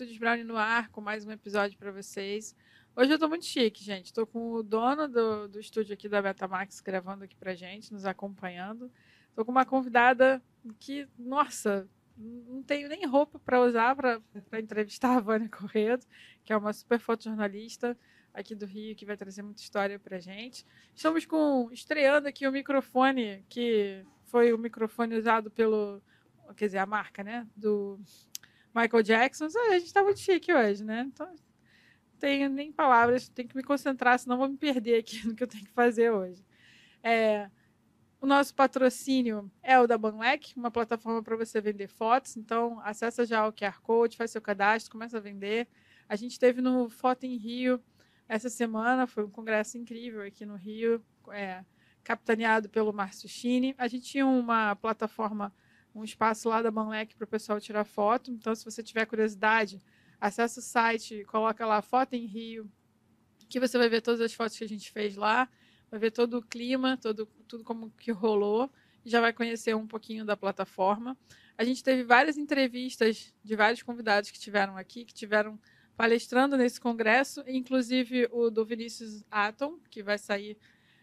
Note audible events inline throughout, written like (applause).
Estúdios Brownie no ar com mais um episódio para vocês. Hoje eu estou muito chique, gente. Estou com o dono do, do estúdio aqui da Betamax gravando aqui pra gente, nos acompanhando. Estou com uma convidada que, nossa, não tenho nem roupa para usar para entrevistar a Vânia Corredo, que é uma super fotojornalista aqui do Rio, que vai trazer muita história para gente. Estamos com estreando aqui o microfone, que foi o microfone usado pelo, quer dizer, a marca, né, do Michael Jackson. A gente está muito chique hoje, né? Então, não tenho nem palavras, tenho que me concentrar, senão vou me perder aqui (laughs) no que eu tenho que fazer hoje. É, o nosso patrocínio é o da Banlec, uma plataforma para você vender fotos. Então, acessa já o QR Code, faz seu cadastro, começa a vender. A gente teve no Foto em Rio essa semana, foi um congresso incrível aqui no Rio, é, capitaneado pelo Márcio Chini. A gente tinha uma plataforma, um espaço lá da Banlec para o pessoal tirar foto. Então, se você tiver curiosidade, acessa o site, coloca lá Foto em Rio, que você vai ver todas as fotos que a gente fez lá vai ver todo o clima, todo, tudo como que rolou, e já vai conhecer um pouquinho da plataforma. A gente teve várias entrevistas de vários convidados que tiveram aqui, que tiveram palestrando nesse congresso, inclusive o do Vinícius Atom, que vai sair,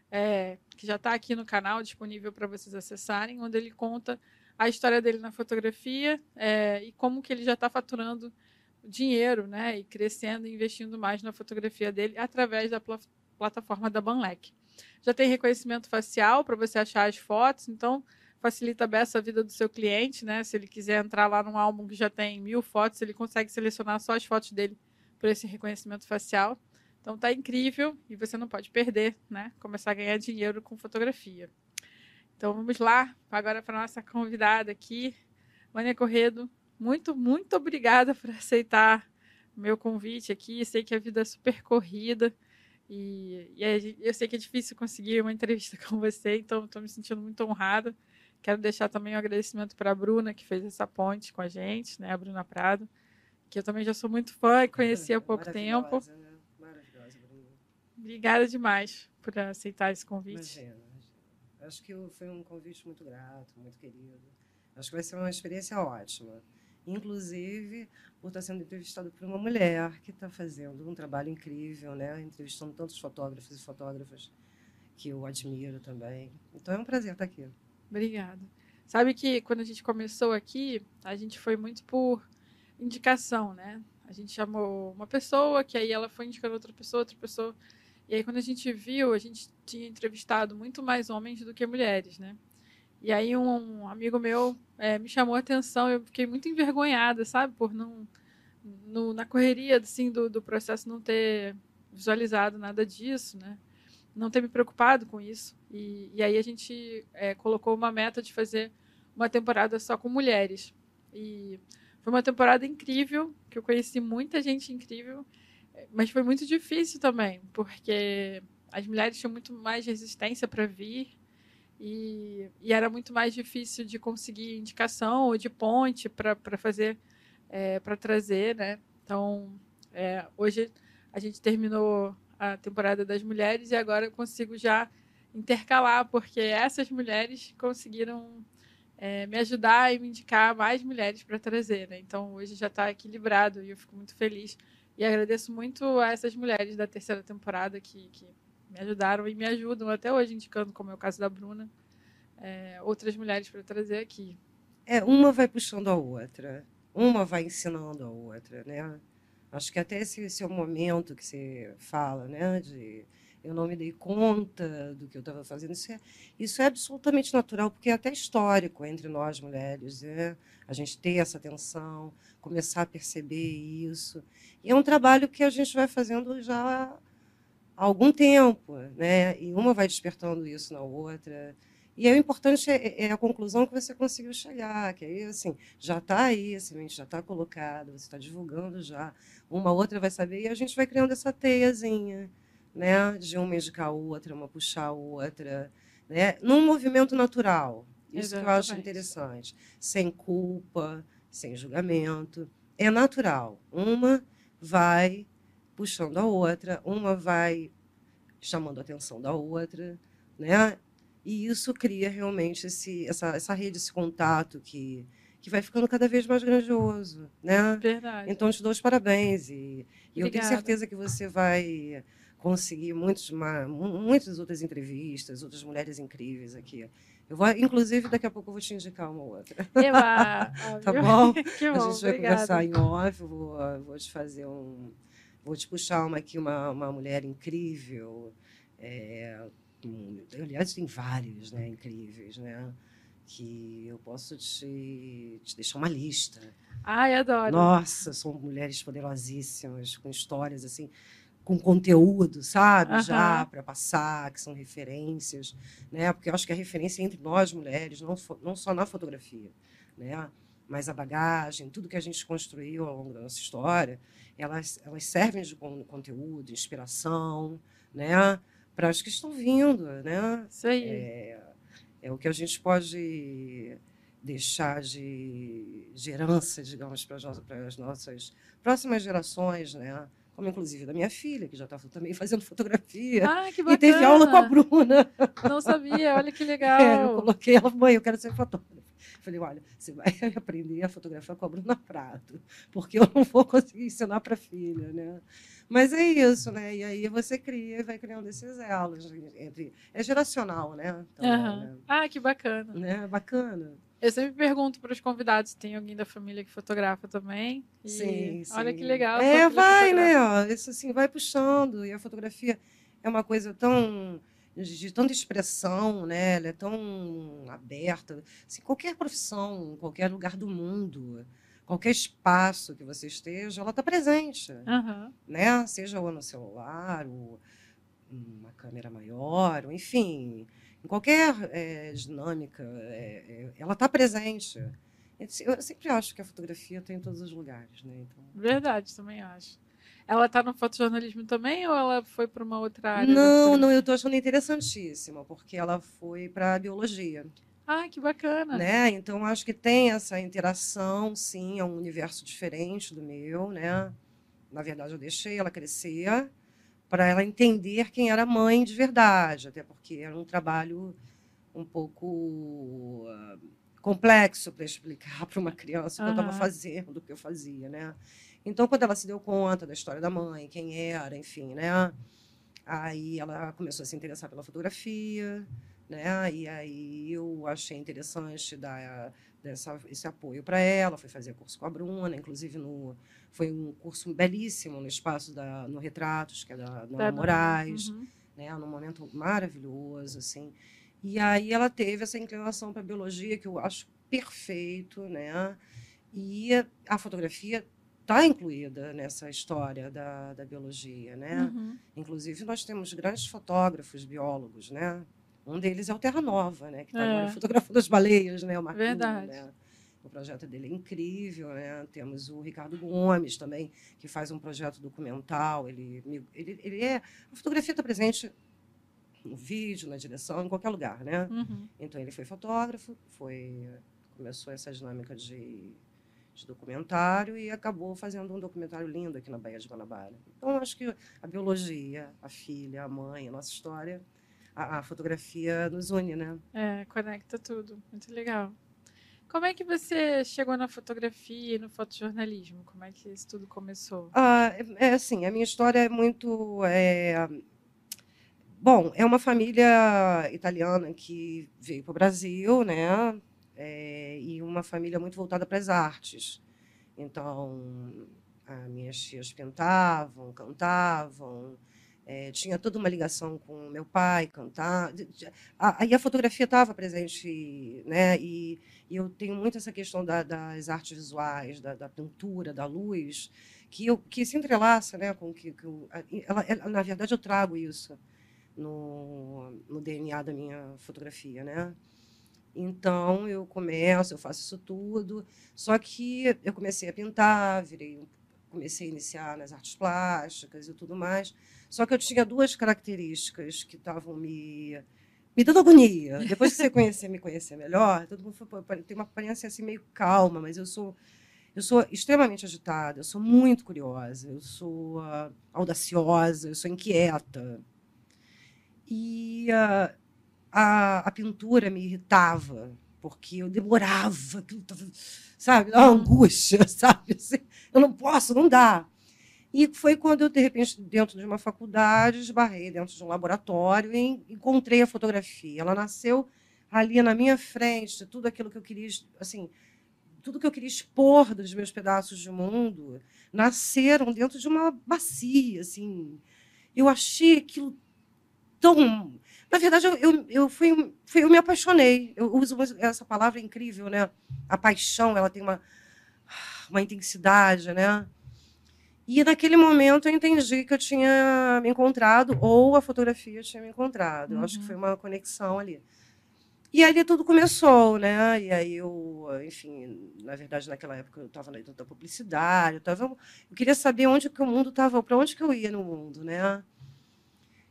é, que já está aqui no canal, disponível para vocês acessarem, onde ele conta a história dele na fotografia é, e como que ele já está faturando dinheiro, né, e crescendo investindo mais na fotografia dele através da pl plataforma da Banlec. Já tem reconhecimento facial para você achar as fotos, então facilita bem essa vida do seu cliente, né? Se ele quiser entrar lá num álbum que já tem mil fotos, ele consegue selecionar só as fotos dele por esse reconhecimento facial. Então tá incrível e você não pode perder, né? Começar a ganhar dinheiro com fotografia. Então vamos lá, agora para nossa convidada aqui, Vânia Corredo. Muito, muito obrigada por aceitar meu convite aqui. Sei que a vida é super corrida. E, e eu sei que é difícil conseguir uma entrevista (laughs) com você, então estou me sentindo muito honrada. Quero deixar também um agradecimento para a Bruna, que fez essa ponte com a gente, né? a Bruna Prado, que eu também já sou muito fã e conheci há pouco tempo. Né? Maravilhosa, Bruna. Obrigada demais por aceitar esse convite. Imagina. Acho que foi um convite muito grato, muito querido. Acho que vai ser uma experiência ótima inclusive por estar sendo entrevistado por uma mulher que está fazendo um trabalho incrível, né? entrevistando tantos fotógrafos e fotógrafas que eu admiro também. Então é um prazer estar aqui. Obrigada. Sabe que quando a gente começou aqui, a gente foi muito por indicação, né? A gente chamou uma pessoa, que aí ela foi indicando outra pessoa, outra pessoa. E aí quando a gente viu, a gente tinha entrevistado muito mais homens do que mulheres, né? E aí um amigo meu é, me chamou a atenção, eu fiquei muito envergonhada, sabe, por não no, na correria assim do, do processo não ter visualizado nada disso, né? Não ter me preocupado com isso. E, e aí a gente é, colocou uma meta de fazer uma temporada só com mulheres. E foi uma temporada incrível, que eu conheci muita gente incrível, mas foi muito difícil também, porque as mulheres tinham muito mais resistência para vir e, e, era muito mais difícil de conseguir indicação ou de ponte para fazer, é, para trazer, né? Então, é, hoje a gente terminou a temporada das mulheres e agora eu consigo já intercalar, porque essas mulheres conseguiram é, me ajudar e me indicar mais mulheres para trazer, né? Então, hoje já está equilibrado e eu fico muito feliz. E agradeço muito a essas mulheres da terceira temporada que, que me ajudaram e me ajudam até hoje, indicando, como é o caso da Bruna, é, outras mulheres para trazer aqui. É, uma vai puxando a outra, uma vai ensinando a outra, né? Acho que até esse, esse é o momento que você fala, né? De eu não me dei conta do que eu estava fazendo. Isso é, isso é absolutamente natural, porque é até histórico entre nós mulheres, né? a gente ter essa atenção, começar a perceber isso. E é um trabalho que a gente vai fazendo já há algum tempo, né? E uma vai despertando isso na outra. E é o importante é, é a conclusão que você conseguiu chegar, que aí assim já está aí, a semente já está colocada, você está divulgando já, uma outra vai saber e a gente vai criando essa teiazinha, né? De uma indicar a outra, uma puxar a outra, né? Num movimento natural. Isso Exatamente. que eu acho interessante, sem culpa, sem julgamento, é natural. Uma vai puxando a outra, uma vai chamando a atenção da outra, né? E isso cria realmente esse, essa, essa rede, esse contato que, que vai ficando cada vez mais grandioso, né? Verdade. Então, te dou os parabéns e, e eu tenho certeza que você vai conseguir muitos, muitas outras entrevistas, outras mulheres incríveis aqui. Eu vou, inclusive, daqui a pouco eu vou te indicar uma outra. Eva, (laughs) Tá bom? (laughs) que bom, a gente vai obrigada. conversar em off, vou, vou te fazer um. Vou te puxar uma aqui, uma, uma mulher incrível. é, um- aliás, tem vários né, incríveis, né? Que eu posso te, te deixar uma lista. Ai, adoro. Nossa, são mulheres poderosíssimas, com histórias assim, com conteúdo, sabe? Aham. Já para passar, que são referências, né? Porque eu acho que a referência é entre nós mulheres, não, não só na fotografia, né? Mas a bagagem, tudo que a gente construiu ao longo da nossa história, elas, elas servem de con- conteúdo, inspiração, né? Para as que estão vindo, né? Isso aí. É, é o que a gente pode deixar de, de herança, digamos, para as nossas próximas gerações, né? Como inclusive da minha filha, que já está também fazendo fotografia. Ah, que bacana. e teve aula com a Bruna. Não sabia, olha que (laughs) É, eu legal. coloquei ela, mãe, eu quero ser fotógrafa. Falei, olha, você vai (laughs) aprender a fotografar com a Bruna Prato, porque eu não vou conseguir ensinar para a filha, né? Mas é isso, né? E aí você cria e vai criando esses elos entre... É geracional, né? Também, Aham. Ah, que bacana. né? né? Bacana. Eu sempre pergunto para os convidados se tem alguém da família que fotografa também. Sim, sim. Olha que legal. É, vai, fotografa. né? Ó, isso assim, vai puxando. E a fotografia é uma coisa tão de, tanta expressão, né? Ela é tão aberta. Assim, qualquer profissão, qualquer lugar do mundo, qualquer espaço que você esteja, ela está presente, Aham. né? Seja ou no celular, ou uma câmera maior, ou enfim, em qualquer eh, dinâmica, eh, ela está presente. Eu sempre acho que a fotografia tem em todos os lugares, né? Então, Verdade, também acho. Ela está no fotojornalismo também ou ela foi para uma outra área? Não, não, eu estou achando interessantíssima, porque ela foi para a biologia, Ah, que bacana. né? Então acho que tem essa interação, sim, é um universo diferente do meu, né? Na verdade, eu deixei ela crescer para ela entender quem era mãe de verdade, até porque era um trabalho um pouco ah, complexo para explicar (laughs) para uma criança o que eu estava fazendo, o que eu fazia, né? Então, quando ela se deu conta da história da mãe, quem era, enfim, né? Aí ela começou a se interessar pela fotografia, né? E aí eu achei interessante dar dessa, esse apoio para ela. Fui fazer curso com a Bruna, inclusive no, foi um curso belíssimo no espaço da no Retratos, que é da Nona Tá, Moraes, uhum. né? Num momento maravilhoso, assim. E aí ela teve essa inclinação para biologia que eu acho perfeito, né? E a fotografia está incluída nessa história da, da biologia, né? Uhum. Inclusive, nós temos grandes fotógrafos, biólogos, né? Um deles é o Terra Nova, né? Que está É. agora fotografando as baleias, né? O Marquinhos, Verdade. né? O projeto dele é incrível, né? Temos o Ricardo Gomes também, que faz um projeto documental. Ele, ele, ele é... A fotografia está presente no vídeo, na direção, em qualquer lugar, né? Uhum. Então, ele foi fotógrafo, foi começou essa dinâmica de, de documentário e acabou fazendo um documentário lindo aqui na Baía de Guanabara. Então, acho que a biologia, a filha, a mãe, a nossa história, a, a fotografia nos une, né? É, conecta tudo. Muito legal. Como é que você chegou na fotografia e no fotojornalismo? Como é que isso tudo começou? Ah, é, é assim, a minha história é muito... é, Bom, é uma família italiana que veio para o Brasil, né? É, e uma família muito voltada para as artes. Então, as minhas tias pintavam, cantavam, é, tinha toda uma ligação com meu pai, cantar. Aí a fotografia estava presente, né? E, e eu tenho muito essa questão da- das artes visuais, da, da pintura, da luz, que, eu, que se entrelaça, né? Com que, que eu- ela, ela- na verdade, eu trago isso no, no DNA da minha fotografia, né? Então eu começo, eu faço isso tudo. Só que eu comecei a pintar, virei, comecei a iniciar nas artes plásticas e tudo mais. Só que eu tinha duas características que estavam me me dando agonia. Depois que você conhecer, me conhecer melhor, todo mundo "Pô, tem uma aparência assim meio calma, mas eu sou eu sou extremamente agitada, eu sou muito curiosa, eu sou ah, audaciosa, eu sou inquieta. E ah, a, a pintura me irritava, porque eu demorava, sabe, uma angústia, (laughs) sabe? Assim, eu não posso, não dá. E foi quando eu, de repente, dentro de uma faculdade, esbarrei dentro de um laboratório e encontrei a fotografia. Ela nasceu ali na minha frente, tudo aquilo que eu queria, assim, tudo que eu queria expor dos meus pedaços de mundo, nasceram dentro de uma bacia, assim. Eu achei aquilo tão na verdade, eu, eu, eu, fui, fui, eu me apaixonei. Eu uso essa palavra incrível, né? A paixão, ela tem uma, uma intensidade, né? E naquele momento eu entendi que eu tinha me encontrado, ou a fotografia tinha me encontrado. Eu acho que foi uhum. uma conexão ali. E ali tudo começou, né? E aí eu, enfim, na verdade, naquela época eu estava na da publicidade, eu, tava, eu queria saber onde que o mundo estava, para onde que eu ia no mundo, né?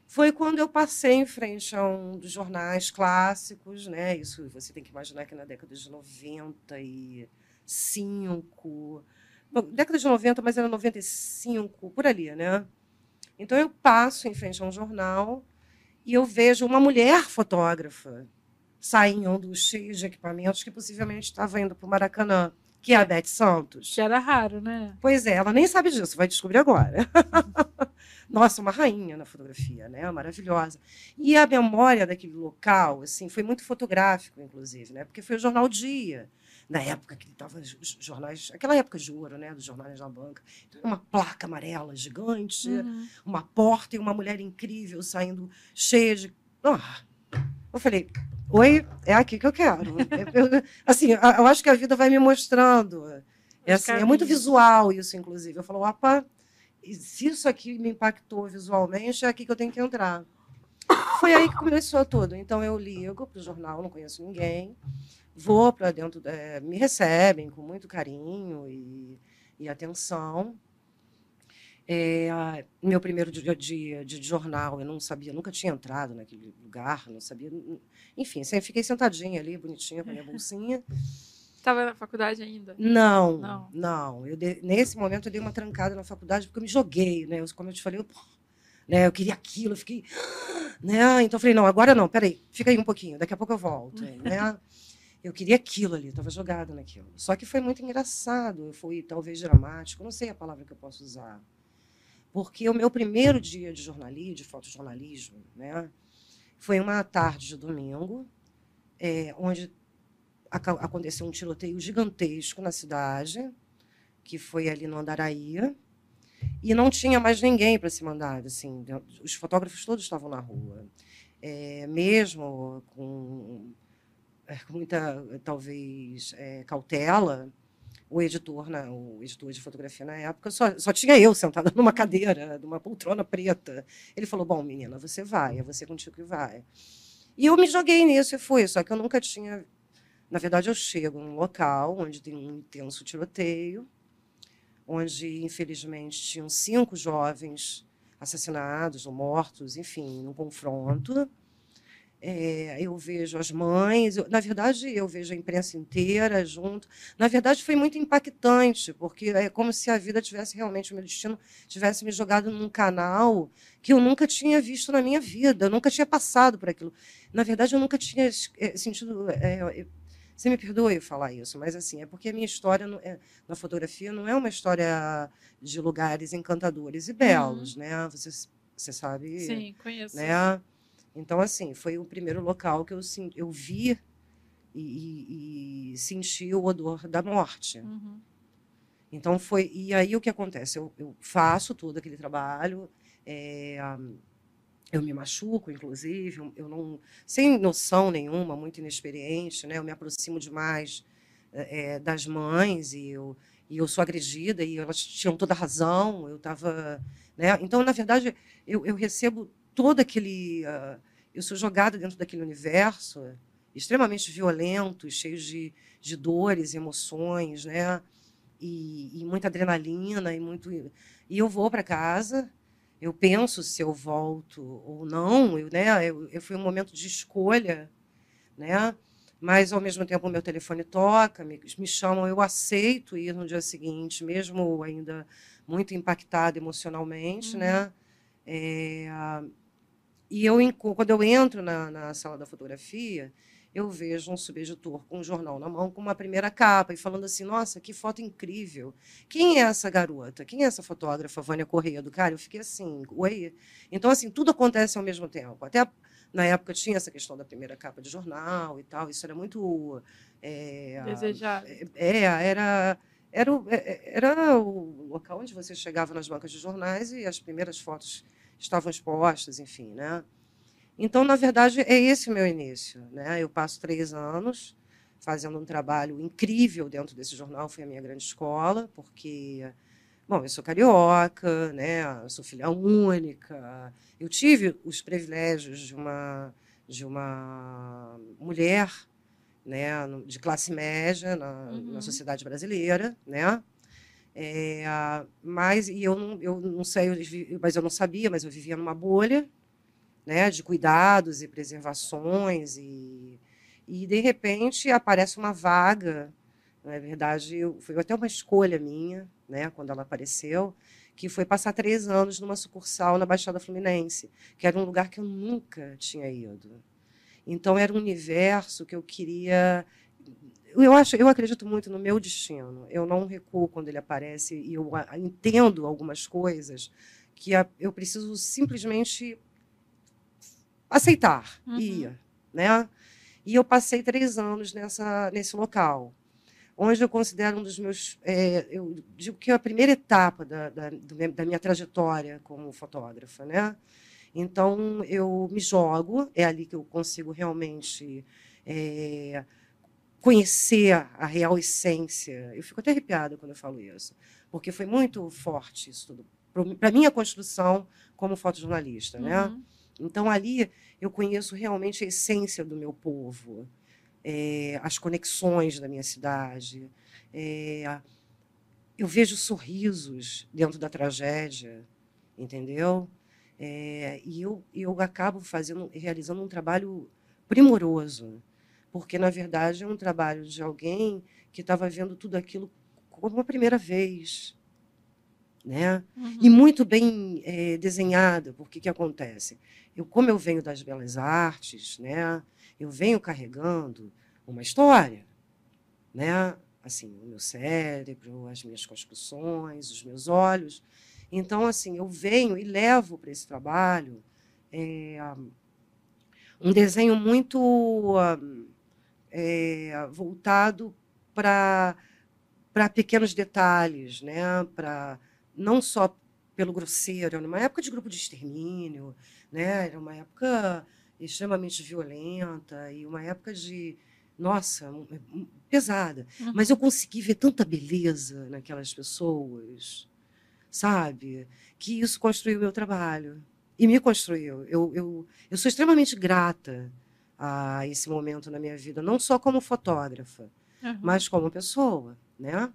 foi quando eu passei em frente a um dos jornais clássicos, né? Isso você tem que imaginar que na década de 95, década de 90, mas era 95, por ali, né? Então eu passo em frente a um jornal e eu vejo uma mulher fotógrafa saindo cheia de equipamentos que possivelmente estava indo para o Maracanã, que é a Beth Santos. Que era raro, né? Pois é, ela nem sabe disso, vai descobrir agora. (laughs) nossa, uma rainha na fotografia, né? Maravilhosa. E a memória daquele local, assim, foi muito fotográfico, inclusive, né? Porque foi o jornal Dia, na época que estava os jornais, aquela época de ouro, né? Dos jornais da banca. Então, uma placa amarela gigante, uhum. uma porta e uma mulher incrível saindo cheia de. Oh. Eu falei, oi, é aqui que eu quero. eu, assim, eu acho que a vida vai me mostrando. É, assim, é muito visual isso, inclusive. Eu falo, opa, se isso aqui me impactou visualmente, é aqui que eu tenho que entrar. Foi aí que começou tudo. Então eu ligo para o jornal, não conheço ninguém, vou para dentro, é, me recebem com muito carinho e, e atenção. É, meu primeiro dia, dia de jornal, eu não sabia, nunca tinha entrado naquele lugar, não sabia. Enfim, fiquei sentadinha ali, bonitinha, com a minha (laughs) bolsinha. Estava na faculdade ainda? Não, não. não. Eu de, nesse momento eu dei uma trancada na faculdade porque eu me joguei, né? Eu, como eu te falei, eu, né, eu queria aquilo, eu fiquei. (gasps) Né? Então eu falei, não, agora não, peraí, fica aí um pouquinho, daqui a pouco eu volto. (laughs) né? Eu queria aquilo ali, estava jogada naquilo. Só que foi muito engraçado, foi talvez dramático, não sei a palavra que eu posso usar. Porque o meu primeiro dia de jornalismo, de fotojornalismo, né, foi uma tarde de domingo, é, onde aconteceu um tiroteio gigantesco na cidade, que foi ali no Andaraía, e não tinha mais ninguém para se mandar. Assim, os fotógrafos todos estavam na rua. É, mesmo com, com, muita, talvez, é, cautela, o editor, né, o editor de fotografia na época, só, só tinha eu sentada (laughs) numa cadeira, numa poltrona preta. Ele falou: Bom, menina, você vai, é você contigo que vai. E eu me joguei nisso e fui, só que eu nunca tinha na verdade, eu chego num local onde tem um intenso tiroteio, onde, infelizmente, tinham cinco jovens assassinados ou mortos, enfim, num confronto. É, eu vejo as mães, eu, na verdade, eu vejo a imprensa inteira junto. Na verdade, foi muito impactante, porque é como se a vida tivesse realmente, o meu destino tivesse me jogado num canal que eu nunca tinha visto na minha vida, eu nunca tinha passado por aquilo. Na verdade, eu nunca tinha é, sentido. É, você me perdoe falar isso, mas assim, é porque a minha história na fotografia não é uma história de lugares encantadores e belos, uhum. né? Você, você sabe. Sim, conheço. Né? Então, assim, foi o primeiro local que eu, eu vi e, e, e senti o odor da morte. Uhum. Então foi. E aí o que acontece? Eu, eu faço todo aquele trabalho. É, eu me machuco, inclusive, eu não, sem noção nenhuma, muito inexperiente, né? Eu me aproximo demais é, das mães e eu, e eu sou agredida e elas tinham toda a razão. Eu estava, né? Então, na verdade, eu, eu recebo todo aquele, uh, eu sou jogada dentro daquele universo extremamente violento, cheio de, de dores, emoções, né? E, e muita adrenalina e muito e eu vou para casa eu penso se eu volto ou não, eu, né? Eu, eu foi um momento de escolha, né? Mas ao mesmo tempo o meu telefone toca, me, me chamam, eu aceito ir no dia seguinte, mesmo ainda muito impactada emocionalmente, uhum. né? É, e eu quando eu entro na, na sala da fotografia, eu vejo um subeditor com um jornal na mão, com uma primeira capa, e falando assim: nossa, que foto incrível. Quem é essa garota? Quem é essa fotógrafa, Vânia Correia do cara? Eu fiquei assim, oi. Então, assim, tudo acontece ao mesmo tempo. Até na época tinha essa questão da primeira capa de jornal e tal, isso era muito. É, Desejado. É, era. Era o, é, é, era o local onde você chegava nas bancas de jornais e as primeiras fotos estavam expostas, enfim, né? Então, na verdade, é esse o meu início. Né? Eu passo três anos fazendo um trabalho incrível dentro desse jornal, foi a minha grande escola, porque, bom, eu sou carioca, né? Eu sou filha única, eu tive os privilégios de uma, de uma mulher né, de classe média na, uhum. na sociedade brasileira, né? É, mas e eu não, eu não sei, mas eu não sabia, mas eu vivia numa bolha, né, de cuidados e preservações e, e de repente aparece uma vaga, na verdade eu, foi até uma escolha minha, né, quando ela apareceu, que foi passar três anos numa sucursal na Baixada Fluminense, que era um lugar que eu nunca tinha ido. Então era um universo que eu queria eu acho, eu acredito muito no meu destino. Eu não recuo quando ele aparece e eu entendo algumas coisas que eu preciso simplesmente aceitar uhum. ir, né? E eu passei três anos nessa nesse local, onde eu considero um dos meus, é, eu digo que é a primeira etapa da, da, da minha trajetória como fotógrafa, né? Então eu me jogo, é ali que eu consigo realmente é, conhecer a real essência. Eu fico até arrepiada quando eu falo isso, porque foi muito forte isso tudo para minha construção como fotojornalista, né? Uhum. Então, ali eu conheço realmente a essência do meu povo, é, as conexões da minha cidade. É, eu vejo sorrisos dentro da tragédia, entendeu? É, e eu, eu acabo fazendo, realizando um trabalho primoroso, porque, na verdade, é um trabalho de alguém que estava vendo tudo aquilo como uma primeira vez, né? Uhum. E muito bem é, desenhada, porque que acontece? Eu, como eu venho das belas artes, né? Eu venho carregando uma história, né? Assim, o meu cérebro, as minhas construções, os meus olhos. Então, assim, eu venho e levo para esse trabalho é, um desenho muito é, voltado para para pequenos detalhes, né? Para não só pelo grosseiro, era uma época de grupo de extermínio, né? Era uma época extremamente violenta e uma época de nossa, pesada. Uhum. Mas eu consegui ver tanta beleza naquelas pessoas, sabe? Que isso construiu o meu trabalho. E me construiu. Eu, eu, eu sou extremamente grata a esse momento na minha vida, não só como fotógrafa, uhum. mas como pessoa, né?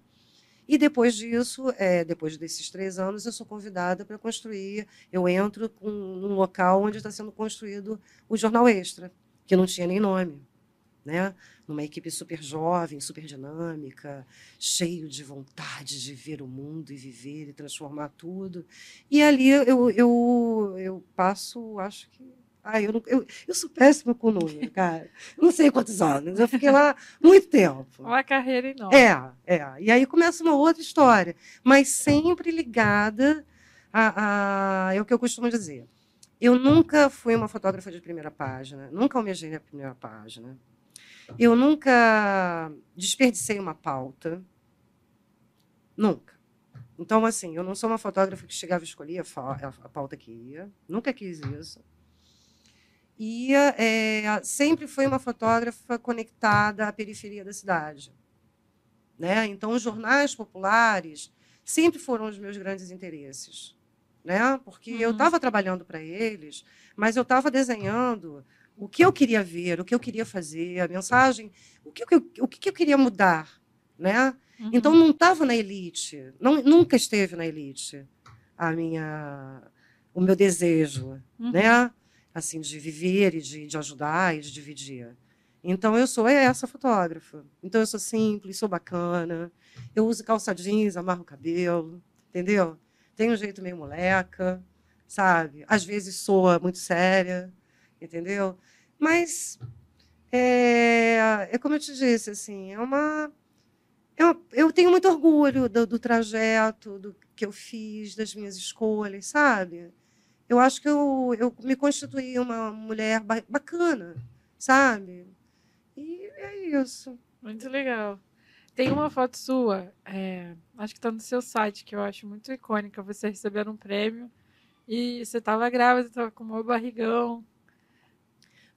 E depois disso, é, depois desses três anos, eu sou convidada para construir. Eu entro com, num local onde está sendo construído o Jornal Extra, que não tinha nem nome. Né? Numa equipe super jovem, super dinâmica, cheio de vontade de ver o mundo e viver e transformar tudo. E ali eu, eu, eu passo, acho que Ai, eu, não, eu, eu sou péssima com número, (laughs) cara. Eu não sei quantos anos. Eu fiquei lá muito tempo. Uma carreira enorme. É, é. E aí começa uma outra história, mas sempre ligada a, a. É o que eu costumo dizer. Eu nunca fui uma fotógrafa de primeira página, nunca almejei a primeira página. Eu nunca desperdicei uma pauta. Nunca. Então, assim, eu não sou uma fotógrafa que chegava e escolhia a pauta que ia. Nunca quis isso e é, sempre foi uma fotógrafa conectada à periferia da cidade. Né? Então, os jornais populares sempre foram os meus grandes interesses. Né? Porque uhum. eu estava trabalhando para eles, mas eu estava desenhando o que eu queria ver, o que eu queria fazer, a mensagem, o que, eu, o que eu queria mudar. Né? Uhum. Então, não estava na elite, não, nunca esteve na elite a minha, o meu desejo. Uhum. Né? Assim, de viver e de, de ajudar e de dividir. Então, eu sou essa fotógrafa. Então, eu sou simples, sou bacana. Eu uso calça jeans, amarro o cabelo, entendeu? Tenho um jeito meio moleca, sabe? Às vezes sou muito séria, entendeu? Mas é, é como eu te disse, assim, é uma. Eu, eu tenho muito orgulho do, do trajeto, do que eu fiz, das minhas escolhas, sabe? Eu acho que eu, eu me constituí uma mulher bacana, sabe? E é isso. Muito legal. Tem uma foto sua, é, acho que está no seu site, que eu acho muito icônica. Você recebendo um prêmio e você estava grávida, estava com um barrigão.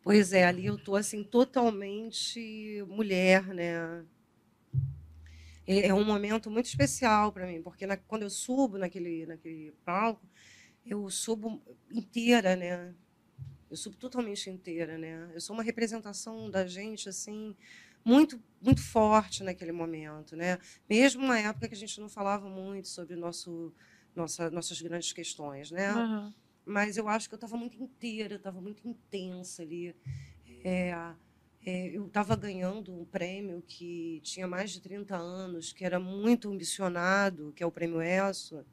Pois é, ali eu estou assim totalmente mulher, né? É, é um momento muito especial para mim, porque na, quando eu subo naquele naquele palco, eu subo inteira, né? Eu subo totalmente inteira, né? Eu sou uma representação da gente assim muito muito forte naquele momento, né? Mesmo na época que a gente não falava muito sobre nosso nossa, nossas grandes questões, né? Uhum mas eu acho que eu estava muito inteira, estava muito intensa ali. É, é, eu estava ganhando um prêmio que tinha mais de 30 anos, que era muito ambicionado, que é o Prêmio ESSO.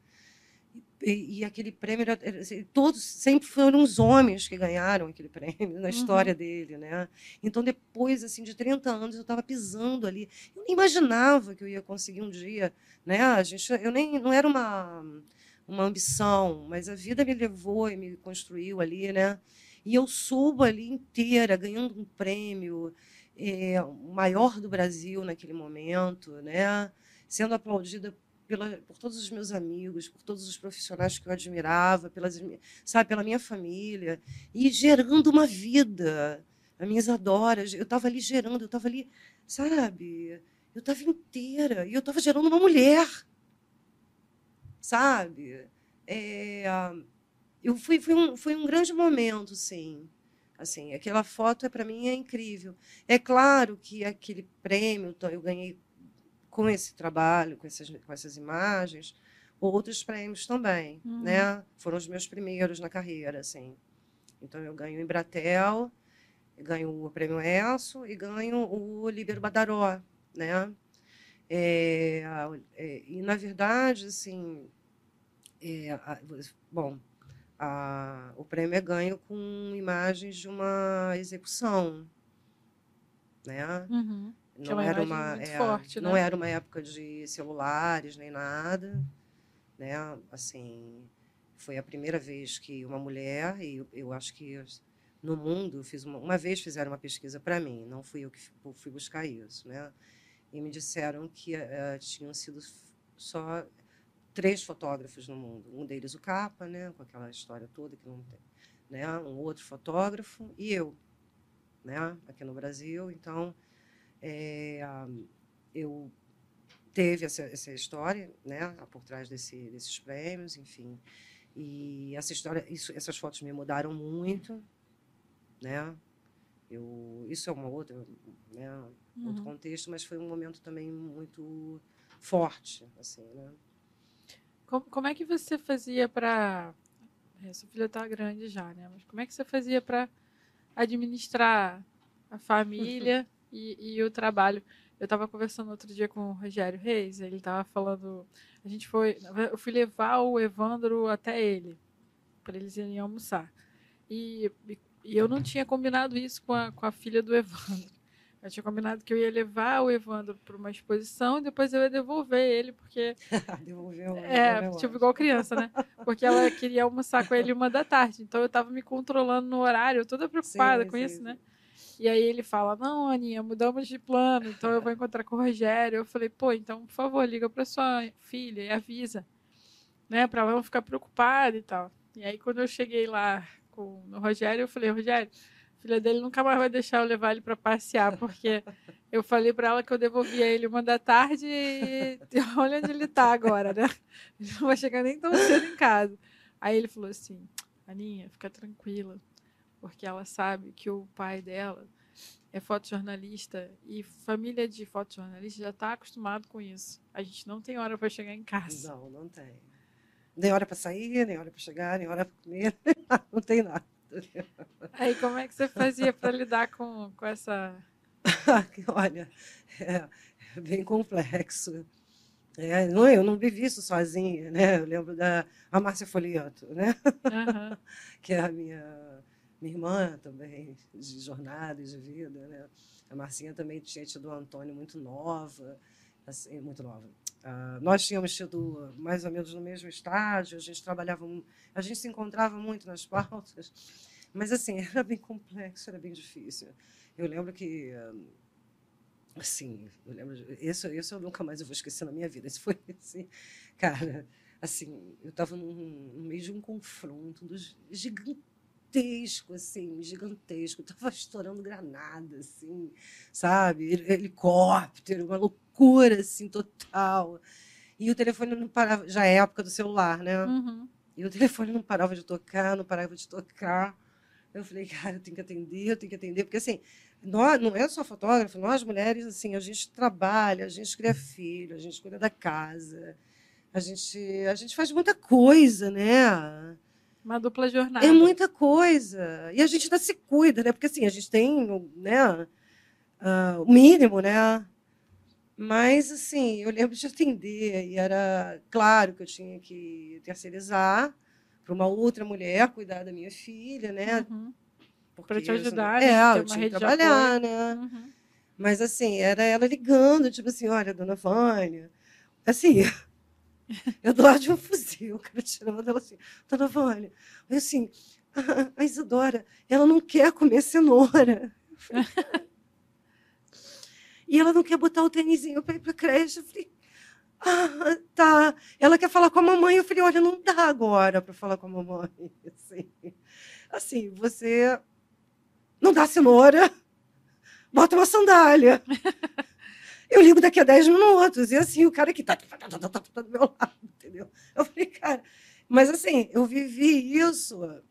E, e aquele prêmio, assim, todos sempre foram os homens que ganharam aquele prêmio na história uhum. dele, né? Então depois assim de 30 anos eu estava pisando ali. Eu nem imaginava que eu ia conseguir um dia, né? A gente, eu nem não era uma uma ambição, mas a vida me levou e me construiu ali, né? E eu subo ali inteira, ganhando um prêmio, é, maior do Brasil naquele momento, né? Sendo aplaudida pela, por todos os meus amigos, por todos os profissionais que eu admirava, pelas, sabe, pela minha família, e gerando uma vida. As minhas adoras, eu estava ali gerando, eu estava ali, sabe? Eu estava inteira, e eu estava gerando uma mulher sabe? É, eu fui, foi, um, um grande momento, sim. Assim, aquela foto é para mim é incrível. É claro que aquele prêmio eu ganhei com esse trabalho, com essas, com essas imagens, outros prêmios também, uhum. né? Foram os meus primeiros na carreira, assim. Então eu ganho o Embratel, ganho o Prêmio ESSO e ganho o Libero Badaró, né? É, é, e, na verdade, assim, é, a, bom, a, o prêmio é ganho com imagens de uma execução, né? Uhum. Não era uma, é, forte, não né? era uma época de celulares nem nada, né? Assim, foi a primeira vez que uma mulher e eu, eu acho que no mundo fiz uma, uma vez fizeram uma pesquisa para mim, não fui eu que fui buscar isso, né? e me disseram que uh, tinham sido só três fotógrafos no mundo. Um deles o Capa, né, com aquela história toda que não tem, né, um outro fotógrafo e eu, né, aqui no Brasil. Então, é, eu teve essa, essa história, né, por trás desse, desses prêmios, enfim. E essa história, isso, essas fotos me mudaram muito, né? Eu, isso é uma outra, né, uhum. outro contexto, mas foi um momento também muito forte, assim, né? Como, como é que você fazia para é, sua filha está grande já, né? Mas como é que você fazia para administrar a família (laughs) e, e, o trabalho? Eu estava conversando outro dia com o Rogério Reis, ele estava falando, a gente foi, eu fui levar o Evandro até ele para eles irem almoçar. E, e eu não tinha combinado isso com a, com a filha do Evandro. Eu tinha combinado que eu ia levar o Evandro para uma exposição e depois eu ia devolver ele, porque. (laughs) Devolveu. É, tipo, igual criança, né? Porque ela queria almoçar com ele uma da tarde. Então eu estava me controlando no horário, toda (laughs) preocupada sim, com sim, isso, sim. né? E aí ele fala: Não, Aninha, mudamos de plano, então eu vou encontrar com o Rogério. Eu falei: Pô, então, por favor, liga para sua filha e avisa, né? Para ela não ficar preocupada e tal. E aí, quando eu cheguei lá com o Rogério, eu falei, Rogério, a filha dele nunca mais vai deixar eu levar ele para passear, porque eu falei para ela que eu devolvia ele uma da tarde e (laughs) olha onde ele está agora, né? Ele não vai chegar nem tão cedo em casa. Aí ele falou assim, Aninha, fica tranquila, porque ela sabe que o pai dela é fotojornalista e família de fotojornalista já está acostumado com isso. A gente não tem hora para chegar em casa. Não, não tem. Nem hora para sair, nem hora para chegar, nem hora para comer, (laughs) não tem nada. Aí como é que você fazia para lidar com, com essa. (laughs) Olha, é, é bem complexo. É, não, eu não vivi isso sozinha, né? Eu lembro da a Márcia Foliato, né? Uhum. (laughs) que é a minha minha irmã também, de jornada e de vida, né? A Marcinha também tinha tido o Antônio muito nova, assim, muito nova. Uh, nós tínhamos tido mais ou menos no mesmo estágio, a gente trabalhava, a gente se encontrava muito nas pautas, (laughs) mas assim era bem complexo, era bem difícil. Eu lembro que assim, eu lembro, isso, isso eu nunca mais vou esquecer na minha vida. Isso foi (laughs) assim, cara, assim, eu estava no meio de um confronto dos gigantes gigantesco, assim, gigantesco. (laughs) Tava estourando granada, assim, sabe? Helicóptero, uma loucura, assim, total. E o telefone não parava, já é época do celular, né? Uhum. E o telefone não parava de tocar, não parava de tocar. Eu falei, cara, eu tenho que atender, eu tenho que atender, porque assim, nós, não é só fotógrafo, nós mulheres, assim, a gente trabalha, a gente cria filho, a gente cuida da casa, a gente, a gente faz muita coisa, né? Uma dupla jornada. É muita coisa. E a gente ainda se cuida, né? Porque assim, a gente tem né, uh, o mínimo, né? Mas, assim, eu lembro de atender e era claro que eu tinha que terceirizar para uma outra mulher cuidar da minha filha, né? Uhum. Para te ajudar, né? É, eu tinha que trabalhar, né? Uhum. Mas, assim, era ela ligando, tipo assim, olha, dona Vânia, assim, (laughs) eu do lado de um fuzil, o cara tirando ela assim, dona Vânia, eu assim, a Isadora, ela não quer comer cenoura. e ela não quer botar o tênisinho para ir para a creche. Eu falei, ah, tá. Ela quer falar com a mamãe. Eu falei, olha, não dá agora para falar com a mamãe. (laughs) Assim, assim, você não dá cenoura, bota uma sandália. Eu ligo daqui a 10 minutos. E assim, o cara que tá, tá, tá, tá, tá do meu (laughs) lado, entendeu? Eu falei, cara, mas assim, eu vivi isso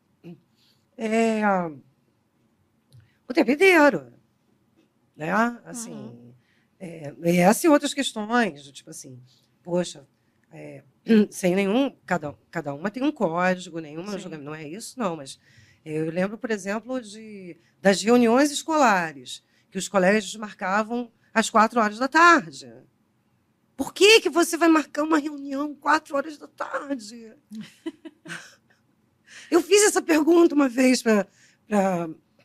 é, o tempo inteiro. Né? Assim, uhum. é, e essas e outras questões, tipo assim, poxa, é, (clears throat) sem nenhum. Cada, cada uma tem um código, nenhuma. Não é isso, não, mas eu lembro, por exemplo, de, das reuniões escolares, que os colégios marcavam às quatro horas da tarde. Por que, que você vai marcar uma reunião quatro horas da tarde? (laughs) Eu fiz essa pergunta uma vez para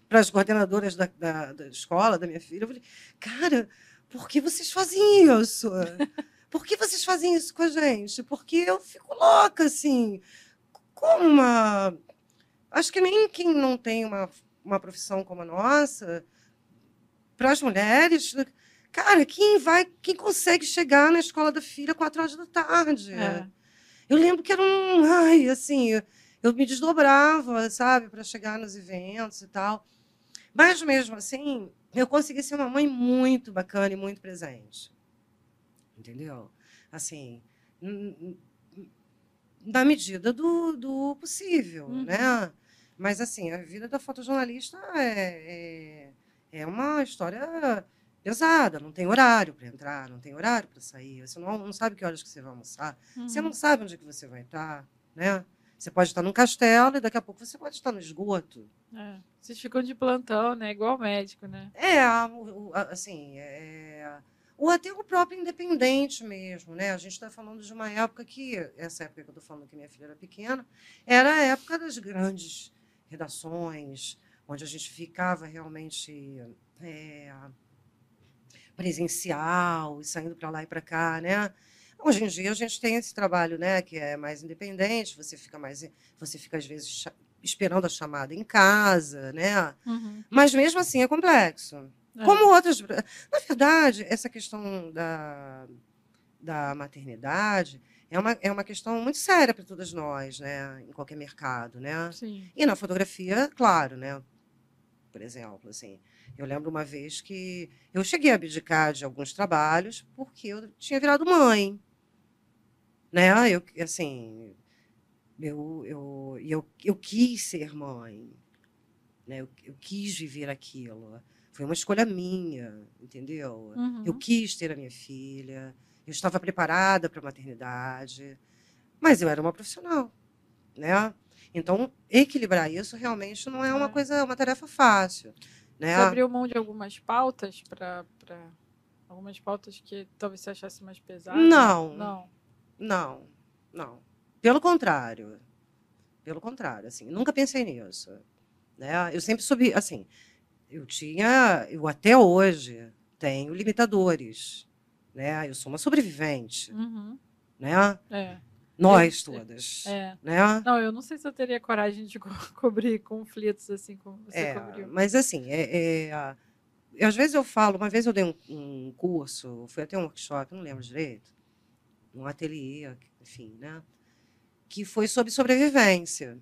as coordenadoras da, da, da, escola, da minha filha. Eu falei, cara, por que vocês fazem isso? Por que vocês fazem isso com a gente? Porque eu fico louca, assim. Como uma. Acho que nem quem não tem uma, uma profissão como a nossa, para as mulheres, Cara, quem vai, quem consegue chegar na escola da filha quatro horas da tarde? É. Eu lembro que era um, ai, assim, eu, me desdobrava, sabe, para chegar nos eventos e tal. Mas mesmo assim, eu consegui ser uma mãe muito bacana e muito presente. Entendeu? Assim, na medida do, do possível, uhum. né? Mas assim, a vida da fotojornalista é, é, é uma história pesada, não tem horário para entrar, não tem horário para sair, você não, não sabe que horas que você vai almoçar, uhum. você não sabe onde é que você vai estar, né? Você pode estar num castelo e daqui a pouco você pode estar no esgoto. É. Vocês ficam de plantão, né? Igual médico, né? É, assim, é, ou até o próprio independente mesmo, né? A gente está falando de uma época que, essa época que eu estou falando que minha filha era pequena, era a época das grandes redações, onde a gente ficava realmente é, presencial, saindo para lá e para cá, né? Hoje em dia a gente tem esse trabalho, né, que é mais independente, você fica mais você fica às vezes esperando a chamada em casa, né? Uhum. Mas mesmo assim é complexo. É. Como outras, na verdade, essa questão da da maternidade é uma, é uma questão muito séria para todas nós, né? Em qualquer mercado, né? Sim. E na fotografia, claro, né? Por exemplo, assim, eu lembro uma vez que eu cheguei a abdicar de alguns trabalhos porque eu tinha virado mãe. Né? Eu, assim, eu, eu, eu, eu quis ser mãe. Né? Eu, eu quis viver aquilo. Foi uma escolha minha, entendeu? Uhum. Eu quis ter a minha filha. Eu estava preparada para a maternidade. Mas eu era uma profissional, né? Então, equilibrar isso realmente não é uma é. coisa, uma tarefa fácil. Né? Você abriu mão de algumas pautas para algumas pautas que talvez você achasse mais pesadas? Não. Não. Não. Não. Pelo contrário. Pelo contrário, assim, nunca pensei nisso. Né? Eu sempre soube, assim, eu tinha, eu até hoje tenho limitadores. Né? Eu sou uma sobrevivente. Uhum. Né? É. Nós todas. É. Né? Não, eu não sei se eu teria coragem de co (laughs) cobrir conflitos assim como você É, cobriu. mas assim, é, é, às vezes eu falo, uma vez eu dei um, um curso, foi até um workshop, não lembro direito, um ateliê, enfim, né? Que foi sobre sobrevivência,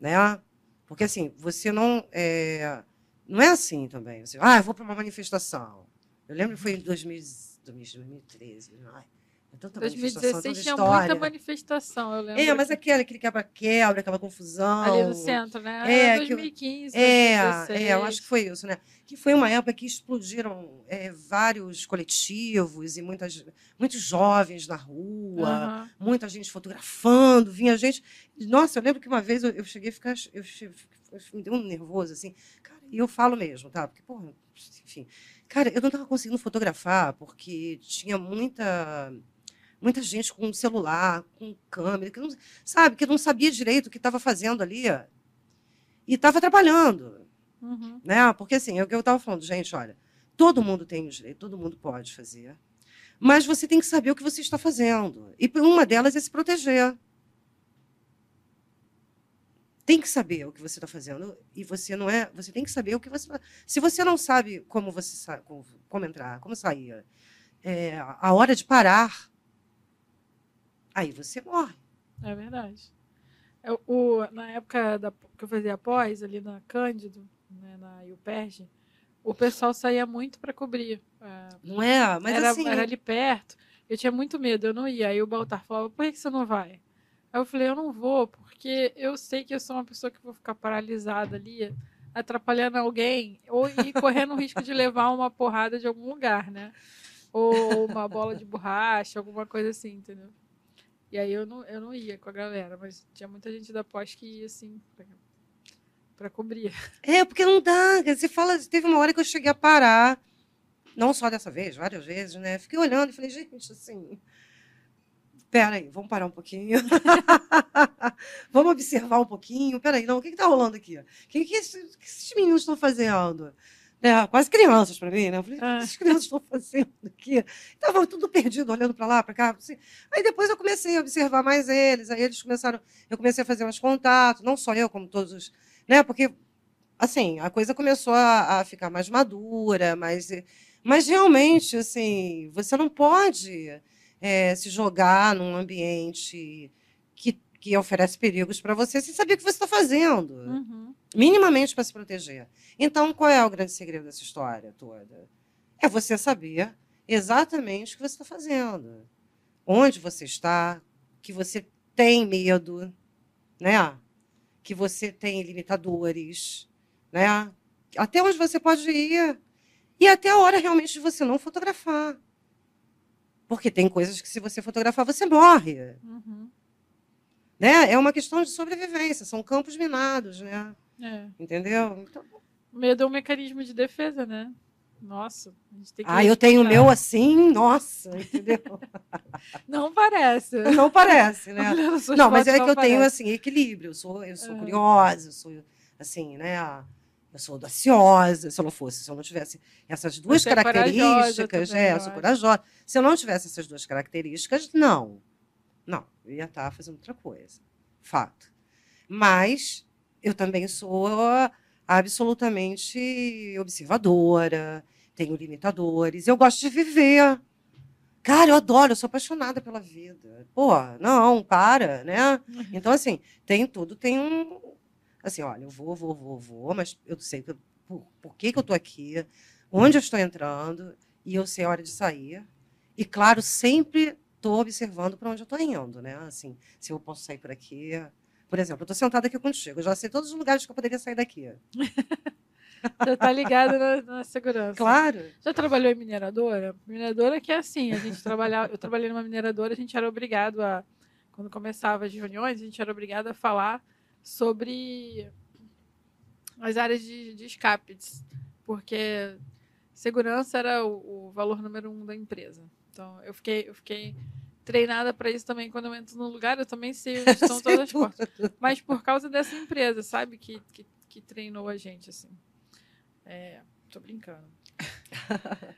né? Porque assim, você não é, não é assim também. Você, ah, eu vou para uma manifestação. Eu lembro que foi em 2000, 2013. Ai, é tanta manifestação, 2016 tanta tinha muita manifestação, eu lembro. É, mas que- aquele, aquele quebra-quebra, aquela confusão. ali no centro, né? É, É, que eu- 2015, É, 2016. é, eu acho que foi isso, né? Que foi uma época que explodiram é, vários coletivos e muitas, muitos jovens na rua, Aham. muita gente fotografando, vinha gente. Nossa, eu lembro que uma vez eu, eu cheguei a ficar. Eu- me deu um nervoso, assim. Cara, e eu falo mesmo, tá? Porque, porra, enfim. Cara, eu não estava conseguindo fotografar porque tinha muita. Muita gente com celular, com câmera, que não, sabe, que não sabia direito o que estava fazendo ali. E estava atrapalhando Uhum. né? Porque assim, é o que eu estava falando, gente, olha, todo mundo tem o direito, todo mundo pode fazer, mas você tem que saber o que você está fazendo. E uma delas é se proteger. Tem que saber o que você está fazendo e você não é, você tem que saber o que você. Se você não sabe como você como, como entrar, como sair, é, a hora de parar, aí você morre. É verdade. Eu, o, na época da, que eu fazia pós, ali na Cândido, né, na UPERJ, o pessoal saía muito para cobrir. é, Não é? Mas era, assim, era ali perto. Eu tinha muito medo, eu não ia. Aí o Baltar falava, por que você não vai? Aí eu falei, eu não vou, porque eu sei que eu sou uma pessoa que vou ficar paralisada ali, atrapalhando alguém, ou ir correndo o risco de levar uma porrada de algum lugar, né? Ou uma bola de borracha, alguma coisa assim, entendeu? E aí eu não, eu não ia com a galera, mas tinha muita gente da pós que ia, assim, pra, pra cobrir. É, porque não dá. Você fala, teve uma hora que eu cheguei a parar, não só dessa vez, várias vezes, né? Fiquei olhando e falei, gente, assim. Pera aí, vamos parar um pouquinho. (laughs) vamos observar um pouquinho. Pera aí, não, o que está rolando aqui? O que, que, que esses meninos estão fazendo? É, quase crianças para mim, né? Eu falei, o que Ah. esses crianças estão fazendo aqui? Estava tudo perdido, olhando para lá, para cá. Assim. Aí depois eu comecei a observar mais eles. Aí eles começaram, eu comecei a fazer mais contato, não só eu, como todos os. Né? Porque assim, a coisa começou a, a ficar mais madura, mais, mas realmente, assim, você não pode é, se jogar num ambiente que, oferece perigos para você sem saber o que você está fazendo, Uhum. minimamente para se proteger. Então, qual é o grande segredo dessa história toda? É você saber exatamente o que você está fazendo, onde você está, que você tem medo, né? Que você tem limitadores, né? Até onde você pode ir. E até a hora realmente de você não fotografar. Porque tem coisas que, se você fotografar, você morre. Uhum. Né? É uma questão de sobrevivência, são campos minados, né? É. Entendeu? Então, O medo é um mecanismo de defesa, né? Nossa, a gente tem que. ah, eu tenho o meu assim, nossa, entendeu? (laughs) Não parece. Não parece, né? Suas Não, mas é que eu tenho parece. assim equilíbrio. Eu sou, eu sou Aham. curiosa, eu sou assim, né? Eu sou audaciosa. Se eu não fosse, se eu não tivesse essas duas Você é características, é, eu sou corajosa. Se eu não tivesse essas duas características, não, não, eu ia estar fazendo outra coisa, fato. Mas eu também sou absolutamente observadora, tenho limitadores, eu gosto de viver. Cara, eu adoro, eu sou apaixonada pela vida. Pô, não, para, né? Então, assim, tem tudo, tem um. Assim, olha, eu vou, vou, vou, vou, mas eu sei que, por, por que, que eu estou aqui, onde eu estou entrando, e eu sei a hora de sair. E, claro, sempre estou observando para onde eu estou indo, né? Assim, se eu posso sair por aqui. Por exemplo, eu estou sentada aqui contigo, eu já sei todos os lugares que eu poderia sair daqui. (laughs) Já tá ligado na, na segurança. Claro. Já trabalhou em mineradora? Mineradora que é assim, a gente trabalhava, eu trabalhei numa mineradora, a gente era obrigado a, quando começava as reuniões, a gente era obrigado a falar sobre as áreas de, de escape, porque segurança era o, o valor número um da empresa. Então, eu fiquei, eu fiquei treinada para isso também quando eu entro no lugar, eu também sei onde estão (laughs) todas as portas. Mas por causa dessa empresa, sabe? Que, que, que treinou a gente, assim. É, tô brincando. (laughs)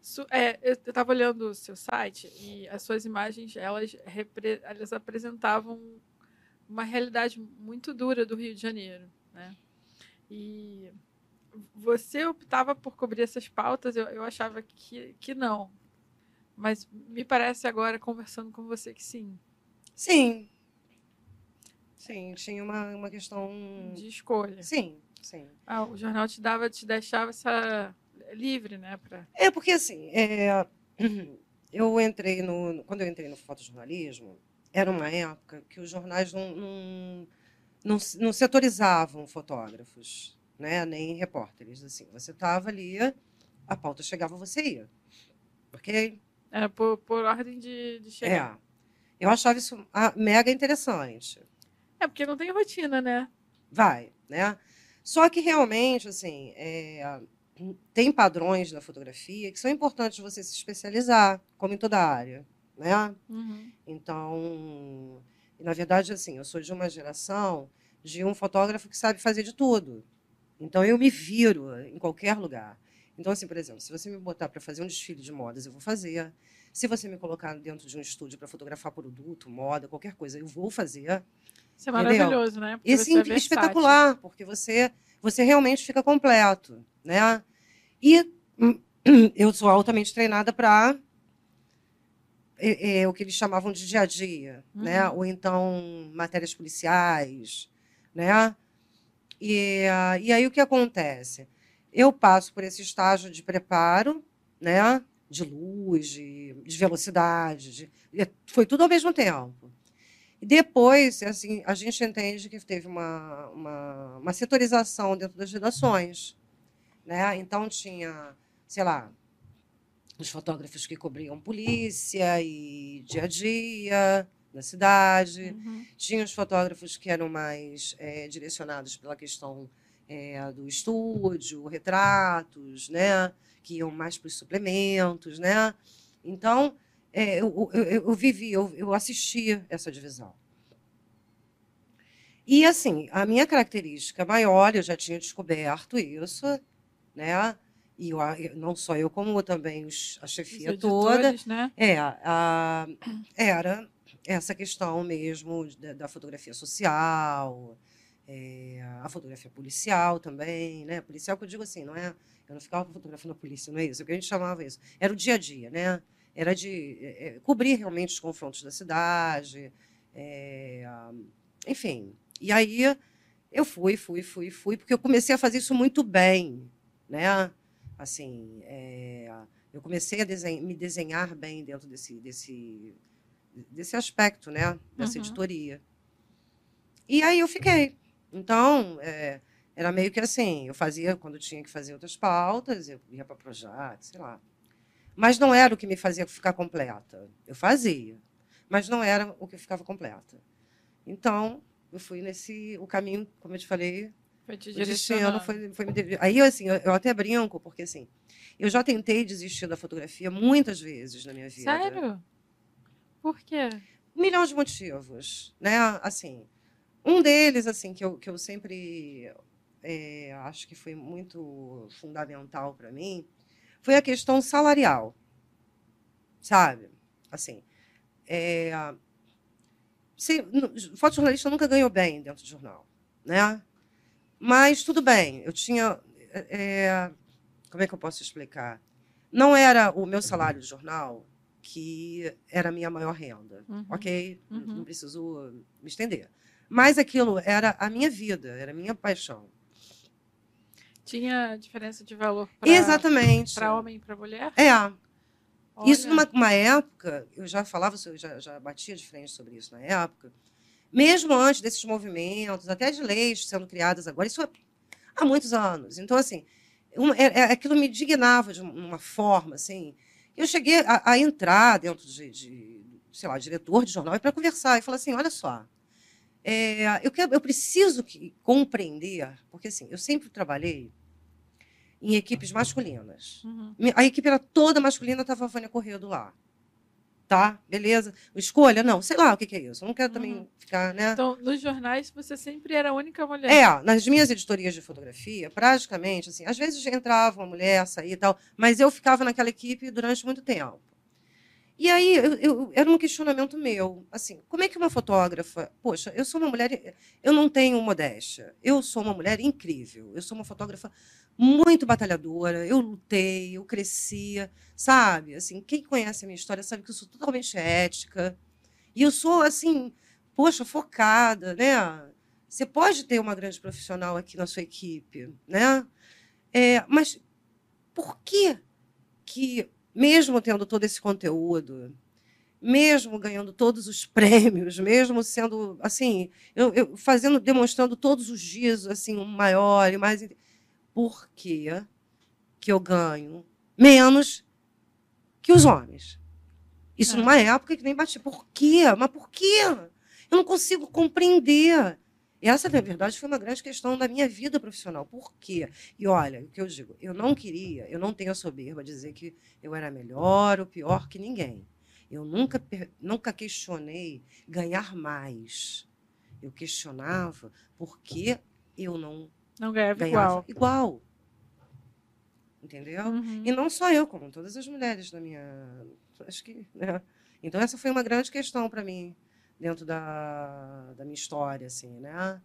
Su- é, eu estava olhando o seu site e as suas imagens, elas, repre- elas apresentavam uma realidade muito dura do Rio de Janeiro, né? E você optava por cobrir essas pautas, eu, eu achava que, que não. Mas me parece agora, conversando com você, que sim, Sim. Sim, tinha uma, uma questão. de escolha. Sim, sim. Ah, o jornal te dava, te deixava essa livre, né? Pra... É porque assim, é, (clears throat) eu entrei no. Quando eu entrei no fotojornalismo, era uma época que os jornais não, não, não, não setorizavam fotógrafos, né? nem repórteres. Assim. Você estava ali, a pauta chegava, você ia. Ok? Era por, por ordem de, de chegar. É. Eu achava isso ah, mega interessante. É. porque não tem rotina, né? Vai, né? Só que realmente, assim, é, tem padrões na fotografia que são importantes você se especializar, como em toda área, né? Uhum. Então, na verdade, assim, eu sou de uma geração de um fotógrafo que sabe fazer de tudo. Então, eu me viro em qualquer lugar. Então, assim, por exemplo, se você me botar para fazer um desfile de modas, eu vou fazer. Se você me colocar dentro de um estúdio para fotografar produto, moda, qualquer coisa, eu vou fazer. Isso é Entendeu? maravilhoso, né? Porque E assim, é espetacular, porque você, você realmente fica completo, né? E hum, (clears throat) eu sou altamente treinada para o que eles chamavam de dia a dia, né? Uhum. Ou então matérias policiais, né? E, ah, e aí o que acontece? Eu passo por esse estágio de preparo, né? De luz, de, de velocidade, de- e foi tudo ao mesmo tempo. E depois, assim, a gente entende que teve uma, uma, uma setorização dentro das redações. Né? Então, tinha, sei lá, os fotógrafos que cobriam polícia e dia a dia na cidade. Uhum. Tinha os fotógrafos que eram mais eh, direcionados pela questão eh, do estúdio, retratos, né? que iam mais para os suplementos. Né? Então, eh, eu, eu, eu- vivi, eu, eu assisti essa divisão. E, assim, a minha característica maior, eu já tinha descoberto isso, né? e eu, não só eu, como também os, a Os chefia toda, editores, né? é, a- era essa questão mesmo da, da fotografia social, é, a fotografia policial também, né? Policial que eu digo assim, não é? Eu não ficava fotografando a polícia, não é isso? O que a gente chamava isso? Era o dia a dia, né? Era de é, é, cobrir realmente os confrontos da cidade, é, enfim. E aí eu fui, fui, fui, fui, porque eu comecei a fazer isso muito bem, né? Assim, é, eu comecei a desen- me desenhar bem dentro desse, desse, desse aspecto, né? Dessa Uhum. editoria. E aí eu fiquei. Então, é, era meio que assim, eu fazia quando tinha que fazer outras pautas, eu ia para Projac, sei lá. Mas não era o que me fazia ficar completa. Eu fazia, mas não era o que ficava completa. Então, eu fui nesse o caminho, como eu te falei, Foi te o destino foi, foi me Aí, assim, eu, eu até brinco, porque assim, eu já tentei desistir da fotografia muitas vezes na minha vida. Sério? Por quê? Um milhão de motivos, né? Assim, um deles, assim, que eu, que eu sempre é, acho que foi muito fundamental para mim, foi a questão salarial, sabe? Assim, é, se, fotojornalista nunca ganhou bem dentro de jornal, né? Mas tudo bem, eu tinha, é, como é que eu posso explicar? Não era o meu salário de jornal que era a minha maior renda, Uhum. ok? Uhum. Não preciso me estender. Mas aquilo era a minha vida, era a minha paixão. Tinha diferença de valor Exatamente. para homem e para mulher? É, Isso Olha. numa uma época, eu já falava, eu já, já batia de frente sobre isso na época, mesmo antes desses movimentos, até de leis sendo criadas agora, isso há muitos anos. Então, assim, uma- é- é- aquilo me indignava de uma forma, assim, eu cheguei a, a entrar dentro de, de, sei lá, diretor de jornal para conversar e falar assim, olha só, é, eu, quero, eu preciso que, compreender, porque assim, eu sempre trabalhei em equipes masculinas. Uhum. A equipe era toda masculina, estava a Vânia Corredo lá. tá, beleza. Escolha, não, sei lá o que, que é isso. Eu não quero também Uhum. ficar, né? Então, nos jornais, você sempre era a única mulher. É, nas minhas editorias de fotografia, praticamente, assim, às vezes entrava uma mulher, saía e tal, mas eu ficava naquela equipe durante muito tempo. E aí, eu, eu- era um questionamento meu, assim, como é que uma fotógrafa... Poxa, eu sou uma mulher... Eu não tenho modéstia. Eu sou uma mulher incrível. Eu sou uma fotógrafa muito batalhadora. Eu lutei, eu crescia, sabe? Assim, quem conhece a minha história sabe que eu sou totalmente ética. E eu sou, assim, poxa, focada, né? Você pode ter uma grande profissional aqui na sua equipe, né? É, mas por que que, mesmo tendo todo esse conteúdo, mesmo ganhando todos os (laughs) prêmios, mesmo sendo assim, eu, eu fazendo, demonstrando todos os dias assim um maior e mais, por que que eu ganho menos que os homens? Isso É. numa época que nem bati. Por quê? Mas por quê? Eu não consigo compreender. E essa, na verdade, foi uma grande questão da minha vida profissional. Por quê? E olha, o que eu digo, eu não queria, eu não tenho a soberba de dizer que eu era melhor ou pior que ninguém. Eu nunca, nunca questionei ganhar mais. Eu questionava por que eu não Não ganhava ganhava igual. igual. Entendeu? Uhum. E não só eu, como todas as mulheres da minha. Acho que. né? Então, essa foi uma grande questão para mim, dentro da, da minha história, assim, né?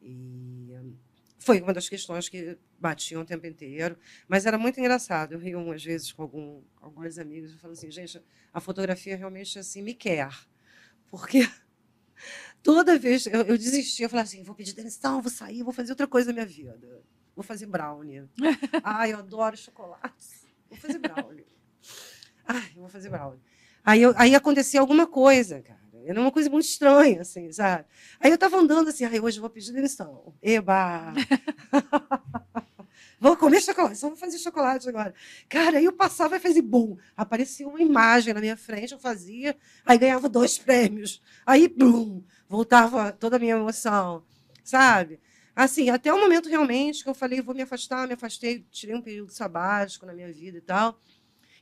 E foi uma das questões que batiam o tempo inteiro. Mas era muito engraçado. Eu rio umas vezes com algum, alguns amigos e falo assim: gente, a fotografia realmente assim me quer. Porque (laughs) toda vez eu, eu desistia, eu falava assim: vou pedir demissão, vou sair, vou fazer outra coisa na minha vida. Vou fazer brownie. (laughs) Ai, eu adoro chocolate. Vou fazer brownie. Ai, eu vou fazer brownie. Aí, eu, aí acontecia alguma coisa, cara. Era uma coisa muito estranha, assim, sabe? Aí eu tava andando assim, ai, hoje eu vou pedir demissão. Eba! (laughs) vou comer chocolate, só vou fazer chocolate agora. Cara, aí eu passava e fazia bum. Aparecia uma imagem na minha frente, eu fazia, aí ganhava dois prêmios. Aí, blum, voltava toda a minha emoção, sabe? Assim, até o momento realmente que eu falei, vou me afastar, me afastei, tirei um período sabático na minha vida e tal.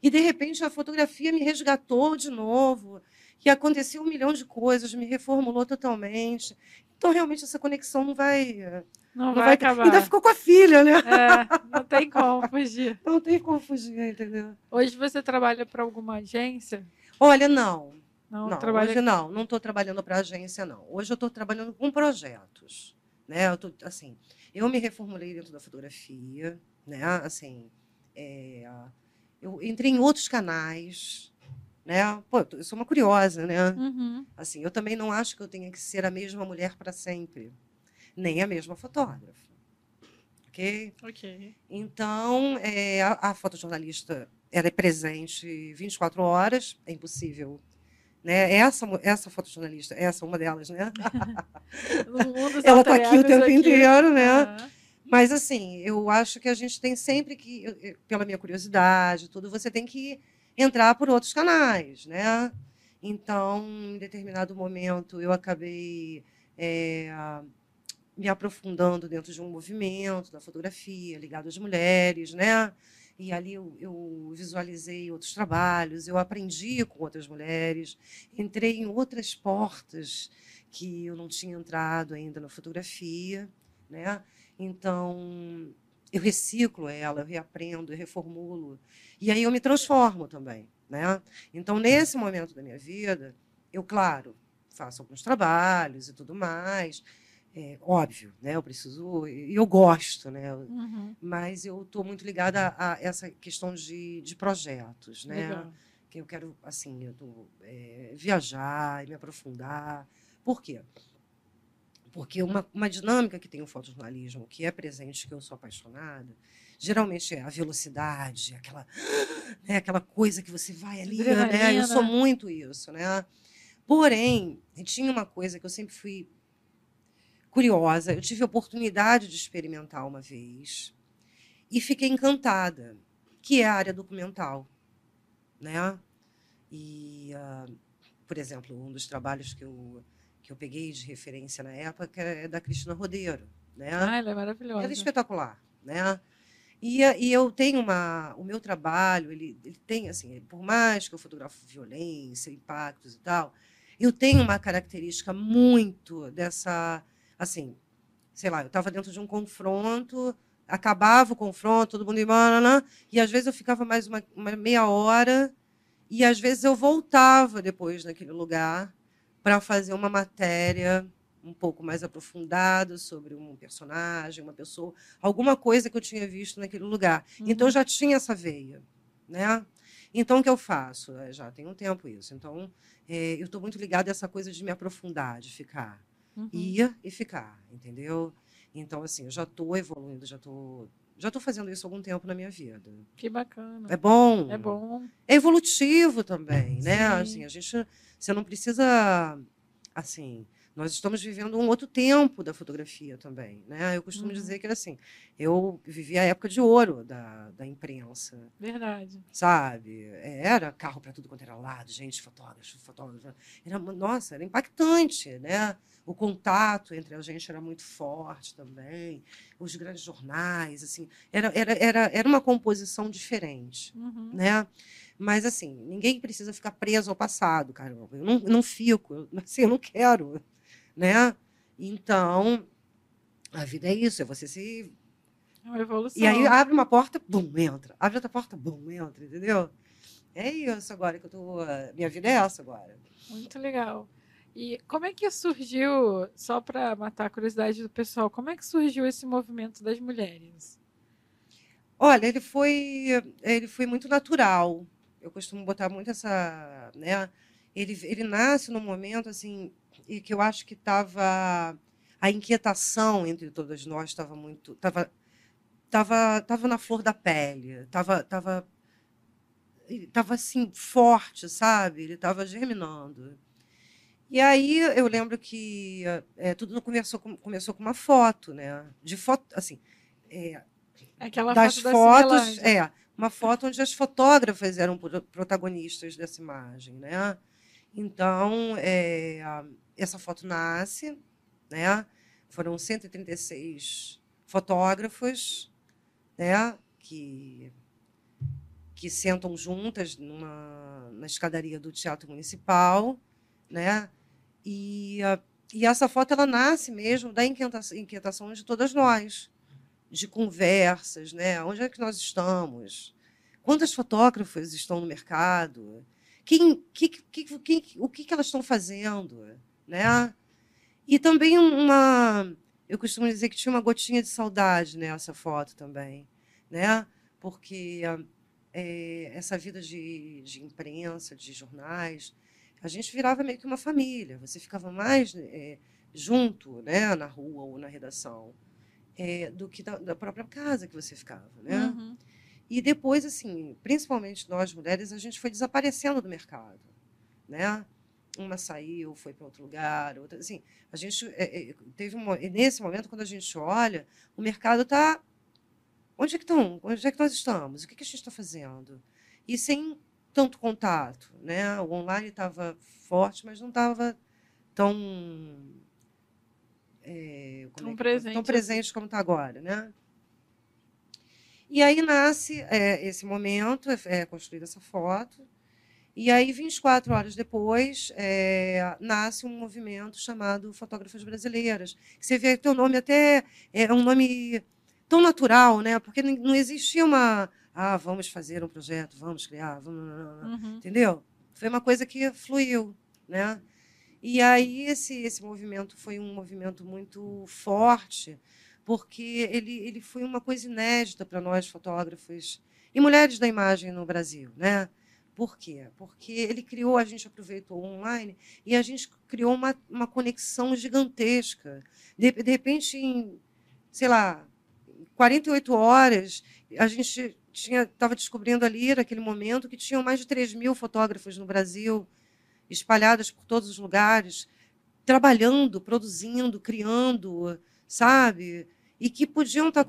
E, de repente, a fotografia me resgatou de novo. E aconteceu um milhão de coisas, me reformulou totalmente. Então, realmente, essa conexão não vai. Não, Não vai, vai, acabar. Ainda ficou com a filha, né? É, não tem como fugir. (laughs) Não tem como fugir, entendeu? Hoje você trabalha para alguma agência? Olha, não. Não, Não, trabalha. hoje não. Não estou trabalhando para agência, não. Hoje eu estou trabalhando com projetos. Né? Eu, tô, assim, eu me reformulei dentro da fotografia, né? Assim, é, eu entrei em outros canais, né? Pô, eu sou uma curiosa, né? Uhum. Assim, eu também não acho que eu tenha que ser a mesma mulher para sempre, nem a mesma fotógrafa. Ok? Ok. Então, é, a, a fotojornalista ela é presente 24 horas, é impossível. Né? Essa, essa fotojornalista, essa uma delas, né? (laughs) Ela está aqui o tempo aqui. inteiro, né? Aham. Mas, assim, eu acho que a gente tem sempre que, eu- eu- pela minha curiosidade, tudo, você tem que entrar por outros canais, né? Então, em determinado momento, eu acabei é, me aprofundando dentro de um movimento da fotografia ligado às mulheres, né? E ali eu, eu visualizei outros trabalhos, eu aprendi com outras mulheres, entrei em outras portas que eu não tinha entrado ainda na fotografia, né? Então, eu reciclo ela, eu reaprendo, eu reformulo. E aí eu me transformo também. Né? Então, nesse momento da minha vida, eu, claro, faço alguns trabalhos e tudo mais. É, óbvio, né? eu preciso, e eu gosto, né? Uhum. mas eu estou muito ligada a, a essa questão de, de projetos. Né? Legal. que eu quero assim eu tô, é, viajar e me aprofundar por quê porque uma, uma dinâmica que tem o fotojornalismo que é presente que eu sou apaixonada geralmente é a velocidade aquela né, aquela coisa que você vai ali né? eu sou muito isso né porém tinha uma coisa que eu sempre fui curiosa eu tive a oportunidade de experimentar uma vez e fiquei encantada que é a área documental né? E, ah, por exemplo, um dos trabalhos que eu, que eu peguei de referência na época é da Cristina Rodeiro, né? Ah, ela é maravilhosa. Ela é espetacular, né? E, e eu tenho uma. O meu trabalho, ele, ele tem, assim, por mais que eu fotografo violência, impactos e tal, eu tenho uma característica muito dessa. Assim, sei lá, eu estava dentro de um confronto, acabava o confronto, todo mundo ia, e às vezes eu ficava mais uma, uma meia hora, e às vezes eu voltava depois naquele lugar para fazer uma matéria um pouco mais aprofundado sobre um personagem, uma pessoa, alguma coisa que eu tinha visto naquele lugar. Uhum. Então, eu já tinha essa veia. Né? Então, o que eu faço? É, já tem um tempo isso. Então, é, eu estou muito ligada a essa coisa de me aprofundar, de ficar. Uhum. Ir e ficar, entendeu? Então, assim, eu já estou evoluindo, já estou já estou fazendo isso há algum tempo na minha vida. Que bacana. É bom. É bom. É evolutivo também, né? Assim, a gente, você não precisa, assim, nós estamos vivendo um outro tempo da fotografia também. Né? Eu costumo uhum. dizer que assim, eu vivi a época de ouro da, da imprensa. Verdade. Sabe? Era carro para tudo quanto era lado, gente, fotógrafo, fotógrafo. Era, nossa, era impactante, né? O contato entre a gente era muito forte também. Os grandes jornais, assim, era, era, era, era uma composição diferente, uhum. né? Mas, assim, ninguém precisa ficar preso ao passado, caramba. Eu não, não fico, (laughs) assim, eu não quero né? Então, a vida é isso, é você se. É uma evolução. E aí abre uma porta, bum, entra. Abre outra porta, bum, entra, entendeu? É isso agora que eu tô. Minha vida é essa agora. Muito legal. E como é que surgiu, só para matar a curiosidade do pessoal, como é que surgiu esse movimento das mulheres? Olha, ele foi, ele foi muito natural. Eu costumo botar muito essa, né? Ele, ele nasce num momento assim e que eu acho que estava a inquietação entre todas nós estava muito estava tava, tava na flor da pele estava tava estava assim forte sabe ele estava germinando e aí eu lembro que é, tudo começou com, começou com uma foto né de foto assim é, Aquela das foto fotos da é uma foto onde as fotógrafas eram protagonistas dessa imagem né então é, essa foto nasce, né? Foram 136 fotógrafos, né? Que que sentam juntas numa, na escadaria do Teatro Municipal, né? E, e essa foto ela nasce mesmo da inquietação, de todas nós, de conversas, né? Onde é que nós estamos? Quantas fotógrafas estão no mercado? Quem, que, que, o que, que elas estão fazendo? né? E também uma, eu costumo dizer que tinha uma gotinha de saudade nessa foto também, né? Porque é, essa vida de, de imprensa, de jornais, a gente virava meio que uma família. Você ficava mais é, junto, né, na rua ou na redação, é, do que da, da, própria casa que você ficava, né? Uhum. E depois, assim, principalmente nós mulheres, a gente foi desaparecendo do mercado, né? uma saiu, foi para outro lugar, outra, assim, a gente é, teve nesse momento quando a gente olha, o mercado está onde é que estão, onde é que nós estamos, o que, que a gente está fazendo e sem tanto contato, né? O online estava forte, mas não estava tão é, tão, é, presente. tão presente como está agora, né? E aí nasce é, esse momento, é, é construída essa foto, e aí, 24 horas depois, é, nasce um movimento chamado Fotógrafas Brasileiras. Você vê que o nome até é um nome tão natural, né? Porque não existia uma. Ah, vamos fazer um projeto, vamos criar, vamos. Uhum. Entendeu? Foi uma coisa que fluiu, né? E aí esse, esse movimento foi um movimento muito forte, porque ele, ele foi uma coisa inédita para nós, fotógrafos e mulheres da imagem no Brasil, né? Por quê? Porque ele criou, a gente aproveitou online e a gente criou uma, uma conexão gigantesca. De, de repente, em, sei lá, 48 horas, a gente estava descobrindo ali, naquele momento, que tinham mais de 3 mil fotógrafos no Brasil, espalhados por todos os lugares, trabalhando, produzindo, criando, sabe? e que podiam estar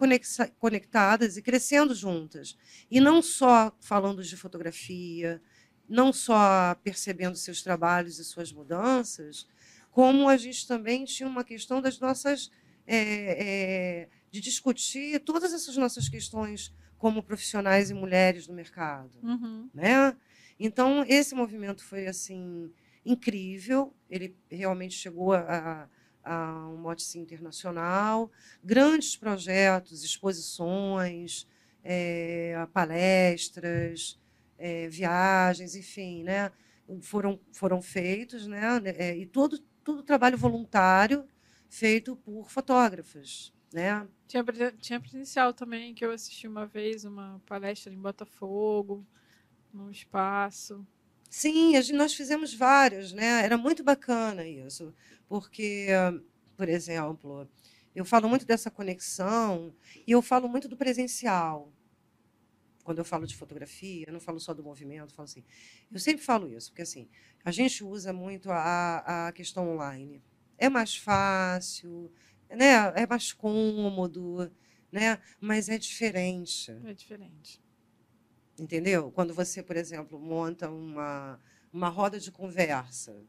conectadas e crescendo juntas. E não só falando de fotografia, não só percebendo seus trabalhos e suas mudanças, como a gente também tinha uma questão das nossas. É, é, de discutir todas essas nossas questões como profissionais e mulheres no mercado, Uhum. né? Então esse movimento foi assim incrível. Ele realmente chegou a, a um mote internacional, grandes projetos, exposições, é, palestras, é, viagens, enfim, né? Foram foram feitos, né? É, e todo todo trabalho voluntário feito por fotógrafas, né? Tinha, tinha presencial também, que eu assisti uma vez, uma palestra em Botafogo, num espaço. Sim, nós fizemos várias, né? Era muito bacana isso, porque, por exemplo, eu falo muito dessa conexão e eu falo muito do presencial. Quando eu falo de fotografia, eu não falo só do movimento, eu falo assim. Eu sempre falo isso, porque assim, a gente usa muito a, a questão online. É mais fácil, né? É mais cômodo, né? Mas é diferente. É diferente. Entendeu? Quando você, por exemplo, monta uma, uma roda de conversa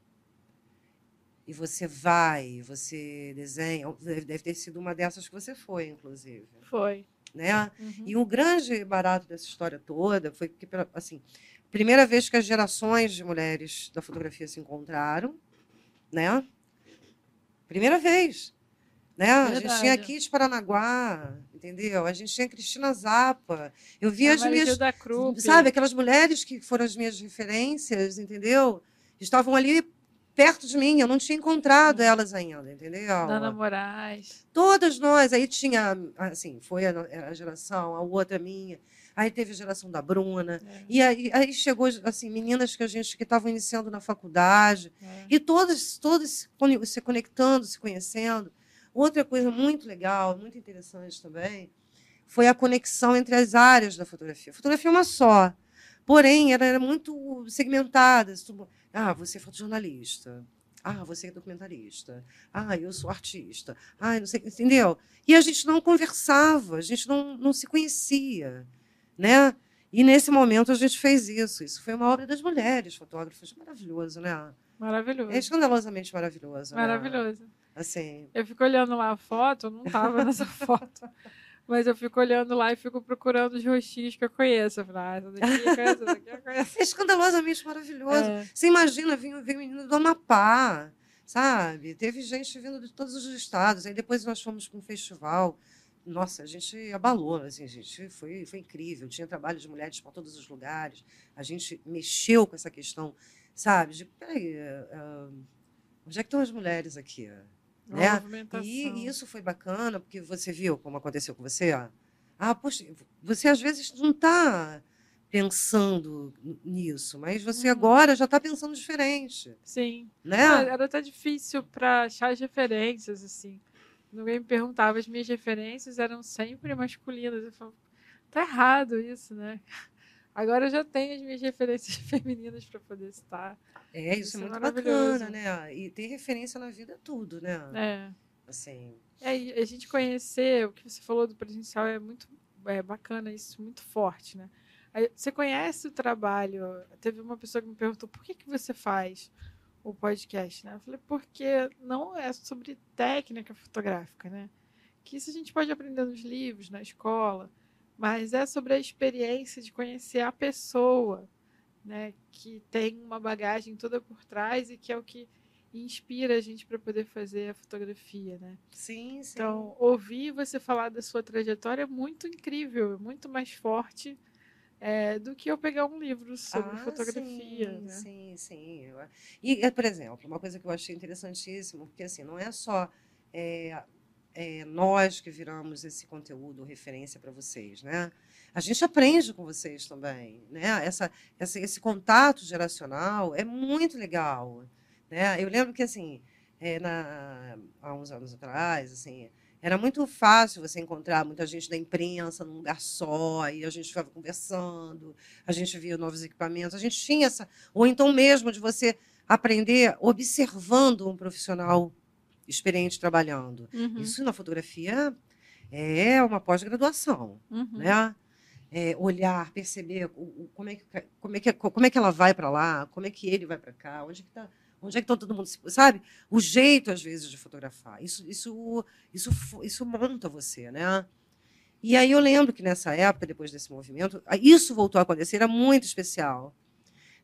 e você vai, você desenha, deve ter sido uma dessas que você foi, inclusive, Foi. né? Uhum. E o grande barato dessa história toda foi que, assim, primeira vez que as gerações de mulheres da fotografia se encontraram, né? Primeira vez. Né? A gente tinha Verdade. Kit Paranaguá, entendeu? A gente tinha Cristina Zappa. Eu vi A as Maria minhas da Krupp. Sabe, aquelas mulheres que foram as minhas referências, entendeu? Estavam ali perto de mim, eu não tinha encontrado elas ainda, entendeu? Dana Moraes. Todas nós, aí tinha, assim, foi a, a geração, a outra minha, aí teve a geração da Bruna, É, e aí, aí chegou, assim, meninas que a gente, que estavam iniciando na faculdade, é. e todas, todas se conectando, se conhecendo. Outra coisa muito legal, muito interessante também, foi a conexão entre as áreas da fotografia. A fotografia é uma só, porém, ela era muito segmentada. Ah, você é fotojornalista. Ah, você é documentarista. Ah, eu sou artista. Ah, não sei, entendeu? E a gente não conversava, a gente não, não se conhecia, né? E nesse momento a gente fez isso. Isso foi uma obra das mulheres fotógrafas, maravilhoso, né? Maravilhoso. É escandalosamente maravilhoso. né? Assim, Eu fico olhando lá a foto, não tava nessa (laughs) foto. Mas eu fico olhando lá e fico procurando os rostinhos que eu conheço. Eu falo, ah, essa daqui eu conheço, essa daqui eu conheço. (laughs) é escandalosamente maravilhoso. É, Você imagina, vinha, vinha menino do Amapá, sabe? Teve gente vindo de todos os estados. Aí depois nós fomos para um festival. Nossa, a gente abalou, assim, gente. Foi, foi incrível. Tinha trabalho de mulheres por todos os lugares. A gente mexeu com essa questão, sabe? De, peraí, ah, onde é que estão as mulheres aqui? Né? E, isso foi bacana, porque você viu como aconteceu com você. ó. Ah, poxa, você às vezes não está pensando nisso, mas você Uhum. agora já está pensando diferente, Sim. né? Era até difícil para achar as referências, assim. Ninguém me perguntava, as minhas referências eram sempre masculinas. Eu falava, tá errado isso, né? Agora eu já tenho as minhas (laughs) referências femininas para poder citar. É, isso, isso é é muito bacana, né? E ter referência na vida é tudo, né? É. Assim, É, a gente conhecer o que você falou do presencial é muito é, bacana, isso muito forte, né? Você conhece o trabalho? Teve uma pessoa que me perguntou por que, que você faz o podcast, né? Eu falei, porque não é sobre técnica fotográfica, né? Que isso a gente pode aprender nos livros, na escola, mas é sobre a experiência de conhecer a pessoa, né? Que tem uma bagagem toda por trás e que é o que inspira a gente para poder fazer a fotografia, né? sim, sim. Então, ouvir você falar da sua trajetória é muito incrível, é muito mais forte é, do que eu pegar um livro sobre Ah, fotografia. Sim, né? sim, sim. E, é, por exemplo, uma coisa que eu achei interessantíssimo, porque assim, não é só é, é, nós que viramos esse conteúdo referência para vocês, né? A gente aprende com vocês também, né? Essa, essa, esse contato geracional é muito legal, né? Eu lembro que assim, é, na, há uns anos atrás, assim, era muito fácil você encontrar muita gente da imprensa num lugar só, e a gente ficava conversando, a gente via novos equipamentos, a gente tinha essa. Ou então mesmo de você aprender observando um profissional experiente trabalhando. Uhum, Isso na fotografia é uma pós-graduação, uhum. né? É, olhar, perceber o- o- como, é que, como, é que, como é que ela vai para lá, como é que ele vai para cá, onde é que está onde é que tá todo mundo se- sabe o jeito às vezes de fotografar isso isso isso isso monta você né E aí eu lembro que nessa época, depois desse movimento, isso voltou a acontecer, era muito especial.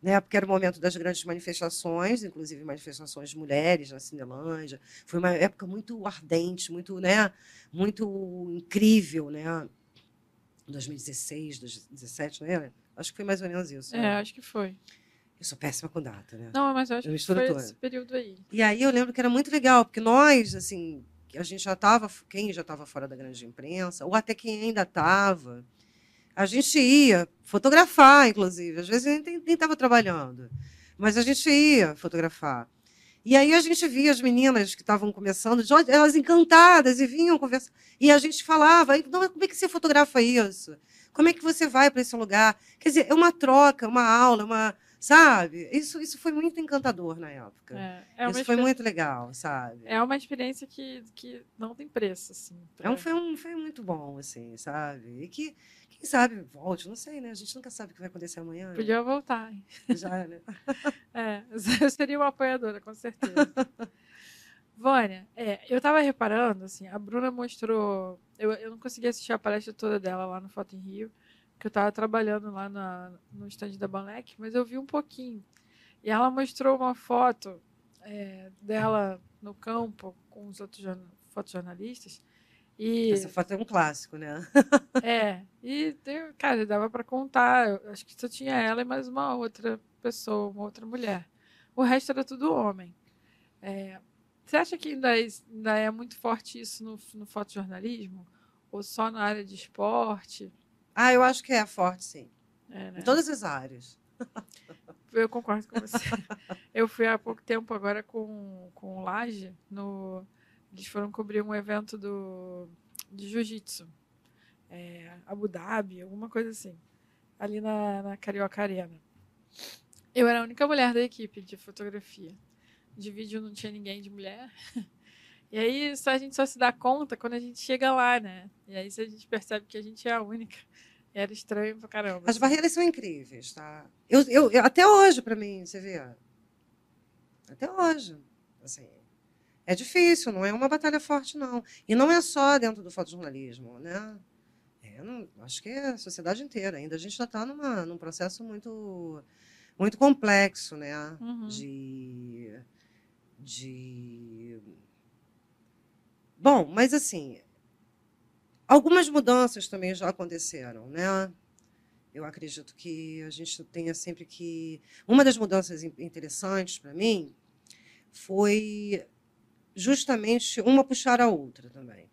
Né, porque era o momento das grandes manifestações, inclusive manifestações de mulheres na Cinelândia. Foi uma época muito ardente, muito, né, muito incrível, né? 2016, 2017, né? Acho que foi mais ou menos isso. É, né? acho que foi. Eu sou péssima com data, né? Não, mas eu acho Eu que foi tudo. esse período aí. E aí eu lembro que era muito legal, porque nós, assim, a gente já estava, quem já estava fora da grande imprensa, ou até quem ainda estava, a gente ia fotografar, inclusive. Às vezes a gente nem estava trabalhando, mas a gente ia fotografar. E aí a gente via as meninas que estavam começando, elas encantadas, e vinham conversar. E a gente falava, "Ei, não, como é que você fotografa isso? Como é que você vai para esse lugar? Quer dizer, é uma troca, uma aula, uma. Sabe? Isso, isso foi muito encantador na época. É, é Isso foi muito legal, sabe? É uma experiência que, que não tem preço, assim. É um, pra- foi, um, foi muito bom, assim, sabe? E que, quem sabe, volte, não sei, né? A gente nunca sabe o que vai acontecer amanhã. né? Podia voltar. hein? (laughs) Já, né? (laughs) É, eu seria uma apoiadora, com certeza. Vânia, é, eu tava reparando, assim, a Bruna mostrou. Eu, eu não consegui assistir a palestra toda dela lá no Foto em Rio, porque eu tava trabalhando lá na, no stand da Banlec, mas eu vi um pouquinho. E ela mostrou uma foto é, dela no campo com os outros jorna- fotojornalistas. E Essa foto é um clássico, né? (laughs) é, e cara, dava para contar. eu acho que só tinha ela e mais uma outra pessoa, uma outra mulher. O resto era tudo homem. É, você acha que ainda é, ainda é muito forte isso no, no fotojornalismo? Ou só na área de esporte? Ah, eu acho que é forte, sim. É, né? Em todas as áreas. (laughs) Eu concordo com você. Eu fui há pouco tempo agora com, com o Laje, no, eles foram cobrir um evento do, de jiu-jitsu. É, Abu Dhabi, alguma coisa assim. Ali na, na Carioca Arena. Eu era a única mulher da equipe de fotografia. De vídeo não tinha ninguém de mulher. (laughs) E aí só, a gente só se dá conta quando a gente chega lá, né? E aí a gente percebe que a gente é a única. Era estranho pra caramba. As assim. barreiras são incríveis, tá? Eu, eu, eu- até hoje, para mim, você vê. Até hoje. Assim, é difícil, não é uma batalha forte, não. E não é só dentro do fotojornalismo, né? É, não- acho que é a sociedade inteira. Ainda a gente já está num processo muito, muito complexo, né? Uhum. De, de. Bom, mas assim, algumas mudanças também já aconteceram, né? Eu acredito que a gente tenha sempre que. Uma das mudanças in- interessantes para mim foi justamente uma puxar a outra também.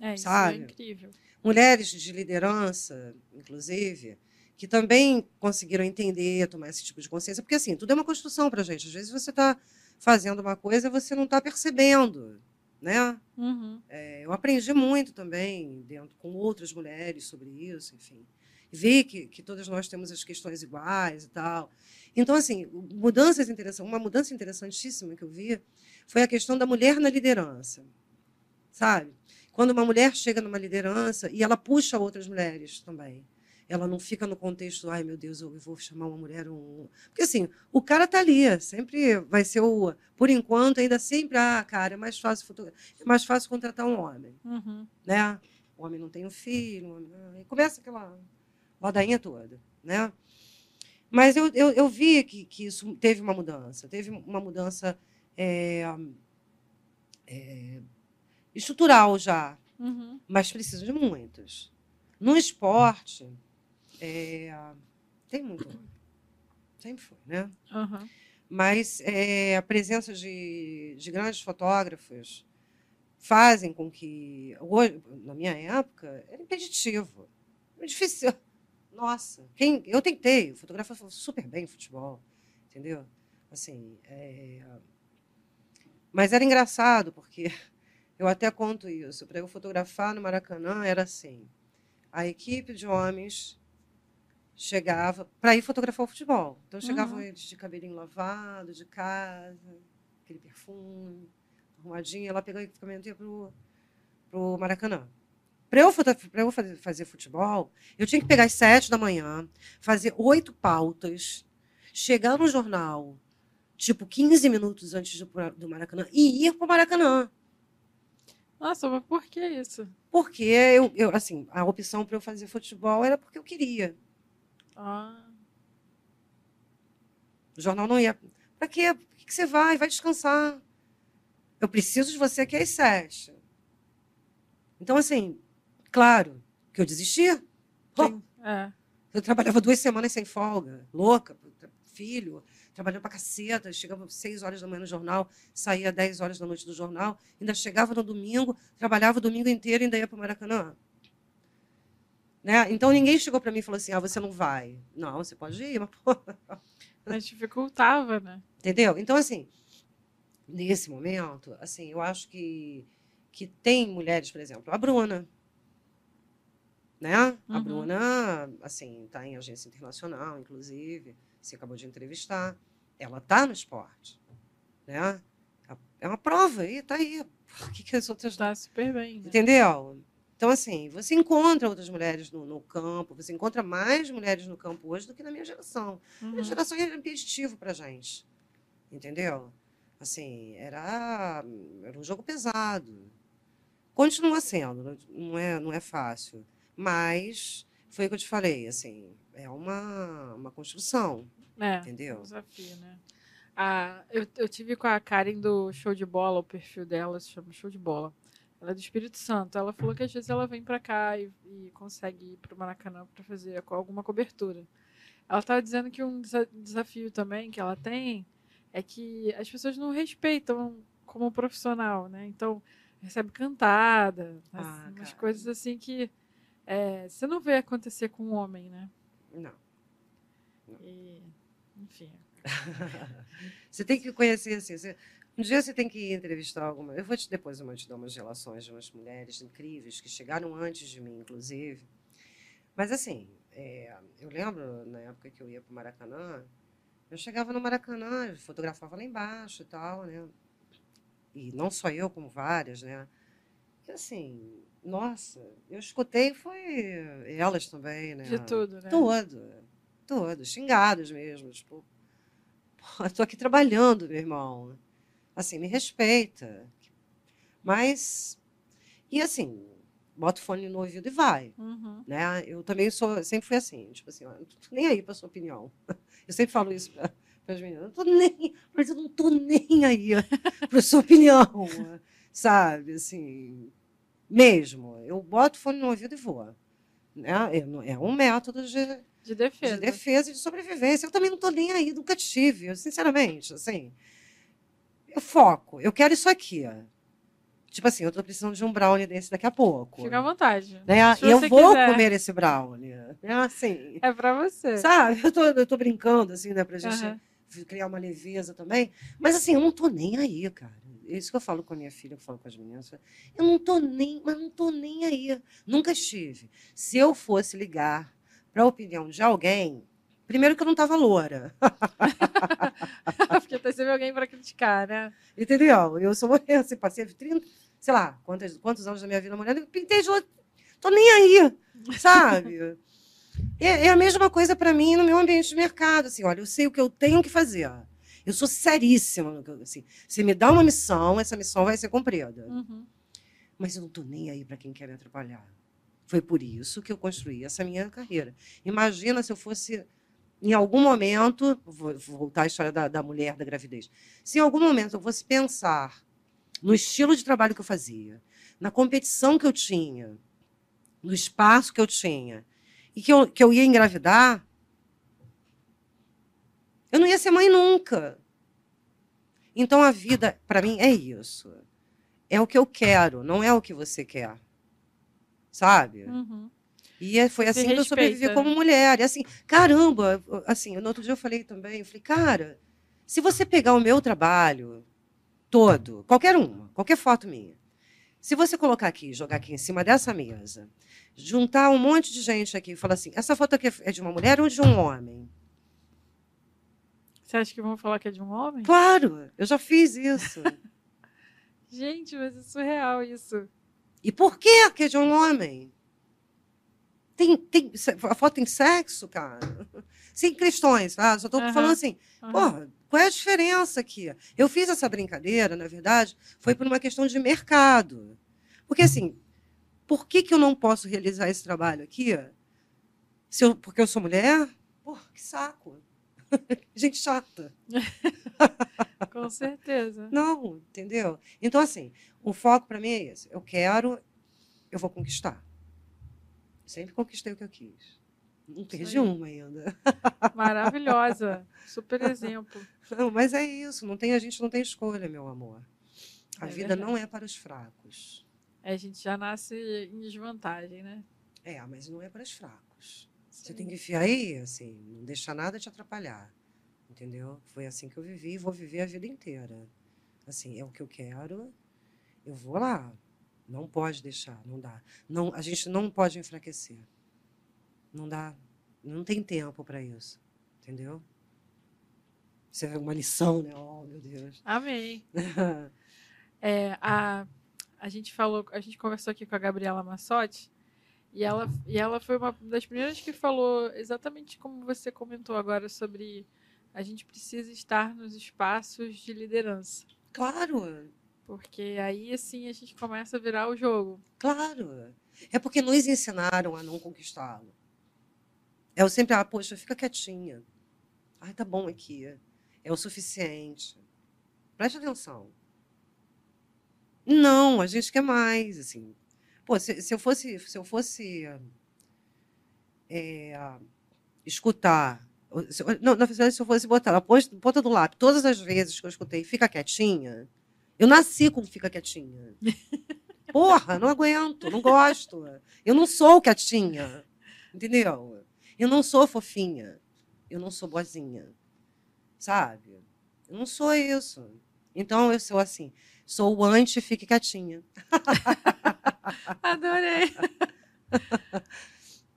É, isso sabe? é incrível. Mulheres de liderança, inclusive, que também conseguiram entender, tomar esse tipo de consciência, porque assim, tudo é uma construção para a gente. Às vezes você está fazendo uma coisa e você não está percebendo, né? Uhum. É, eu aprendi muito também dentro com outras mulheres sobre isso, enfim. Vi que, que todas nós temos as questões iguais e tal. Então, assim, mudanças interessantes, uma mudança interessantíssima que eu vi foi a questão da mulher na liderança, sabe? Quando uma mulher chega numa liderança e ela puxa outras mulheres também. Ela não fica no contexto, ai meu Deus, eu vou chamar uma mulher. Um... Porque assim, o cara está ali, sempre vai ser o. Por enquanto, ainda sempre, ah, cara, é mais fácil, foto... é mais fácil contratar um homem Uhum. né? O homem não tem um filho, homem... e começa aquela ladainha toda, né? Mas eu, eu, eu vi que, que isso teve uma mudança, teve uma mudança é, é, estrutural já, Uhum. mas precisa de muitas. No esporte, é, tem muito homem. Sempre foi, né? Uhum. mas é, a presença de, de grandes fotógrafos fazem com que hoje, na minha época era impeditivo era difícil (laughs) nossa quem eu tentei eu fotografava super bem futebol entendeu assim é, mas era engraçado porque (laughs) eu até conto isso para eu fotografar no Maracanã era assim a equipe de homens chegava para ir fotografar o futebol. Então chegavam Uhum. eles de cabelinho lavado, de casa, aquele perfume, arrumadinho. Ela pegou o equipamento e ia pro, pro Maracanã. Para eu, pra eu fazer, fazer futebol, eu tinha que pegar às sete da manhã, fazer oito pautas, chegar no jornal, tipo 15 minutos antes do, do Maracanã, e ir para o Maracanã. Nossa, mas por que isso? Porque eu, eu assim, a opção para eu fazer futebol era porque eu queria. Ah, O jornal não ia. Para quê? Por que que você vai? Vai descansar. Eu preciso de você aqui às sete. Então, assim, claro que eu desisti. É. Eu trabalhava duas semanas sem folga, louca, filho, trabalhando pra caceta, chegava às seis horas da manhã no jornal, saía às 10 horas da noite do jornal, ainda chegava no domingo, trabalhava o domingo inteiro e ainda ia para o Maracanã. Né? Então ninguém chegou para mim e falou assim: ah, você não vai. Não, você pode ir, mas pô. (laughs) Mas dificultava, né? Entendeu? Então, assim, nesse momento, assim, eu acho que, que tem mulheres, por exemplo, a Bruna. Né? A Uhum. Bruna, assim, está em agência internacional, inclusive. Você acabou de entrevistar. Ela está no esporte. Né? A- É uma prova está aí. Por que, que as outras Tá super bem. Né? Entendeu? Então, assim, você encontra outras mulheres no, no campo, você encontra mais mulheres no campo hoje do que na minha geração. Minha Uhum. geração era impeditivo pra gente. Entendeu? Assim, era, era um jogo pesado. Continua sendo, não é, não é fácil. Mas foi o que eu te falei, assim, é uma, uma construção, É, entendeu? um desafio, né? Ah, eu, eu tive com a Karen do Show de Bola, o perfil dela se chama Show de Bola. Ela é do Espírito Santo. Ela falou que às vezes ela vem pra cá e, e consegue ir pro Maracanã pra fazer alguma cobertura. Ela estava dizendo que um desa- desafio também que ela tem é que as pessoas não respeitam como profissional, né? Então, recebe cantada? Ah, umas cara. coisas assim que é, você não vê acontecer com um homem, né? Não. E, enfim. (laughs) Você tem que conhecer assim. você- um dia você tem que entrevistar alguma. Eu vou te depois eu vou te dar umas relações de umas mulheres incríveis que chegaram antes de mim, inclusive. Mas assim, é, eu lembro na época que eu ia para o Maracanã, eu chegava no Maracanã, eu fotografava lá embaixo e tal, né? E não só eu, como várias, né? E assim, nossa, eu escutei foi elas também, né? De tudo, né? Todo, todo, xingados mesmo, tipo, (laughs) pô, tô aqui trabalhando, meu irmão. Assim, me respeita. Mas, e assim, bota o fone no ouvido e vai, Uhum. né? Eu também sou, sempre fui assim, tipo assim, ó, não tô nem aí pra sua opinião. (laughs) Eu sempre falo isso para as meninas, eu não tô nem, mas eu não tô nem aí (laughs) pra sua opinião, (laughs) sabe? Assim, mesmo. Eu boto o fone no ouvido e vou. Né? É, é um método de, De defesa. de defesa e de sobrevivência. Eu também não estou nem aí, nunca tive, eu, sinceramente, assim. Eu foco, eu quero isso aqui. ó. Tipo assim, eu estou precisando de um brownie desse daqui a pouco. Fica à vontade. né? Se eu vou quiser. comer esse brownie. É assim, É pra você. sabe? Eu tô, eu tô brincando, assim, né, pra gente Aham. criar uma leveza também. Mas assim, eu não tô nem aí, cara. É isso que eu falo com a minha filha, eu falo com as meninas. Eu não tô nem, mas não tô nem aí. Nunca estive. Se eu fosse ligar para a opinião de alguém, primeiro que eu não tava loura, (laughs) Porque tem sempre alguém pra criticar, né? entendeu? Eu sou (laughs) mulher, assim, passei 30, sei lá, quantos, quantos anos da minha vida eu pintei de loura. Tô nem aí, sabe? (laughs) É, é a mesma coisa para mim no meu ambiente de mercado. Assim, olha, eu sei o que eu tenho que fazer. Eu sou seríssima. Assim, se me dá uma missão, essa missão vai ser cumprida. Uhum. Mas eu não estou nem aí para quem quer me atrapalhar. Foi por isso que eu construí essa minha carreira. Imagina se eu fosse, em algum momento, vou, voltar à história da, da mulher da gravidez. Se em algum momento eu fosse pensar no estilo de trabalho que eu fazia, na competição que eu tinha, no espaço que eu tinha, e que eu, que eu ia engravidar, eu não ia ser mãe nunca. Então a vida, para mim, é isso. É o que eu quero, não é o que você quer. Sabe? Uhum. E é- foi assim que eu sobrevivi como né? mulher. E assim, caramba, assim, no outro dia eu falei também, eu falei, cara, se você pegar o meu trabalho todo, qualquer uma, qualquer foto minha, se você colocar aqui, jogar aqui em cima dessa mesa, juntar um monte de gente aqui e falar assim, essa foto aqui é de uma mulher ou de um homem? Você acha que vão falar que é de um homem? Claro, eu já fiz isso. (laughs) Gente, mas é surreal isso. E por que que é de um homem? Tem, tem, a foto tem sexo, cara? (laughs) Sem questões, tá? Só estou Aham. falando assim, Aham. Porra, qual é a diferença aqui? Eu fiz essa brincadeira, na verdade, foi por uma questão de mercado. Porque, assim, Por que, que eu não posso realizar esse trabalho aqui? Se eu, porque eu sou mulher? Pô, que saco. (laughs) Gente chata. (laughs) Com certeza. Não, entendeu? Então, assim, o foco para mim é esse. Eu quero, eu vou conquistar. Sempre conquistei o que eu quis. Não perdi uma ainda. (laughs) Maravilhosa. Super exemplo. Não, mas é isso. Não tem, a gente não tem escolha, meu amor. A É vida verdade. não é para os fracos. É, a gente já nasce em desvantagem, né? É, mas não é para os fracos. Você tem que enfiar aí, assim, não deixar nada te atrapalhar. Entendeu? Foi assim que eu vivi e vou viver a vida inteira. Assim, é o que eu quero, eu vou lá. Não pode deixar, não dá. Não, a gente não pode enfraquecer. Não dá. Não tem tempo para isso. Entendeu? Isso é uma lição, né? Oh, meu Deus. Amém. (laughs) É, a, a gente falou, a gente conversou aqui com a Gabriela Massotti e ela, e ela foi uma das primeiras que falou exatamente como você comentou agora sobre a gente precisa estar nos espaços de liderança. claro, Porque aí, assim, a gente começa a virar o jogo. claro. É porque nos ensinaram a não conquistá-lo. Eu sempre, ah, poxa, fica quietinha. Ai, tá bom aqui. É o suficiente. Preste atenção. Não, a gente quer mais, assim. Pô, se, se eu fosse, se eu fosse é, escutar, se- não, na verdade, se eu fosse botar na ponta ponta do lápis, todas as vezes que eu escutei fica quietinha, eu nasci com fica quietinha. Porra, não aguento, não gosto. Eu não sou quietinha, entendeu? Eu não sou fofinha, eu não sou boazinha, sabe? Eu não sou isso. Então eu sou assim, sou o anti fique quietinha. (laughs) Adorei!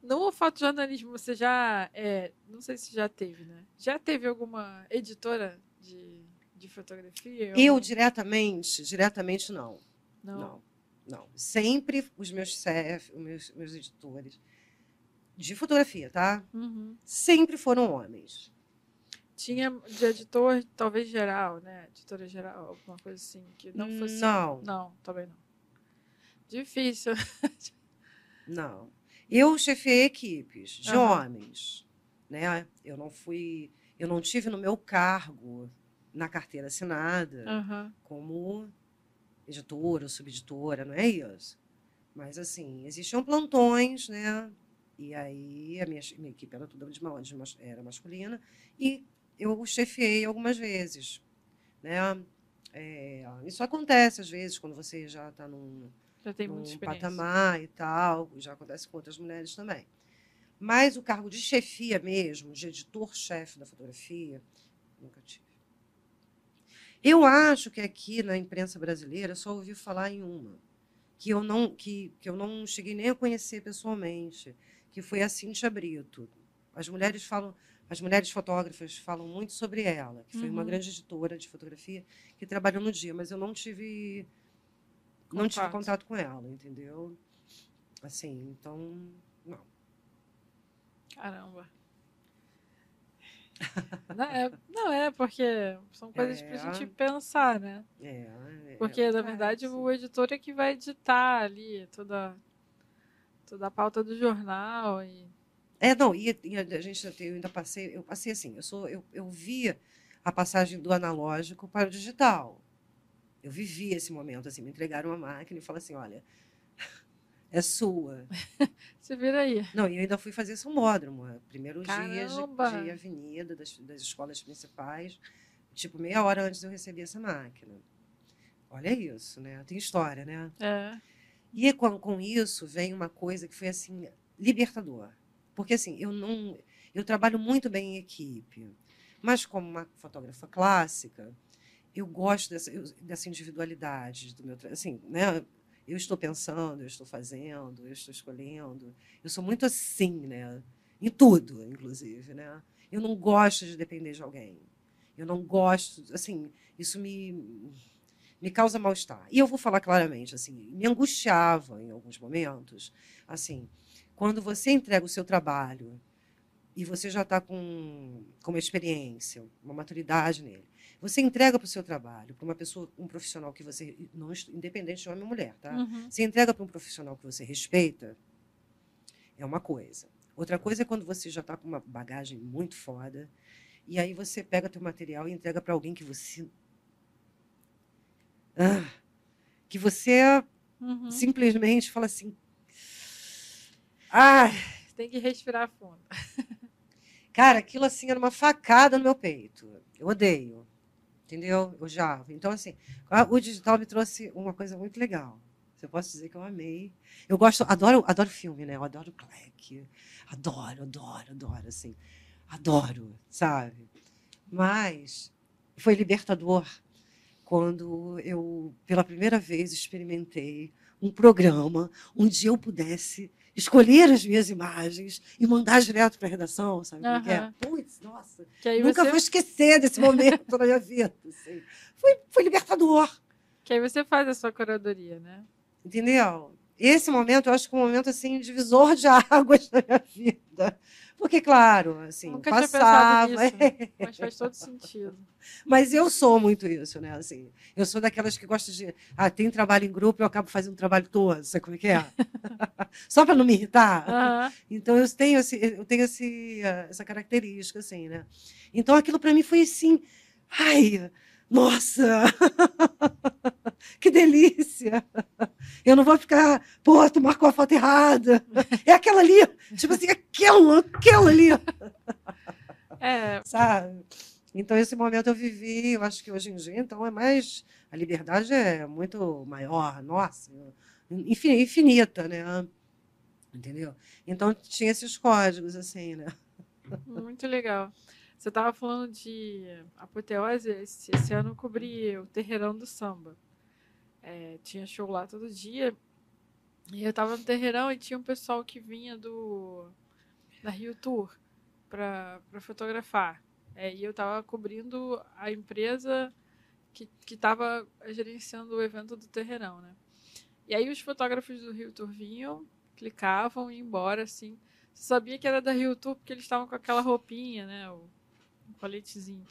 No fotojornalismo, você já. é, não sei se já teve, né? Já teve alguma editora de, de fotografia? Eu diretamente, diretamente não. Não. Não, não. Sempre os meus chefes, os meus, meus editores de fotografia, tá? Uhum. Sempre foram homens. Tinha de editor, talvez geral, né? Editora geral, alguma coisa assim. Que não fosse. Não. Não, também não. Difícil. (laughs) Não. Eu chefiei equipes de Aham. homens, né? Eu não fui, eu não tive no meu cargo na carteira assinada Aham. como editora ou subeditora, não é isso. Mas assim, existiam plantões, né? E aí a minha, minha equipe era toda de, de era masculina e eu chefiei algumas vezes, né? É, isso acontece às vezes quando você já está num, Já tem num patamar e tal, já acontece com outras mulheres também. Mas o cargo de chefia mesmo, de editor-chefe da fotografia, nunca tive. Eu acho que aqui na imprensa brasileira só ouvi falar em uma, que eu não, que, que eu não cheguei nem a conhecer pessoalmente, que foi a Cintia Brito. As mulheres falam, as mulheres fotógrafas falam muito sobre ela, que foi uma Uhum. grande editora de fotografia que trabalhou no dia, mas eu não tive não tive Contato. contato com ela, entendeu? Assim, então, não. Caramba. (laughs) não, é, não, é porque são coisas É. gente pensar, né? É, é, Porque, na acontece. verdade, o editor é que vai editar ali toda, toda a pauta do jornal. E... É, não, e, e a gente eu ainda passei, eu passei assim, eu sou, eu, eu vi a passagem do analógico para o digital. Eu vivi esse momento, assim, me entregaram uma máquina e falaram assim, olha, é sua. (laughs) Se vira aí. Não, e eu ainda fui fazer sumódromo, é, primeiro dia Caramba! de, de avenida das, das escolas principais, tipo, meia hora antes eu recebi essa máquina. Olha isso, né? Tem história, né? É. E com, com isso vem uma coisa que foi assim libertador, porque assim eu não, eu trabalho muito bem em equipe, mas como uma fotógrafa clássica, eu gosto dessa, dessa individualidade do meu, assim, né? Eu estou pensando, eu estou fazendo, eu estou escolhendo. Eu sou muito assim, né? Em tudo, inclusive, né? Eu não gosto de depender de alguém. Eu não gosto, assim, isso me me causa mal-estar. E eu vou falar claramente, assim, me angustiava em alguns momentos, assim, quando você entrega o seu trabalho e você já está com, com uma experiência, uma maturidade nele, Você entrega para o seu trabalho, para uma pessoa, um profissional que você, não, independente de homem ou mulher, tá? Uhum. Você entrega para um profissional que você respeita, é uma coisa. Outra coisa é quando você já está com uma bagagem muito foda, e aí você pega teu material e entrega para alguém que você. Ah, que você Uhum. simplesmente fala assim. Ah, Tem que respirar fundo. (laughs) cara, aquilo assim era uma facada no meu peito. Eu odeio. Entendeu? Eu já. Então, assim, o digital me trouxe uma coisa muito legal. Eu posso dizer que eu amei. Eu gosto, adoro, adoro filme, né? Eu adoro Black. Adoro, adoro, adoro, assim. Adoro, sabe? Mas foi libertador quando eu, pela primeira vez, experimentei um programa onde eu pudesse escolher as minhas imagens e mandar direto para a redação, sabe? que é? Aham. Putz, nossa, nunca você, vou esquecer desse momento na minha vida. assim. Foi, foi libertador. que aí você faz a sua curadoria, né? Entendeu? Esse momento, eu acho que é um momento assim, divisor de (laughs) águas na minha vida. Porque, claro, assim, Nunca tinha passava. pensado nisso. Mas faz todo sentido. Mas eu sou muito isso, né? Assim, eu sou daquelas que gostam de. Ah, tem trabalho em grupo, eu acabo fazendo o trabalho todo, sabe como é que é? (laughs) Só para não me irritar. Então eu tenho, esse, eu tenho esse, eh, essa característica, assim, né? Então aquilo para mim foi assim, ai, nossa, (laughs) que delícia! Eu não vou ficar, pô, tu marcou a foto errada. É aquela ali, tipo assim, aquela, aquela ali, (laughs) É, sabe? Então esse momento eu vivi, eu acho que hoje em dia, então é mais, a liberdade é muito maior, nossa, infin- infinita, né? Entendeu? Então tinha esses códigos, assim, né? muito legal. Você estava falando de apoteose, esse, esse ano eu cobri o Terreirão do Samba. É, tinha show lá todo dia. E eu tava no Terreirão e tinha um pessoal que vinha do da Rio Tour para fotografar. É, e eu tava cobrindo a empresa que, que tava gerenciando o evento do Terreirão, né? E aí os fotógrafos do Rio Tour vinham, clicavam e iam embora, assim. Você sabia que era da Rio Tour porque eles estavam com aquela roupinha, né? Um coletezinho.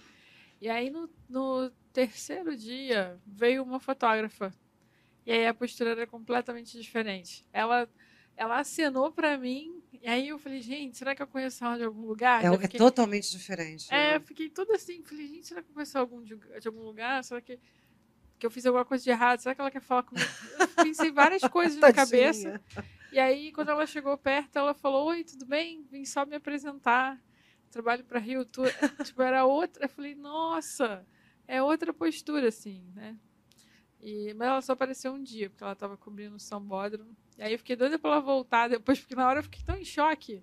E aí no, no terceiro dia veio uma fotógrafa. E aí a postura era completamente diferente. Ela, ela acenou pra mim, e aí eu falei, gente, será que eu conheço ela de algum lugar? É, é fiquei- totalmente diferente. é, né? eu fiquei tudo assim, falei, gente, será que eu conheço algum de, de algum lugar? Será que, que eu fiz alguma coisa de errado? Será que ela quer falar comigo? Eu pensei várias (laughs) coisas na cabeça. E aí, quando ela chegou perto, ela falou: Oi, tudo bem? Vim só me apresentar. Trabalho para Rio Tour. (laughs) tipo, era outra. Eu falei: Nossa, é outra postura, assim, né? E, mas ela só apareceu um dia, porque ela estava cobrindo o Sambódromo. E aí eu fiquei doida pra ela voltar depois, porque na hora eu fiquei tão em choque.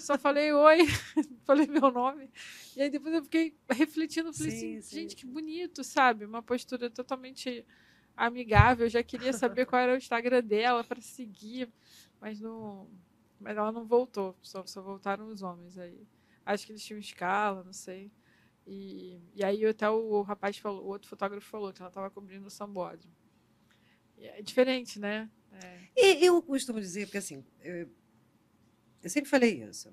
Só falei oi, (laughs) falei meu nome. E aí depois eu fiquei refletindo, falei Sim, assim, sim, gente, que bonito, sabe? Uma postura totalmente amigável. Eu já queria saber qual era o Instagram dela para seguir, mas não. Mas ela não voltou, só, só voltaram os homens aí. Acho que eles tinham escala, não sei. E, e aí até o, rapaz falou, o outro fotógrafo falou que ela estava cobrindo o Sambódromo. É diferente, né? É. E eu costumo dizer, porque assim, eu, eu sempre falei isso.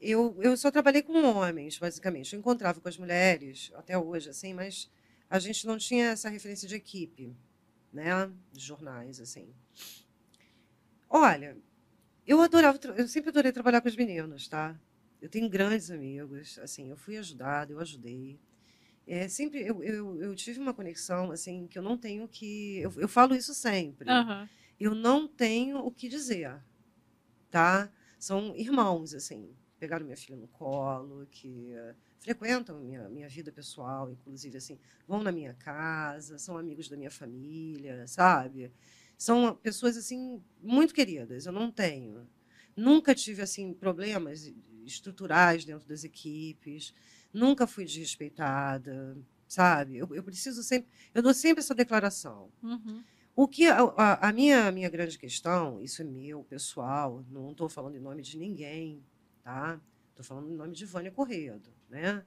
Eu, eu só trabalhei com homens, basicamente. Eu encontrava com as mulheres, até hoje, assim, mas a gente não tinha essa referência de equipe, né? De jornais, assim. Olha, eu adorava, eu sempre adorei trabalhar com os meninos, tá? Eu tenho grandes amigos, assim, eu fui ajudada, eu ajudei. É, sempre eu, eu, eu tive uma conexão, assim, que eu não tenho que. Eu, eu falo isso sempre Aham. eu não tenho o que dizer, tá? São irmãos, assim, pegaram minha filha no colo, que eh, frequentam minha, minha vida pessoal, inclusive, assim, vão na minha casa, são amigos da minha família, sabe? São pessoas, assim, muito queridas, eu não tenho. Nunca tive, assim, problemas estruturais dentro das equipes, nunca fui desrespeitada, sabe? Eu, eu preciso sempre, eu dou sempre essa declaração. Uhum. O que a, a- a minha, minha grande questão, isso é meu, pessoal, não estou falando em nome de ninguém, tá? Estou falando em nome de Vânia Corredo, né?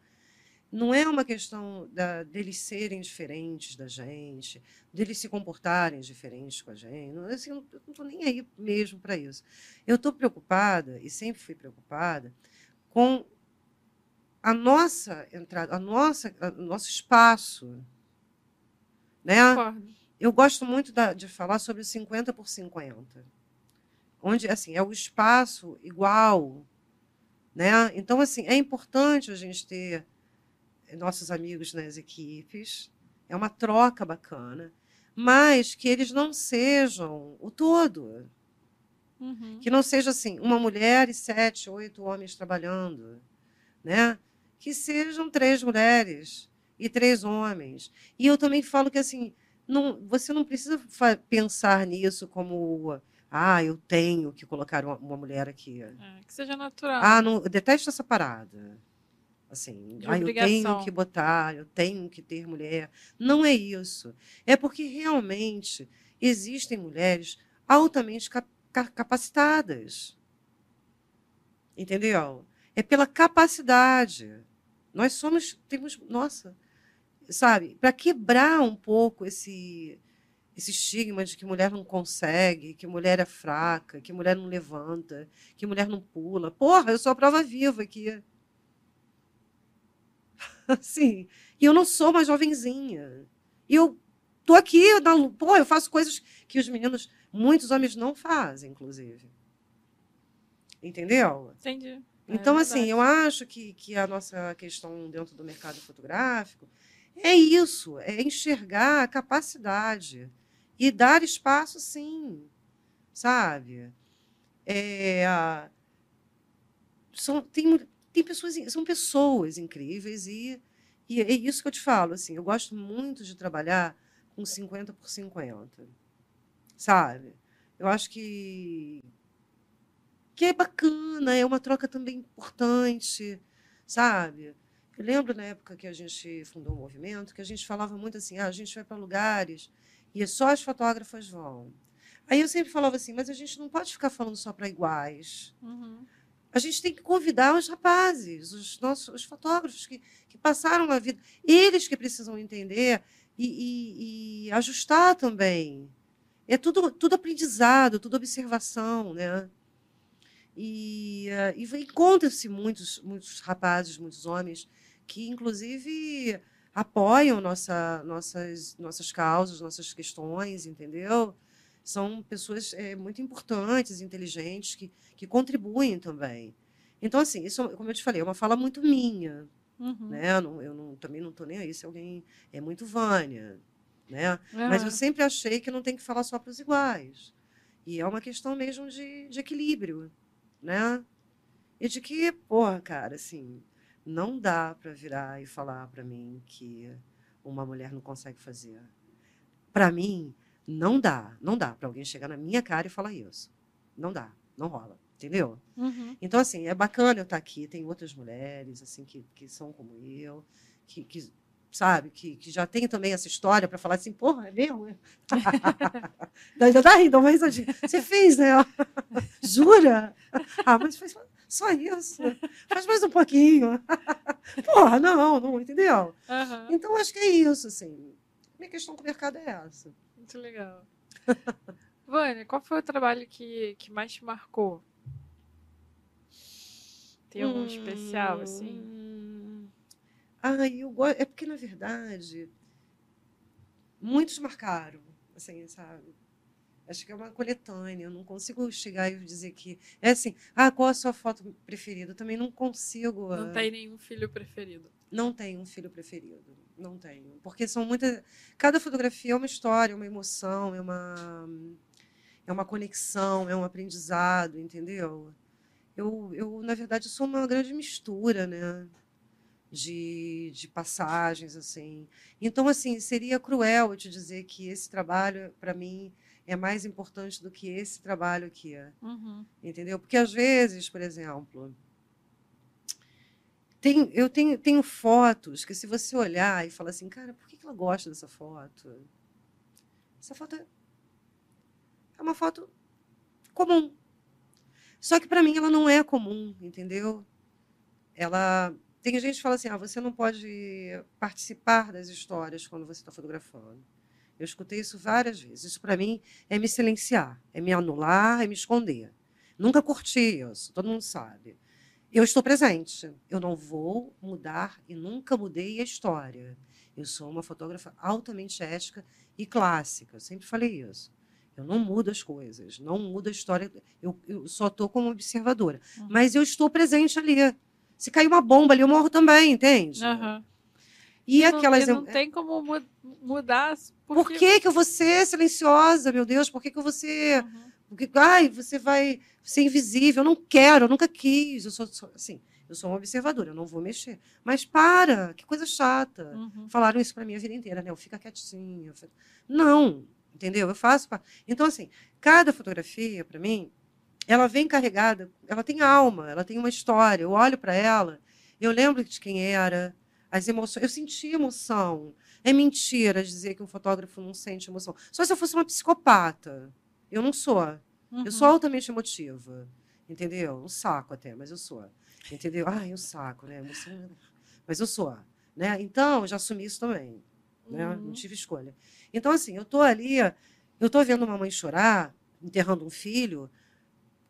Não é uma questão da, deles serem diferentes da gente, deles se comportarem diferentes com a gente. Não, assim, eu não estou nem aí mesmo para isso. Eu estou preocupada, e sempre fui preocupada, com a nossa entrada, a nossa, o nosso espaço, né? Concordo. Eu gosto muito da, de falar sobre o 50 por 50, onde assim é o espaço igual, né? Então assim é importante a gente ter nossos amigos nas equipes, é uma troca bacana, mas que eles não sejam o todo, Uhum. que não seja assim uma mulher e sete, oito homens trabalhando, né? Que sejam três mulheres e três homens. E eu também falo que assim não, você não precisa pensar nisso como ah, eu tenho que colocar uma, uma mulher aqui. É, que seja natural. Ah, não, eu detesto essa parada. Assim, ah, eu tenho que botar, eu tenho que ter mulher. Não é isso. É porque realmente existem mulheres altamente cap- ca- capacitadas. Entendeu? É pela capacidade. Nós somos, temos, nossa, sabe, para quebrar um pouco esse esse estigma de que mulher não consegue, que mulher é fraca, que mulher não levanta, que mulher não pula. Porra, eu sou a prova viva aqui. (laughs) Assim, e eu não sou uma jovenzinha. E eu tô aqui, na, pô, eu faço coisas que os meninos, muitos homens não fazem, inclusive. Entendeu? Entendi. É Então, assim, verdade. eu acho que, que a nossa questão dentro do mercado fotográfico é isso, é enxergar a capacidade e dar espaço, sim, sabe? É, são, tem, tem pessoas, são pessoas incríveis e, e é isso que eu te falo, assim, eu gosto muito de trabalhar com 50 por 50, sabe? Eu acho que que é bacana, é uma troca também importante, sabe? Eu lembro na época que a gente fundou o movimento que a gente falava muito assim, ah, a gente vai para lugares e só as fotógrafas vão. Aí eu sempre falava assim, mas a gente não pode ficar falando só para iguais. Uhum. A gente tem que convidar os rapazes, os nossos os fotógrafos que, que passaram a vida, eles que precisam entender e, e- e ajustar também. É tudo, tudo aprendizado, tudo observação, né? E, eh, e encontra-se muitos, muitos rapazes, muitos homens que, inclusive, apoiam nossa, nossas, nossas causas, nossas questões, entendeu? São pessoas eh, muito importantes, inteligentes, que, que contribuem também. Então, assim, isso, como eu te falei, é uma fala muito minha, Uhum. né? Eu não- eu não- também não estou nem aí se alguém é muito Vânia, né? Mas eu sempre achei que não tem que falar só para os iguais. E é uma questão mesmo de, de equilíbrio, né? E de que, porra, cara, assim, não dá para virar e falar para mim que uma mulher não consegue fazer. Para mim, não dá. Não dá para alguém chegar na minha cara e falar isso. Não dá. Não rola. Entendeu? Uhum. Então, assim, é bacana eu estar aqui. Tem outras mulheres, assim, que, que são como eu, que, que sabe, que, que já tem também essa história para falar assim, porra, é mesmo? (laughs) Ainda tá rindo, mas você fez, né? (laughs) Jura? Ah, mas faz só isso. Faz mais um pouquinho. (laughs) Porra, não, não, entendeu? Aham. Então, acho que é isso, assim. Minha questão com o mercado é essa. Muito legal. (laughs) Vânia, qual foi o trabalho que, que mais te marcou? Tem algum especial, assim? Hum. Ah, eu gosto. É porque, na verdade, muitos marcaram, assim, sabe? Acho que é uma coletânea. Eu não consigo chegar e dizer que. É assim, ah, qual a sua foto preferida? Eu também não consigo. Não ah, tem nenhum filho preferido. Não tenho um filho preferido. Não tenho. Porque são muitas. Cada fotografia é uma história, é uma emoção, é uma. É uma conexão, é um aprendizado, entendeu? Eu, eu na verdade, sou uma grande mistura, né? De, de passagens, assim. Então, assim, seria cruel eu te dizer que esse trabalho, para mim, é mais importante do que esse trabalho aqui. Uhum. Entendeu? Porque às vezes, por exemplo, tem, eu tenho, tenho fotos que se você olhar e falar assim, cara, por que ela gosta dessa foto? Essa foto é é uma foto comum. Só que para mim ela não é comum, entendeu? Ela tem gente que fala assim, ah, você não pode participar das histórias quando você está fotografando. Eu escutei isso várias vezes. Isso para mim é me silenciar, é me anular, é me esconder. Nunca curti isso, todo mundo sabe. Eu estou presente. Eu não vou mudar e nunca mudei a história. Eu sou uma fotógrafa altamente ética e clássica. Eu sempre falei isso. Eu não mudo as coisas, não mudo a história. Eu, eu só estou como observadora. Uhum. Mas eu estou presente ali. Se cair uma bomba ali, eu morro também, entende? Uhum. E, e aquelas. Não, e não tem como mudar. Porque... Por que, que eu vou ser silenciosa, meu Deus? Por que, que eu vou ser. Uhum. Porque, ai, você vai ser invisível. Eu não quero, eu nunca quis. Eu sou, sou assim. Eu sou uma observadora, eu não vou mexer. Mas para, que coisa chata. Uhum. Falaram isso para mim a vida inteira, né? Eu fica quietinha. Não, entendeu? Eu faço. Então, assim, cada fotografia, para mim, ela vem carregada, ela tem alma, ela tem uma história. Eu olho para ela, eu lembro de quem era, as emoções. Eu senti emoção. É mentira dizer que um fotógrafo não sente emoção. Só se eu fosse uma psicopata. Eu não sou. Uhum. Eu sou altamente emotiva. Entendeu? Um saco até, mas eu sou. Entendeu? Ai, um saco, né? Emoção... (laughs) Mas eu sou. Né? Então, eu já assumi isso também. Né? Uhum. Não tive escolha. Então, assim, eu tô ali, eu tô vendo uma mãe chorar, enterrando um filho.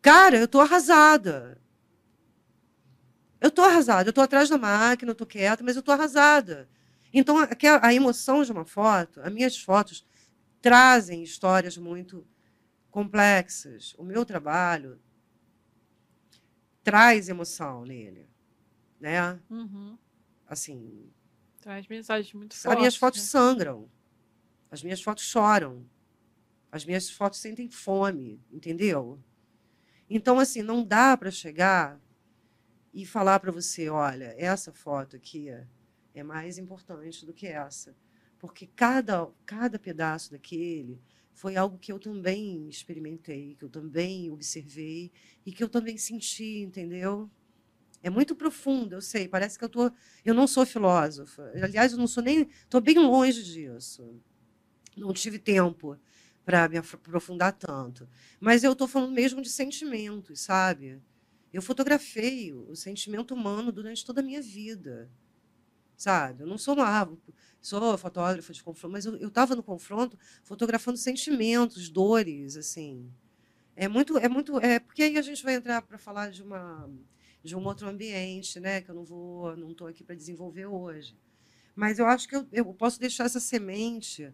Cara, eu tô arrasada. Eu tô arrasada. Eu tô atrás da máquina, eu tô quieta, mas eu tô arrasada. Então, a, emoção de uma foto, as minhas fotos trazem histórias muito complexas. O meu trabalho traz emoção nele, né? Uhum. Assim. Traz mensagens muito fortes. As minhas fotos né? sangram. As minhas fotos choram. As minhas fotos sentem fome, entendeu? Então, assim, não dá para chegar e falar para você, olha, essa foto aqui é mais importante do que essa. Porque cada, cada pedaço daquele foi algo que eu também experimentei, que eu também observei e que eu também senti, entendeu? É muito profundo, eu sei. Parece que eu tô, eu não sou filósofa. Aliás, eu não sou nem, estou bem longe disso. Não tive tempo para me aprofundar tanto. Mas eu estou falando mesmo de sentimentos, sabe? Eu fotografei o sentimento humano durante toda a minha vida sabe? Eu não sou uma sou fotógrafa de confronto, mas eu estava no confronto fotografando sentimentos, dores, assim. É muito, é muito, é porque aí a gente vai entrar para falar de uma de um outro ambiente, né? Que eu não vou, não estou aqui para desenvolver hoje. Mas eu acho que eu, eu posso deixar essa semente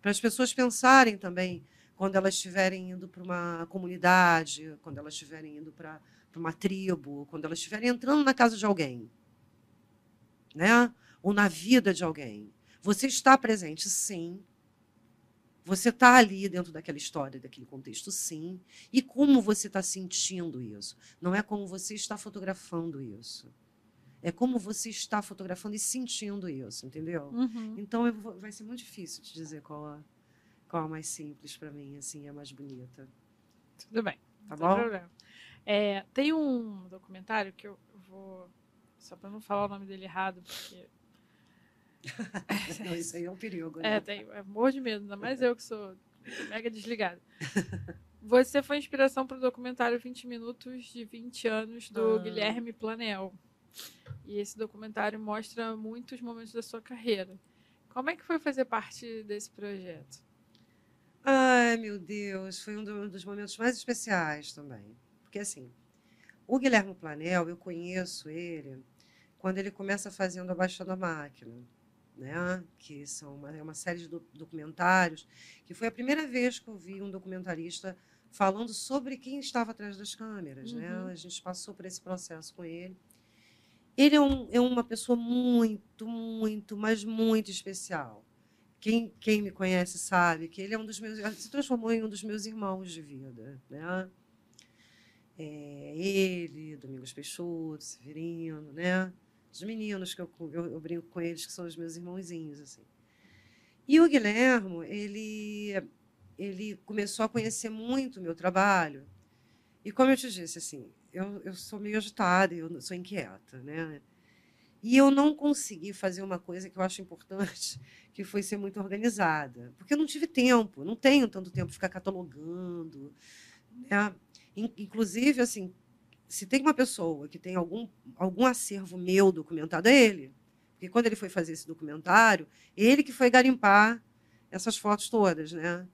para as pessoas pensarem também quando elas estiverem indo para uma comunidade, quando elas estiverem indo para uma tribo, quando elas estiverem entrando na casa de alguém né? ou na vida de alguém. Você está presente, sim. Você está ali dentro daquela história, daquele contexto, sim. E como você está sentindo isso? Não é como você está fotografando isso. É como você está fotografando e sentindo isso, entendeu? Uhum. Então vou, vai ser muito difícil te dizer qual a, qual a mais simples para mim, assim, a mais bonita. Tudo bem. Tá bom? É, tem um documentário que eu vou só para não falar o nome dele errado, porque. não, isso aí é um perigo. Né? É, tem, é morro de medo, ainda mais (laughs) eu que sou mega desligada. Você foi inspiração para o documentário 20 Minutos de 20 anos do ah. Guilherme Planel. E esse documentário mostra muitos momentos da sua carreira. Como é que foi fazer parte desse projeto? Ai, meu Deus, foi um dos momentos mais especiais também. Porque, assim, o Guilherme Planel, eu conheço ele quando ele começa fazendo Abaixando a Máquina, né? que são uma, é uma série de documentários, que foi a primeira vez que eu vi um documentarista falando sobre quem estava atrás das câmeras. Né? Uhum. Né? A gente passou por esse processo com ele. Ele é, um, é uma pessoa muito, muito, mas muito especial. Quem, quem me conhece sabe que ele é um dos meus, se transformou em um dos meus irmãos de vida. Né? É, ele, Domingos Peixoto, Severino, né? os meninos que eu, eu, eu, brinco com eles, que são os meus irmãozinhos. Assim. E o Guilhermo, ele, ele começou a conhecer muito o meu trabalho. E como eu te disse, assim, eu, eu sou meio agitada, eu sou inquieta, né? E eu não consegui fazer uma coisa que eu acho importante, (laughs) que foi ser muito organizada. Porque eu não tive tempo, não tenho tanto tempo de ficar catalogando. Né? Inclusive, assim, se tem uma pessoa que tem algum, algum acervo meu documentado, é ele. Porque quando ele foi fazer esse documentário, ele que foi garimpar essas fotos todas, né?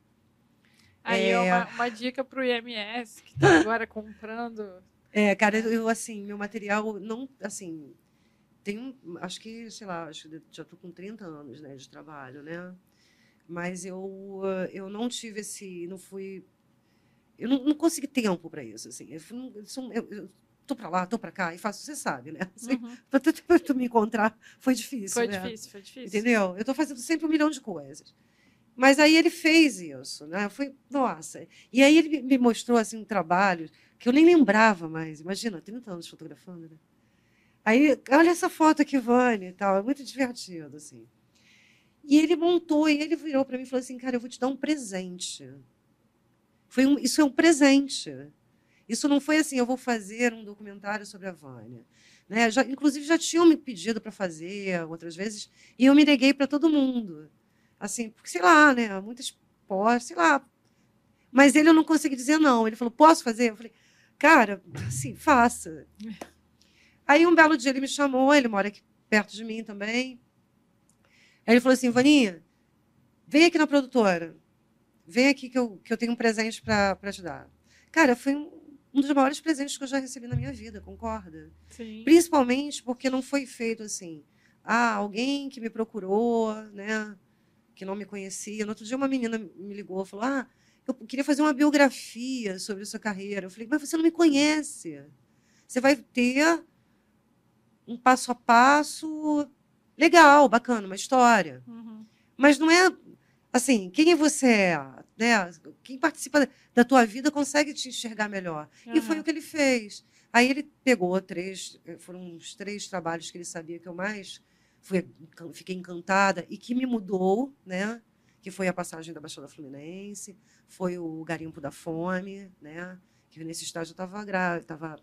Aí é, uma, uma dica para o IMS, que está agora comprando (laughs) É, cara, eu assim, meu material não, assim, tem um, acho que, sei lá, acho que já estou com 30 anos, né, de trabalho, né? Mas eu eu não tive esse, não fui eu não, não consegui tempo para isso, assim. Eu, eu, eu tô para lá, tô para cá e faço, você sabe, né? Assim, Uhum. (laughs) Para tu me encontrar foi difícil, Foi né? difícil, foi difícil. Entendeu? Eu estou fazendo sempre um milhão de coisas. Mas aí ele fez isso, né? Foi, nossa. E aí ele me- mostrou assim um trabalho que eu nem lembrava mais. Imagina, 30 anos fotografando, né? Aí, olha essa foto aqui, Vânia, e tal, é muito divertido assim. E ele montou e ele virou para mim e falou assim: "Cara, eu vou te dar um presente". Foi um, isso é um presente. Isso não foi assim, eu vou fazer um documentário sobre a Vânia. Né? Já, inclusive, já tinham me pedido para fazer outras vezes, e eu me neguei para todo mundo. Assim, porque, sei lá, né? Muitas postas, sei lá. Mas ele eu não consegui dizer não. Ele falou, posso fazer? Eu falei, cara, assim, faça. Aí um belo dia ele me chamou, ele mora aqui perto de mim também. Aí ele falou assim, Vaninha, vem aqui na produtora. Vem aqui que eu, que eu tenho um presente para te dar. Cara, foi um, um dos maiores presentes que eu já recebi na minha vida, concorda? Sim. Principalmente porque não foi feito assim. Ah, alguém que me procurou, né? Que não me conhecia. No outro dia, uma menina me ligou e falou: Ah, eu queria fazer uma biografia sobre a sua carreira. Eu falei: Mas você não me conhece. Você vai ter um passo a passo legal, bacana, uma história. Uhum. Mas não é assim, quem você é, né? Quem participa da tua vida consegue te enxergar melhor. E foi o que ele fez. Aí ele pegou três, eh, foram os três trabalhos que ele sabia que eu mais fui, fiquei encantada e que me mudou, né? Que foi a passagem da Baixada Fluminense, foi o Garimpo da Fome, né? Que nesse estágio eu estava grávida, tava,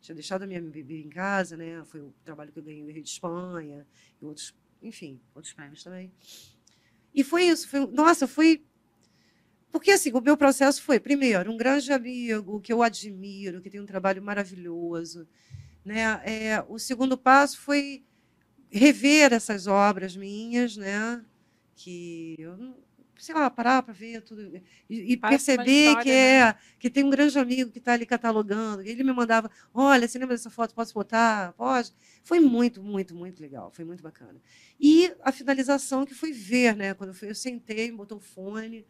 tinha deixado a minha bebê em casa, né? Foi o trabalho que eu ganhei no Rio de Espanha e outros, enfim, outros prêmios também. E foi isso, foi, nossa, foi porque assim, o meu processo foi, primeiro, um grande amigo que eu admiro, que tem um trabalho maravilhoso. Né? É, o segundo passo foi rever essas obras minhas, né? que eu sei lá, parar para ver tudo e, e perceber história, que é que tem um grande amigo que está ali catalogando. Ele me mandava, olha, você lembra dessa foto? Posso botar? Pode. Foi muito, muito, muito legal. Foi muito bacana. E a finalização que foi ver, né? Quando eu, fui, eu sentei, botou o fone,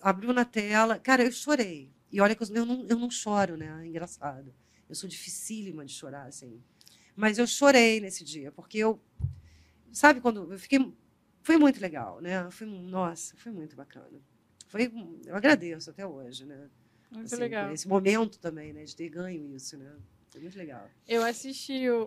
abriu na tela. Cara, eu chorei. E olha que eu, eu não, eu não choro, né? É engraçado. Eu sou dificílima de chorar, assim. Mas eu chorei nesse dia, porque eu. Sabe quando. Eu fiquei. Foi muito legal, né? Foi, nossa, foi muito bacana. Foi, eu agradeço até hoje, né? Muito Assim, legal. esse momento também, né? De ter ganho isso, né? Foi muito legal. Eu assisti o,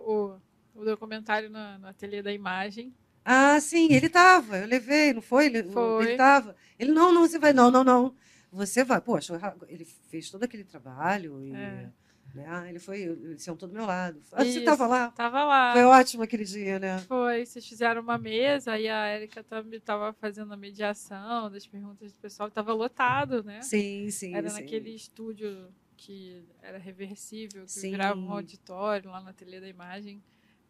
o, o documentário no, no Ateliê da Imagem. Ah, sim, ele estava, eu levei, não foi? Ele Foi. ele estava. Ele, não, não, você vai, não, não, não. Você vai. Poxa, ele fez todo aquele trabalho e. É. Né, ele foi, ele sentou do meu lado. Ah, (laughs) você estava lá? Tava lá. Foi ótimo aquele dia, né? Foi, vocês fizeram uma mesa e a Érica também estava fazendo a mediação das perguntas do pessoal. Tava lotado, né? Sim, sim. Era sim. naquele estúdio que era reversível, que Sim. virava um auditório lá no Ateliê da Imagem.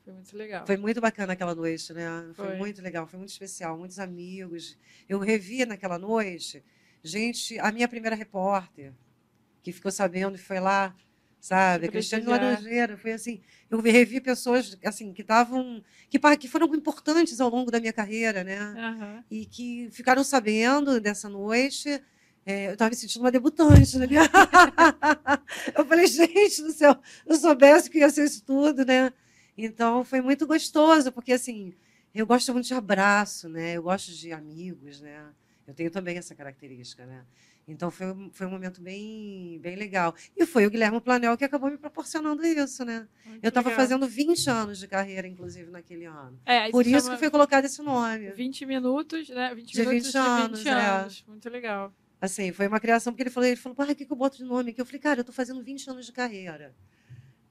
Foi muito legal. Foi muito bacana aquela noite, né? Foi, Foi. muito legal, foi muito especial, muitos amigos. Eu revi naquela noite, gente, a minha primeira repórter, que ficou sabendo e foi lá, sabe? A Cristiane. Laranjeira, foi assim, eu revi pessoas assim que estavam que, que foram importantes ao longo da minha carreira, né? Aham. E que ficaram sabendo dessa noite. É, eu estava me sentindo uma debutante, né? (laughs) eu falei, gente do céu, eu soubesse que ia ser isso tudo, né? Então foi muito gostoso, porque assim, eu gosto muito de abraço, né? Eu gosto de amigos, né? Eu tenho também essa característica, né? Então foi, um- foi um momento bem, bem legal. E foi o Guilherme Planel que acabou me proporcionando isso, né? Muito Eu estava fazendo 20 anos de carreira, inclusive, naquele ano. É, Por isso que foi colocado esse nome. 20 minutos, né? 20 De minutos 20 de anos, 20 é. anos. Muito legal. Assim, foi uma criação, porque ele falou, ele falou, ah, o que, que eu boto de nome aqui? Eu falei, cara, eu estou fazendo 20 anos de carreira.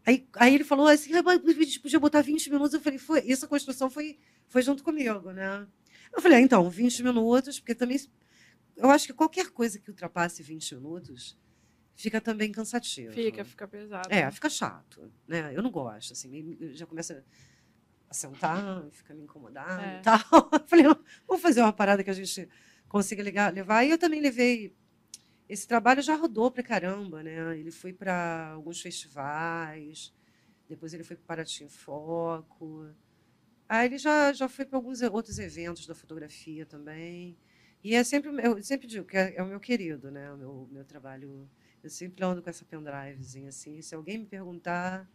Aí, aí ele falou assim, ah, mas a gente podia botar 20 minutos. Eu falei, foi, isso a construção foi, foi junto comigo, né? Eu falei, ah, então, 20 minutos, porque também. Eu acho que qualquer coisa que ultrapasse 20 minutos fica também cansativo. Fica, fica pesado. É, fica chato, né? Eu não gosto, assim, já começa a sentar, fica me incomodando É. e tal. (laughs) Eu falei, vamos fazer uma parada que a gente consiga ligar, levar. E eu também levei, esse trabalho já rodou para caramba, né? Ele foi para alguns festivais, depois ele foi para Paraty em Foco. Aí ele já, já foi para alguns outros eventos da fotografia também. E é sempre, eu sempre digo que é, é o meu querido, né? O meu, meu trabalho. Eu sempre ando com essa pendrivezinha assim. Se alguém me perguntar,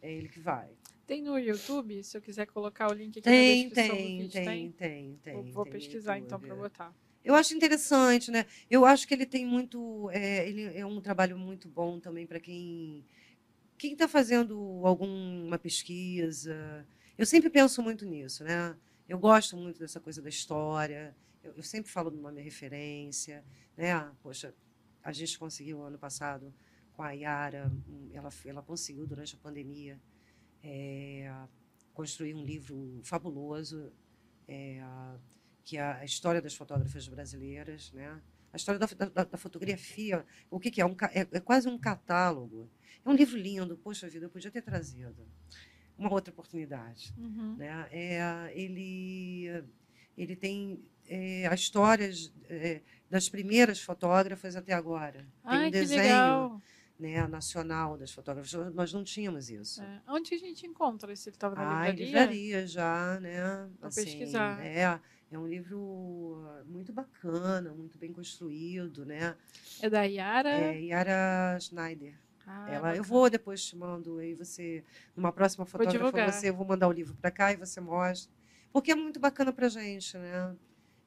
é ele que vai. Tem no YouTube? Se eu quiser colocar o link aqui tem, na descrição tem, do vídeo, tem, tem? tem, tem. Vou, vou tem pesquisar então para é. botar. Eu acho interessante, né? Eu acho que ele tem muito, é, ele é um trabalho muito bom também para quem quem está fazendo alguma pesquisa. Eu sempre penso muito nisso, né? Eu gosto muito dessa coisa da história. Eu, eu sempre falo do nome referência, né? Ah, Poxa, a gente conseguiu ano passado com a Yara, ela, ela conseguiu durante a pandemia é, construir um livro fabuloso. É, que é a história das fotógrafas brasileiras, né? A história da, da, da fotografia, o que, que é? Um, é? É quase um catálogo. É um livro lindo. Poxa vida, eu podia ter trazido uma outra oportunidade, Uhum. né? É, ele ele tem é, as histórias é, das primeiras fotógrafas até agora. Tem Ai, um desenho legal. né, nacional das fotógrafas. Nós não tínhamos isso. É. Onde a gente encontra esse? Ele estava na Ah, livraria? livraria já, né? Vou pesquisar. É, é um livro muito bacana, muito bem construído, né? É da Yara? É Yara Schneider. Ah, Ela, eu vou depois te mando aí você, numa próxima fotógrafa, você, eu vou mandar o livro para cá e você mostra, porque é muito bacana para gente, né?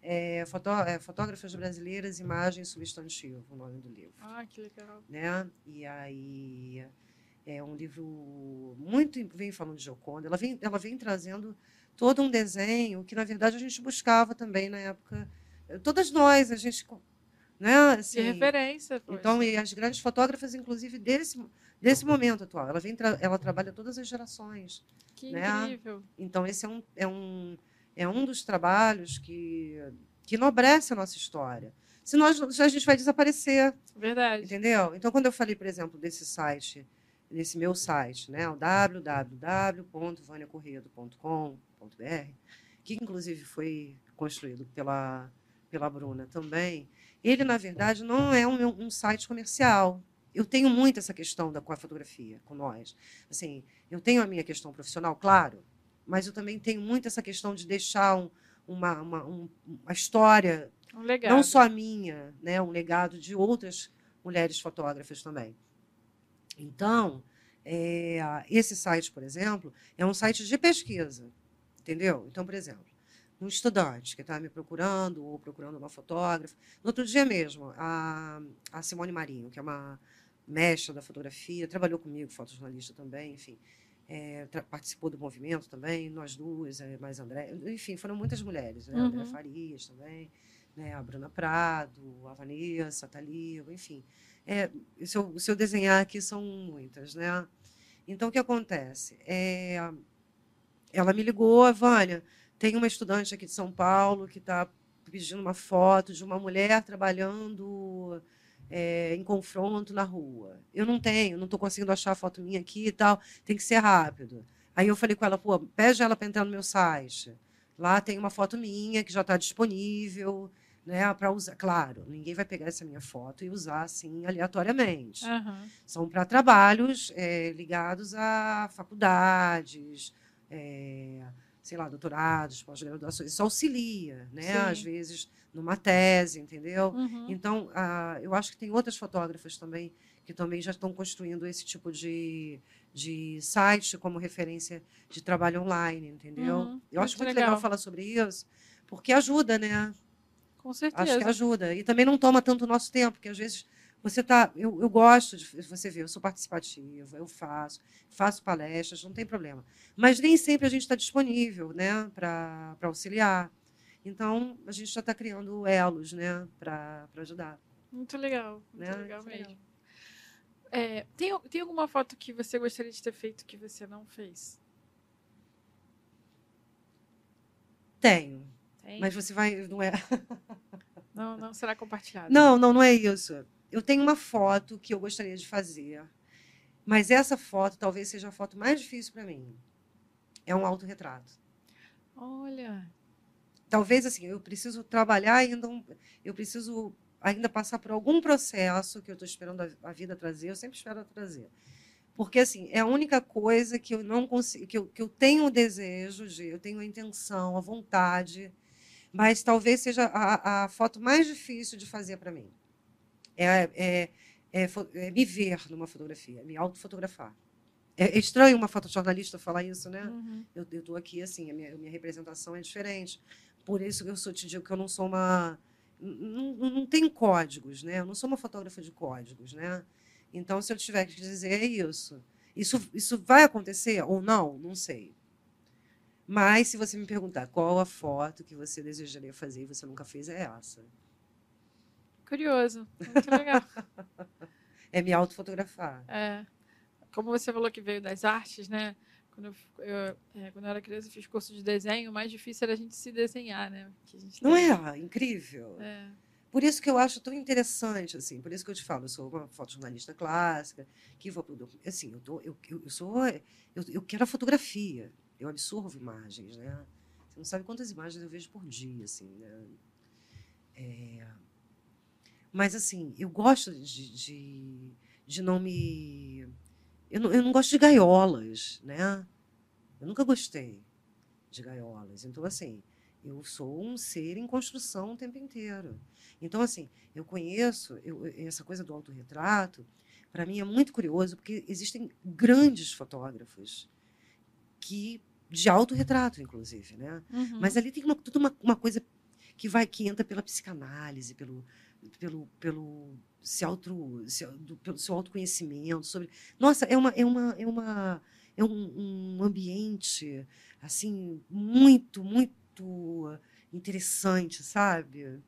É, fotó, é, fotógrafas brasileiras, imagem substantivo, o nome do livro Ah, que legal. né? E aí é um livro muito vem falando de Gioconda. Ela vem, ela vem trazendo todo um desenho que na verdade a gente buscava também na época. Todas nós a gente, né? De Assim, referência. poxa. então e as grandes fotógrafas, inclusive desse desse momento atual, ela vem tra- ela trabalha todas as gerações. que né? incrível. Então esse é um é um é um dos trabalhos que que enobrece a nossa história. A gente a gente vai desaparecer. Verdade. Entendeu? Então, quando eu falei, por exemplo, desse site, desse meu site, né, o www.vaniacorredo.com.br, que inclusive foi construído pela, pela Bruna também, ele, na verdade, não é um, um site comercial. Eu tenho muito essa questão da, com a fotografia, com nós. Assim, eu tenho a minha questão profissional, claro, mas eu também tenho muito essa questão de deixar um, uma, uma, um, uma história Um legado. não só a minha, né, um legado de outras mulheres fotógrafas também. Então, é, esse site, por exemplo, é um site de pesquisa, entendeu? Então, por exemplo, um estudante que está me procurando ou procurando uma fotógrafa. No outro dia mesmo, a, a Simone Marinho, que é uma mestra da fotografia, trabalhou comigo, fotojornalista também, enfim, é, participou do movimento também, nós duas, é, mais André, enfim, foram muitas mulheres, né? André Uhum. Farias também, né? a Bruna Prado, a Vanessa, a Thalia, enfim. É, se, eu, se eu desenhar aqui, são muitas, né? Então, o que acontece? É, ela me ligou, Vânia, tem uma estudante aqui de São Paulo que está pedindo uma foto de uma mulher trabalhando é, em confronto na rua. Eu não tenho, não estou conseguindo achar a foto minha aqui e tal, tem que ser rápido. Aí eu falei com ela, pô, pede ela para entrar no meu site. Lá tem uma foto minha que já está disponível, né, para usar. Claro, ninguém vai pegar essa minha foto e usar assim aleatoriamente Aham. são para trabalhos eh, ligados a faculdades, eh, sei lá, doutorados, pós-graduações. Isso auxilia, né? Sim. Às vezes, numa tese, entendeu? Uhum. Então, ah, eu acho que tem outras fotógrafas também que também já estão construindo esse tipo de, de site como referência de trabalho online, entendeu? Uhum, Eu acho muito muito legal. legal. falar sobre isso, porque ajuda, né? Com Acho que certeza. ajuda. E também não toma tanto o nosso tempo, porque às vezes você tá. Eu, eu gosto de você ver, eu sou participativa, eu faço, faço palestras, não tem problema. Mas nem sempre a gente está disponível né, para auxiliar. Então, a gente já está criando elos né, para ajudar. Muito legal. Muito Né? legal Isso é mesmo. É, tem, tem alguma foto que você gostaria de ter feito que você não fez? Tenho, Tem? mas você vai. Não é. (laughs) Não, não será compartilhado. Não, não, não é isso. Eu tenho uma foto que eu gostaria de fazer, mas essa foto talvez seja a foto mais difícil para mim. É um autorretrato. Olha. Talvez assim eu preciso trabalhar ainda um, eu preciso ainda passar por algum processo que eu estou esperando a, a vida trazer, eu sempre espero trazer. Porque, assim, é a única coisa que eu não consigo, que eu, que eu tenho o desejo de, eu tenho a intenção, a vontade, mas talvez seja a, a foto mais difícil de fazer para mim. É, é, é, é, me ver numa fotografia, me autofotografar. É, é estranho uma fotojornalista falar isso, né? Uhum. Eu estou aqui, assim, a minha, a minha representação é diferente. Por isso que eu sou, te digo que eu não sou uma. Não, não tenho códigos, né? Eu não sou uma fotógrafa de códigos, né? Então, se eu tiver que dizer é isso, isso, isso vai acontecer ou não, não sei. Mas se você me perguntar qual a foto que você desejaria fazer e você nunca fez, é essa. Curioso, muito legal. (laughs) é me autofotografar. É. Como você falou que veio das artes, né? Quando eu, eu, é, quando eu era criança, eu fiz curso de desenho, o mais difícil era a gente se desenhar, né? Não tem... é? Incrível. É. Por isso que eu acho tão interessante, assim, por isso que eu te falo, eu sou uma fotojornalista clássica, que vou assim, eu, tô, eu, eu sou, eu, eu quero a fotografia, eu absorvo imagens, né? Você não sabe quantas imagens eu vejo por dia, assim, né? É, mas, assim, eu gosto de, de, de não me... Eu não, eu não gosto de gaiolas, né? Eu nunca gostei de gaiolas. Então, assim, eu sou um ser em construção o tempo inteiro. Então, assim, eu conheço eu, essa coisa do autorretrato, para mim é muito curioso, porque existem grandes fotógrafos que de autorretrato, inclusive, né? Uhum. Mas ali tem uma, tudo uma, uma coisa que vai que entra pela psicanálise, pelo pelo pelo se auto, se, do, pelo seu autoconhecimento sobre nossa é uma é uma é uma é um, um ambiente assim muito muito interessante sabe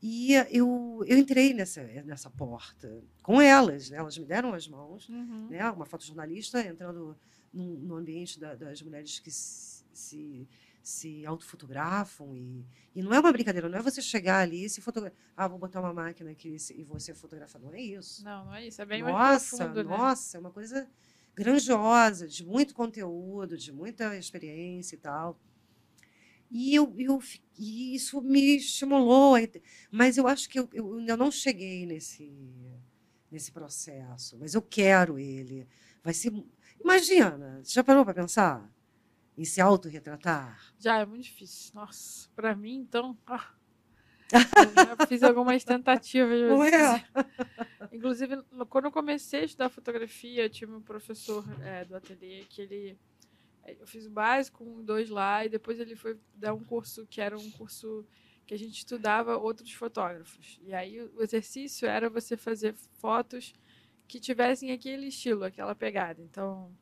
e eu, eu entrei nessa, nessa porta com elas, né? elas me deram as mãos, uhum. né? uma fotojornalista entrando no, no ambiente da, das mulheres que se, se, se autofotografam. E, e não é uma brincadeira, não é você chegar ali e se fotografar. Ah, vou botar uma máquina aqui e você fotografar. Não é isso. Não, não é isso. É bem nossa, mais profundo, né? Nossa, é uma coisa grandiosa, de muito conteúdo, de muita experiência e tal. E, eu, eu, e isso me estimulou. Mas eu acho que eu, eu ainda não cheguei nesse, nesse processo. Mas eu quero ele. Vai ser. Imagina, você já parou para pensar em se autorretratar? Já, é muito difícil. Nossa, para mim, então. Ah, (laughs) eu já fiz algumas tentativas. Não é? Inclusive, quando eu comecei a estudar fotografia, eu tive um professor é, do ateliê que ele eu fiz o básico, um, dois lá, e depois ele foi dar um curso que era um curso que a gente estudava outros fotógrafos. E aí o exercício era você fazer fotos que tivessem aquele estilo, aquela pegada. Então,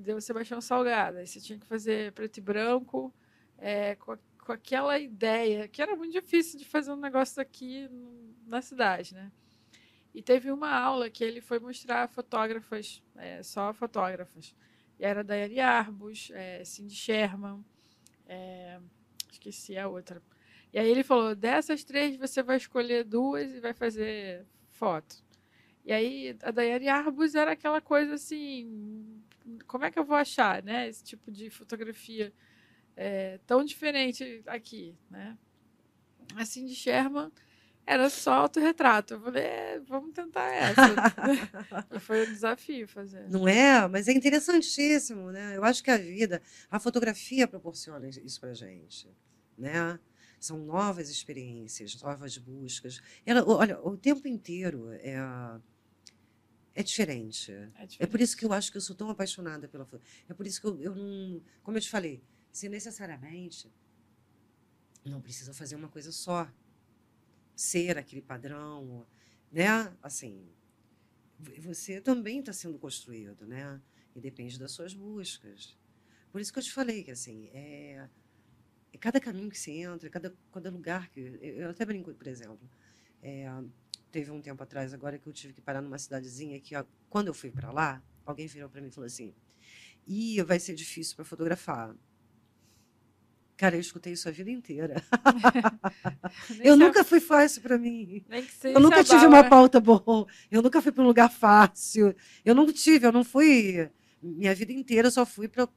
deu Sebastião Salgado, aí você tinha que fazer preto e branco, é, com, com aquela ideia, que era muito difícil de fazer um negócio aqui na cidade, né? E teve uma aula que ele foi mostrar fotógrafas, é, só fotógrafas. E era Daiane Arbus, é, Cindy Sherman, é, esqueci a outra. E aí ele falou: dessas três você vai escolher duas e vai fazer foto. E aí a Daiane Arbus era aquela coisa assim: como é que eu vou achar, né? Esse tipo de fotografia é, tão diferente aqui, né? A Cindy Sherman era só autorretrato. Eu falei, é, vamos tentar essa. (laughs) foi um desafio fazer. Não é? Mas é interessantíssimo, né? Eu acho que a vida, a fotografia proporciona isso pra gente, né? São novas experiências, novas buscas. Ela, olha, o tempo inteiro é, é diferente. é diferente. É por isso que eu acho que eu sou tão apaixonada pela É por isso que eu, eu não. Como eu te falei, se necessariamente não precisa fazer uma coisa só ser aquele padrão, né? Assim, você também está sendo construído, né? E depende das suas buscas. Por isso que eu te falei que assim é, é cada caminho que você entra, cada cada lugar que eu até brinco, por exemplo, é, teve um tempo atrás agora que eu tive que parar numa cidadezinha que ó, quando eu fui para lá, alguém virou para mim e falou assim: "E vai ser difícil para fotografar". Cara, eu escutei isso a vida inteira. (laughs) eu nunca fui fácil para mim. eu nunca tive uma pauta boa. Eu nunca fui para um lugar fácil. Eu não tive, eu não fui. Minha vida inteira eu só fui para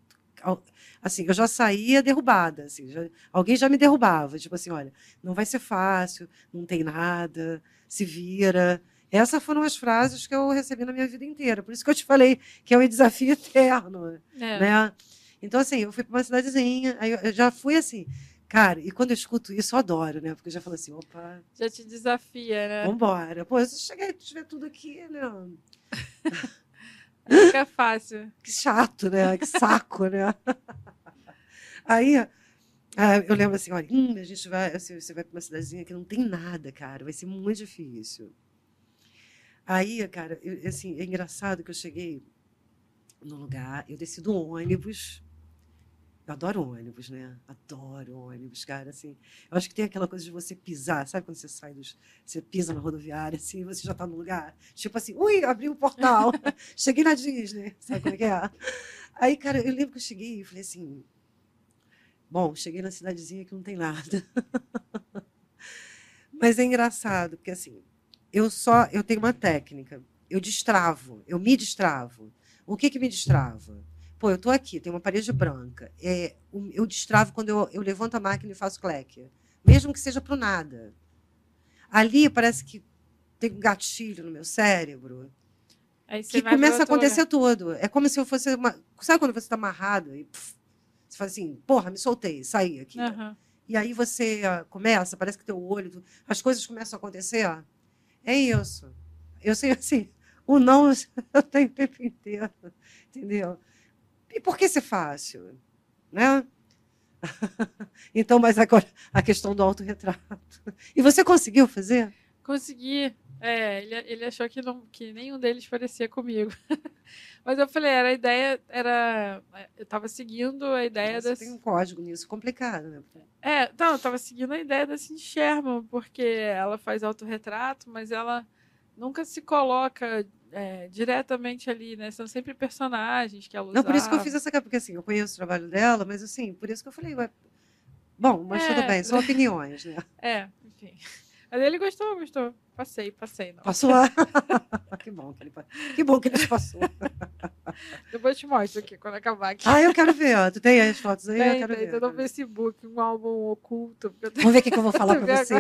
assim, eu já saía derrubada, assim, já, alguém já me derrubava, tipo assim, olha, não vai ser fácil, não tem nada, se vira. Essas foram as frases que eu recebi na minha vida inteira. Por isso que eu te falei que é um desafio (laughs) eterno, é. né? Então, assim, eu fui para uma cidadezinha, aí eu já fui assim, cara, e quando eu escuto isso, eu adoro, né? Porque eu já falo assim, opa... Já te desafia, né? Vambora. Pô, se chegar e tiver tudo aqui, né? (laughs) Fica fácil. Que chato, né? Que saco, né? (laughs) Aí, eu lembro assim, olha, hum, a gente vai, assim, você vai para uma cidadezinha que não tem nada, cara, vai ser muito difícil. Aí, cara, eu, assim, é engraçado que eu cheguei no lugar, eu desci do ônibus, eu adoro ônibus, né? Adoro ônibus, cara, assim. Eu acho que tem aquela coisa de você pisar, sabe quando você sai dos... Você pisa na rodoviária, assim, você já está no lugar. Tipo assim, ui, abri o um portal. (laughs) cheguei na Disney, sabe como é que é? Aí, cara, eu lembro que eu cheguei e falei assim... Bom, cheguei na cidadezinha que não tem nada. (laughs) Mas é engraçado, porque assim, eu só... Eu tenho uma técnica. Eu destravo, eu me destravo. O que que me destrava? Pô, eu estou aqui, tem uma parede branca. É, eu destravo quando eu, eu levanto a máquina e faço cleque. Mesmo que seja para o nada. Ali parece que tem um gatilho no meu cérebro que começa a acontecer tudo. É como se eu fosse uma. Sabe quando você está amarrado e pff, você fala assim, porra, me soltei, saí aqui. Uhum. E aí você uh, começa, parece que teu olho, as coisas começam a acontecer. Ó. É isso. Eu sei (laughs) assim, o não (laughs) eu tenho o tempo inteiro, entendeu? E por que ser fácil? Né? (laughs) então, mas agora a questão do autorretrato. E você conseguiu fazer? Consegui. É, ele, ele achou que, não, que nenhum deles parecia comigo. (laughs) Mas eu falei, era a ideia, era. Eu estava seguindo a ideia Você desse... tem um código nisso complicado, né? É, não, eu estava seguindo a ideia da Cindy Sherman, porque ela faz autorretrato, mas ela nunca se coloca é, diretamente ali, né? São sempre personagens que ela usava. Não, por isso que eu fiz essa capa, porque assim, eu conheço o trabalho dela, mas assim, por isso que eu falei, ué, bom, mas é, tudo bem, são opiniões, né? É, enfim. Mas ele gostou, gostou. Passei, passei. Não. Passou? (laughs) que bom que ele Que bom que ele passou. (laughs) Depois eu te mostro aqui, quando acabar aqui. Ah, eu quero ver. Ó. Tu tem as fotos aí? Tem, eu quero tem, ver. Tem no Facebook, um álbum oculto. Tenho... Vamos ver o que, que eu vou (laughs) falar para você.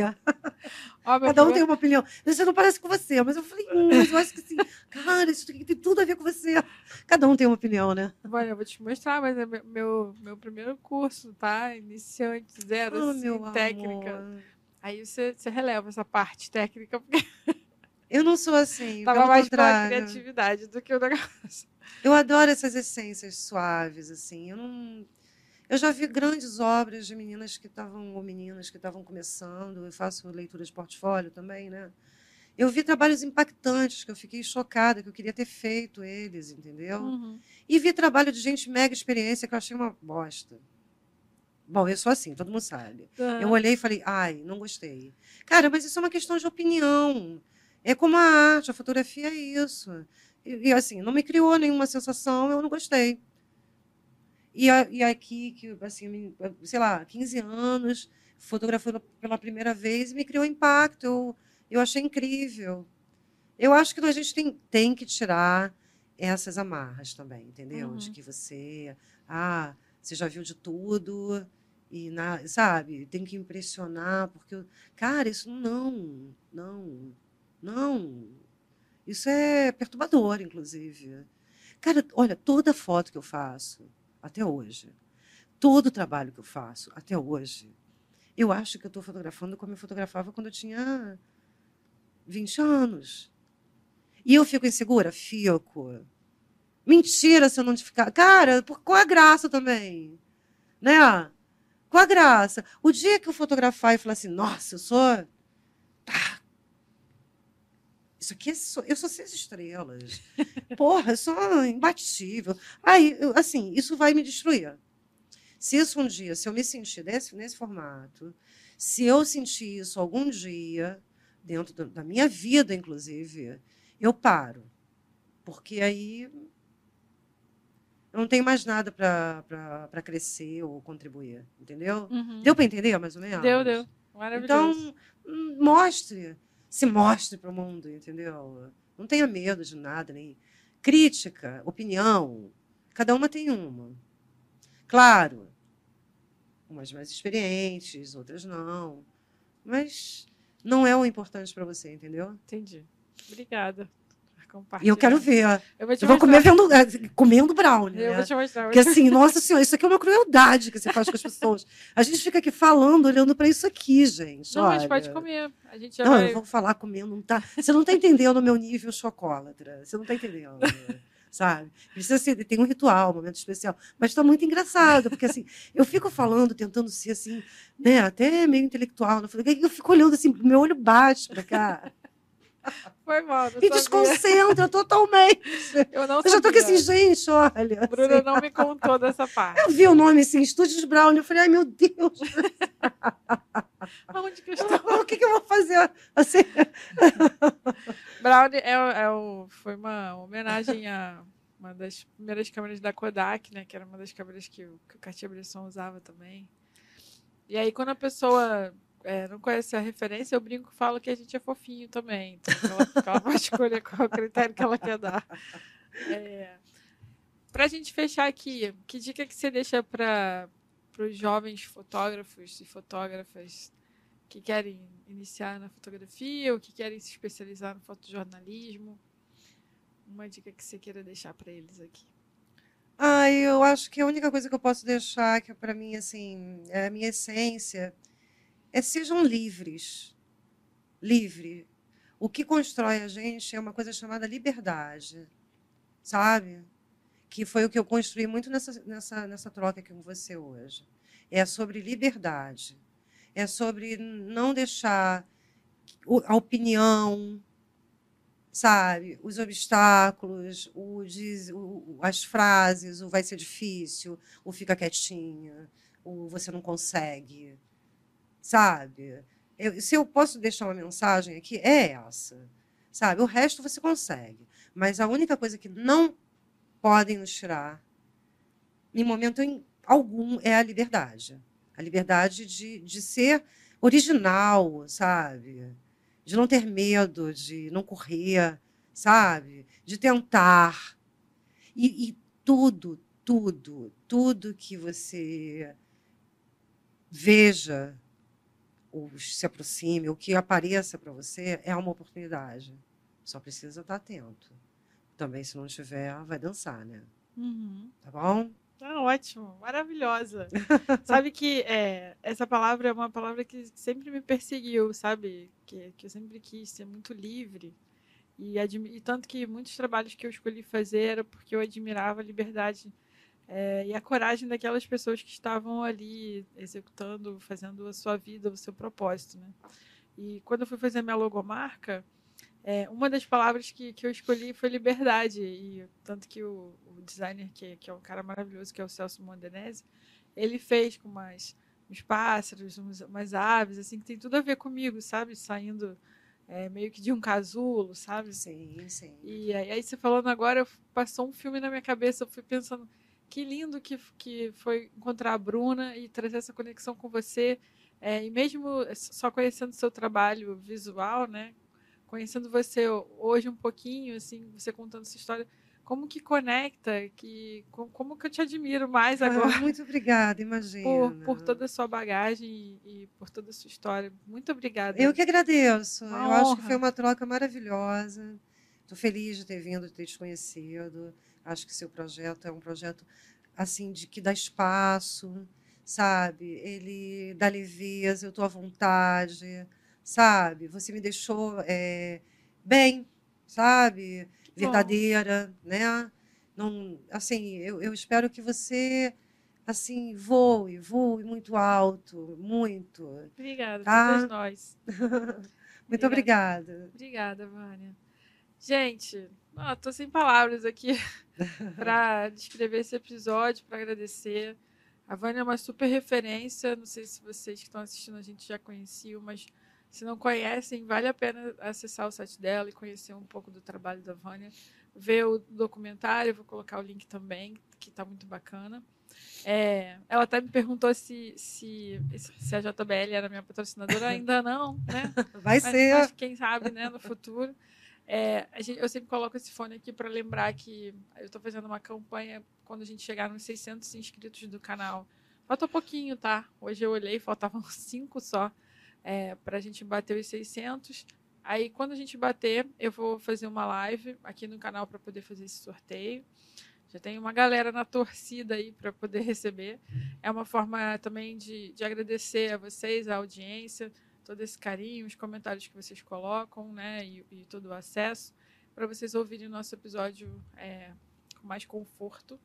Ó, Cada um tem uma opinião. Você não parece com você, mas eu falei, hum, mas eu acho que sim. Cara, isso tem tudo a ver com você. Cada um tem uma opinião, né? Bom, eu vou te mostrar, mas é meu, meu primeiro curso, tá? Iniciante, zero, oh, assim, técnica. Amor. Aí você, você releva essa parte técnica, porque. (laughs) Eu não sou assim. Tava mais contrário. pela criatividade do que o negócio. Eu adoro essas essências suaves, assim. Eu não. Eu já vi grandes obras de meninas que estavam, ou meninas que estavam começando. Eu faço leitura de portfólio também, né? Eu vi trabalhos impactantes que eu fiquei chocada, que eu queria ter feito eles, entendeu? Uhum. E vi trabalho de gente mega experiência que eu achei uma bosta. Bom, eu sou assim, todo mundo sabe. Uhum. Eu olhei e falei, ai, não gostei. Cara, mas isso é uma questão de opinião. É como a arte, a fotografia é isso. E, e assim, não me criou nenhuma sensação, eu não gostei. E, a, e aqui, que, assim, sei lá, 15 anos, fotografando pela primeira vez, me criou impacto. Eu, eu achei incrível. Eu acho que a gente tem, tem que tirar essas amarras também, entendeu? Uhum. De que você, ah, você já viu de tudo, e na, sabe, tem que impressionar, porque, cara, isso não, não, não. Isso é perturbador, inclusive. Cara, olha, toda foto que eu faço, até hoje, todo trabalho que eu faço, até hoje, eu acho que eu estou fotografando como eu fotografava quando eu tinha 20 anos. E eu fico insegura? Fico. Mentira se eu não ficar. Cara, por qual a graça também? Né? Com a graça. O dia que eu fotografar e falar assim, nossa, eu sou. Tá. Isso aqui é só, eu sou seis estrelas. (laughs) Porra, eu sou imbatível. Aí, assim, isso vai me destruir. Se isso um dia, se eu me sentir desse, nesse formato, se eu sentir isso algum dia, dentro da minha vida, inclusive, eu paro. Porque aí eu não tenho mais nada para crescer ou contribuir, entendeu? Uhum. Deu para entender, mais ou menos? Deu, deu. Maravilhoso. Então, hum, mostre, se mostre para o mundo, entendeu? Não tenha medo de nada, nem crítica, opinião. Cada uma tem uma. Claro, umas mais experientes, outras não. Mas não é o importante para você, entendeu? Entendi. Obrigada. E eu quero ver. Eu vou, te eu vou comer vendo, é, comendo brownie. Eu né? vou te mostrar. Porque assim, nossa senhora, isso aqui é uma crueldade que você faz com as pessoas. A gente fica aqui falando, olhando para isso aqui, gente. Não, olha. mas pode comer. A gente já não, vai... eu vou falar comendo. Não tá... Você não está entendendo o meu nível chocólatra. Você não está entendendo. sabe? Precisa ser, tem um ritual, um momento especial. Mas está muito engraçado, porque assim, eu fico falando, tentando ser assim, né, até meio intelectual. Né? Eu fico olhando assim, meu olho baixo para cá. (laughs) Foi mal. Me desconcentra totalmente. Eu não Eu já tô aqui assim, gente, olha. Bruna assim. não me contou dessa parte. Eu vi o nome assim, Estúdios Brown. Eu falei, ai meu Deus. Onde que eu estou? (laughs) O que, que eu vou fazer? Assim. Brown é, é o, foi uma homenagem a uma das primeiras câmeras da Kodak, né? Que era uma das câmeras que, o, que o Cartier-Bresson usava também. E aí, quando a pessoa é, não conhece a referência, eu brinco e falo que a gente é fofinho também. Então, ela, ela pode escolher qual é o critério que ela quer dar. É, para a gente fechar aqui, que dica que você deixa para os jovens fotógrafos e fotógrafas que querem iniciar na fotografia ou que querem se especializar no fotojornalismo? Uma dica que você queira deixar para eles aqui. Ah, eu acho que a única coisa que eu posso deixar, que para mim assim, é a minha essência, é sejam livres. Livre. O que constrói a gente é uma coisa chamada liberdade, sabe? Que foi o que eu construí muito nessa, nessa, nessa troca aqui com você hoje. É sobre liberdade. É sobre não deixar a opinião, sabe? Os obstáculos, o, o, as frases, o vai ser difícil, o fica quietinha, o você não consegue sabe? Eu, se eu posso deixar uma mensagem aqui, é essa, sabe? O resto você consegue. Mas a única coisa que não podem nos tirar, em momento algum, é a liberdade. A liberdade de, de ser original, sabe? De não ter medo, de não correr, sabe? De tentar. E, e tudo, tudo, tudo que você veja ou se aproxime, ou que apareça para você, é uma oportunidade. Só precisa estar atento. Também, se não estiver, vai dançar, né? Uhum. Tá bom? Tá ótimo, maravilhosa. (laughs) sabe que é, essa palavra é uma palavra que sempre me perseguiu, sabe? Que, que eu sempre quis ser muito livre. E, e tanto que muitos trabalhos que eu escolhi fazer era porque eu admirava a liberdade é, e a coragem daquelas pessoas que estavam ali executando, fazendo a sua vida, o seu propósito, né? E quando eu fui fazer minha logomarca, é, uma das palavras que, que eu escolhi foi liberdade. E tanto que o, o designer, que, que é um cara maravilhoso, que é o Celso Mondenese, ele fez com umas, uns pássaros, uns, umas aves, assim, que tem tudo a ver comigo, sabe? Saindo é, meio que de um casulo, sabe? Sim, sim. E aí, aí você falando agora, passou um filme na minha cabeça, eu fui pensando que lindo que, que foi encontrar a Bruna e trazer essa conexão com você. É, e mesmo só conhecendo seu trabalho visual, né? Conhecendo você hoje um pouquinho, assim, você contando essa história, como que conecta, que como que eu te admiro mais ah, agora. Ah, muito obrigada, imagina. Por, por toda a sua bagagem e, e, por toda a sua história. Muito obrigada. Eu que agradeço. Uma eu honra. acho que foi uma troca maravilhosa. Estou feliz de ter vindo, de ter te conhecido. Acho que seu projeto é um projeto assim de que dá espaço, sabe? Ele dá leveza, eu estou à vontade, sabe? Você me deixou é, bem, sabe? Verdadeira, Bom. né? Não, assim, eu, eu espero que você assim voe, voe muito alto, muito. Obrigada, tá? todas nós. (laughs) muito obrigada. Obrigada, obrigada Vânia. Gente, estou sem palavras aqui (laughs) para descrever esse episódio, para agradecer. A Vânia é uma super referência. Não sei se vocês que estão assistindo a gente já conheciam, mas se não conhecem, vale a pena acessar o site dela e conhecer um pouco do trabalho da Vânia. Ver o documentário, vou colocar o link também, que está muito bacana. É, ela até me perguntou se, se, se a JBL era minha patrocinadora. (laughs) Ainda não, né? Vai mas, ser. Mas quem sabe, né, no futuro. É, gente, eu sempre coloco esse fone aqui para lembrar que eu estou fazendo uma campanha quando a gente chegar nos 600 inscritos do canal. Falta pouquinho, tá? Hoje eu olhei, faltavam (laughs) cinco só é, para a gente bater os 600. Aí, quando a gente bater, eu vou fazer uma live aqui no canal para poder fazer esse sorteio. Já tem uma galera na torcida aí para poder receber. É uma forma também de, de agradecer a vocês, a audiência, todo esse carinho, os comentários que vocês colocam, né, e, e todo o acesso, para vocês ouvirem o nosso episódio é, com mais conforto.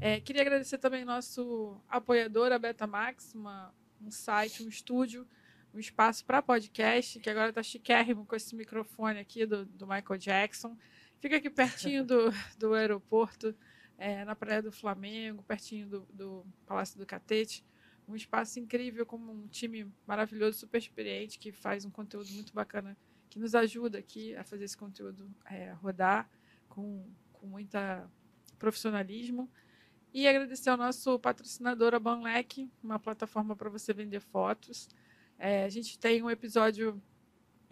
É, queria agradecer também nosso apoiador, a Betamax, uma, um site, um estúdio, um espaço para podcast, que agora está chiquérrimo com esse microfone aqui do, do Michael Jackson. Fica aqui pertinho do, (laughs) do aeroporto, é, na Praia do Flamengo, pertinho do, do Palácio do Catete. Um espaço incrível, com um time maravilhoso, super experiente, que faz um conteúdo muito bacana, que nos ajuda aqui a fazer esse conteúdo é, rodar com, com muita profissionalismo. E agradecer ao nosso patrocinador, a Banlec, uma plataforma para você vender fotos. É, a gente tem um episódio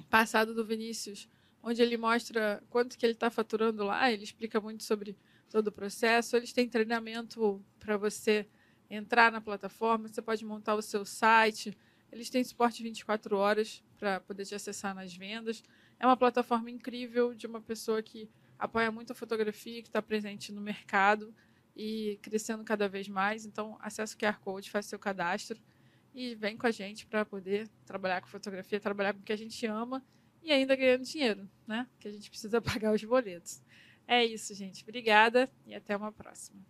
passado do Vinícius onde ele mostra quanto que ele está faturando lá, ele explica muito sobre todo o processo. Eles têm treinamento para você entrar na plataforma, você pode montar o seu site. Eles têm suporte 24 horas para poder te acessar nas vendas. É uma plataforma incrível de uma pessoa que apoia muito a fotografia, que está presente no mercado e crescendo cada vez mais. Então, acesse o QR Code, faça seu cadastro e vem com a gente para poder trabalhar com fotografia, trabalhar com o que a gente ama e ainda ganhando dinheiro, né? Que a gente precisa (laughs) pagar os boletos. É isso, gente. Obrigada e até uma próxima.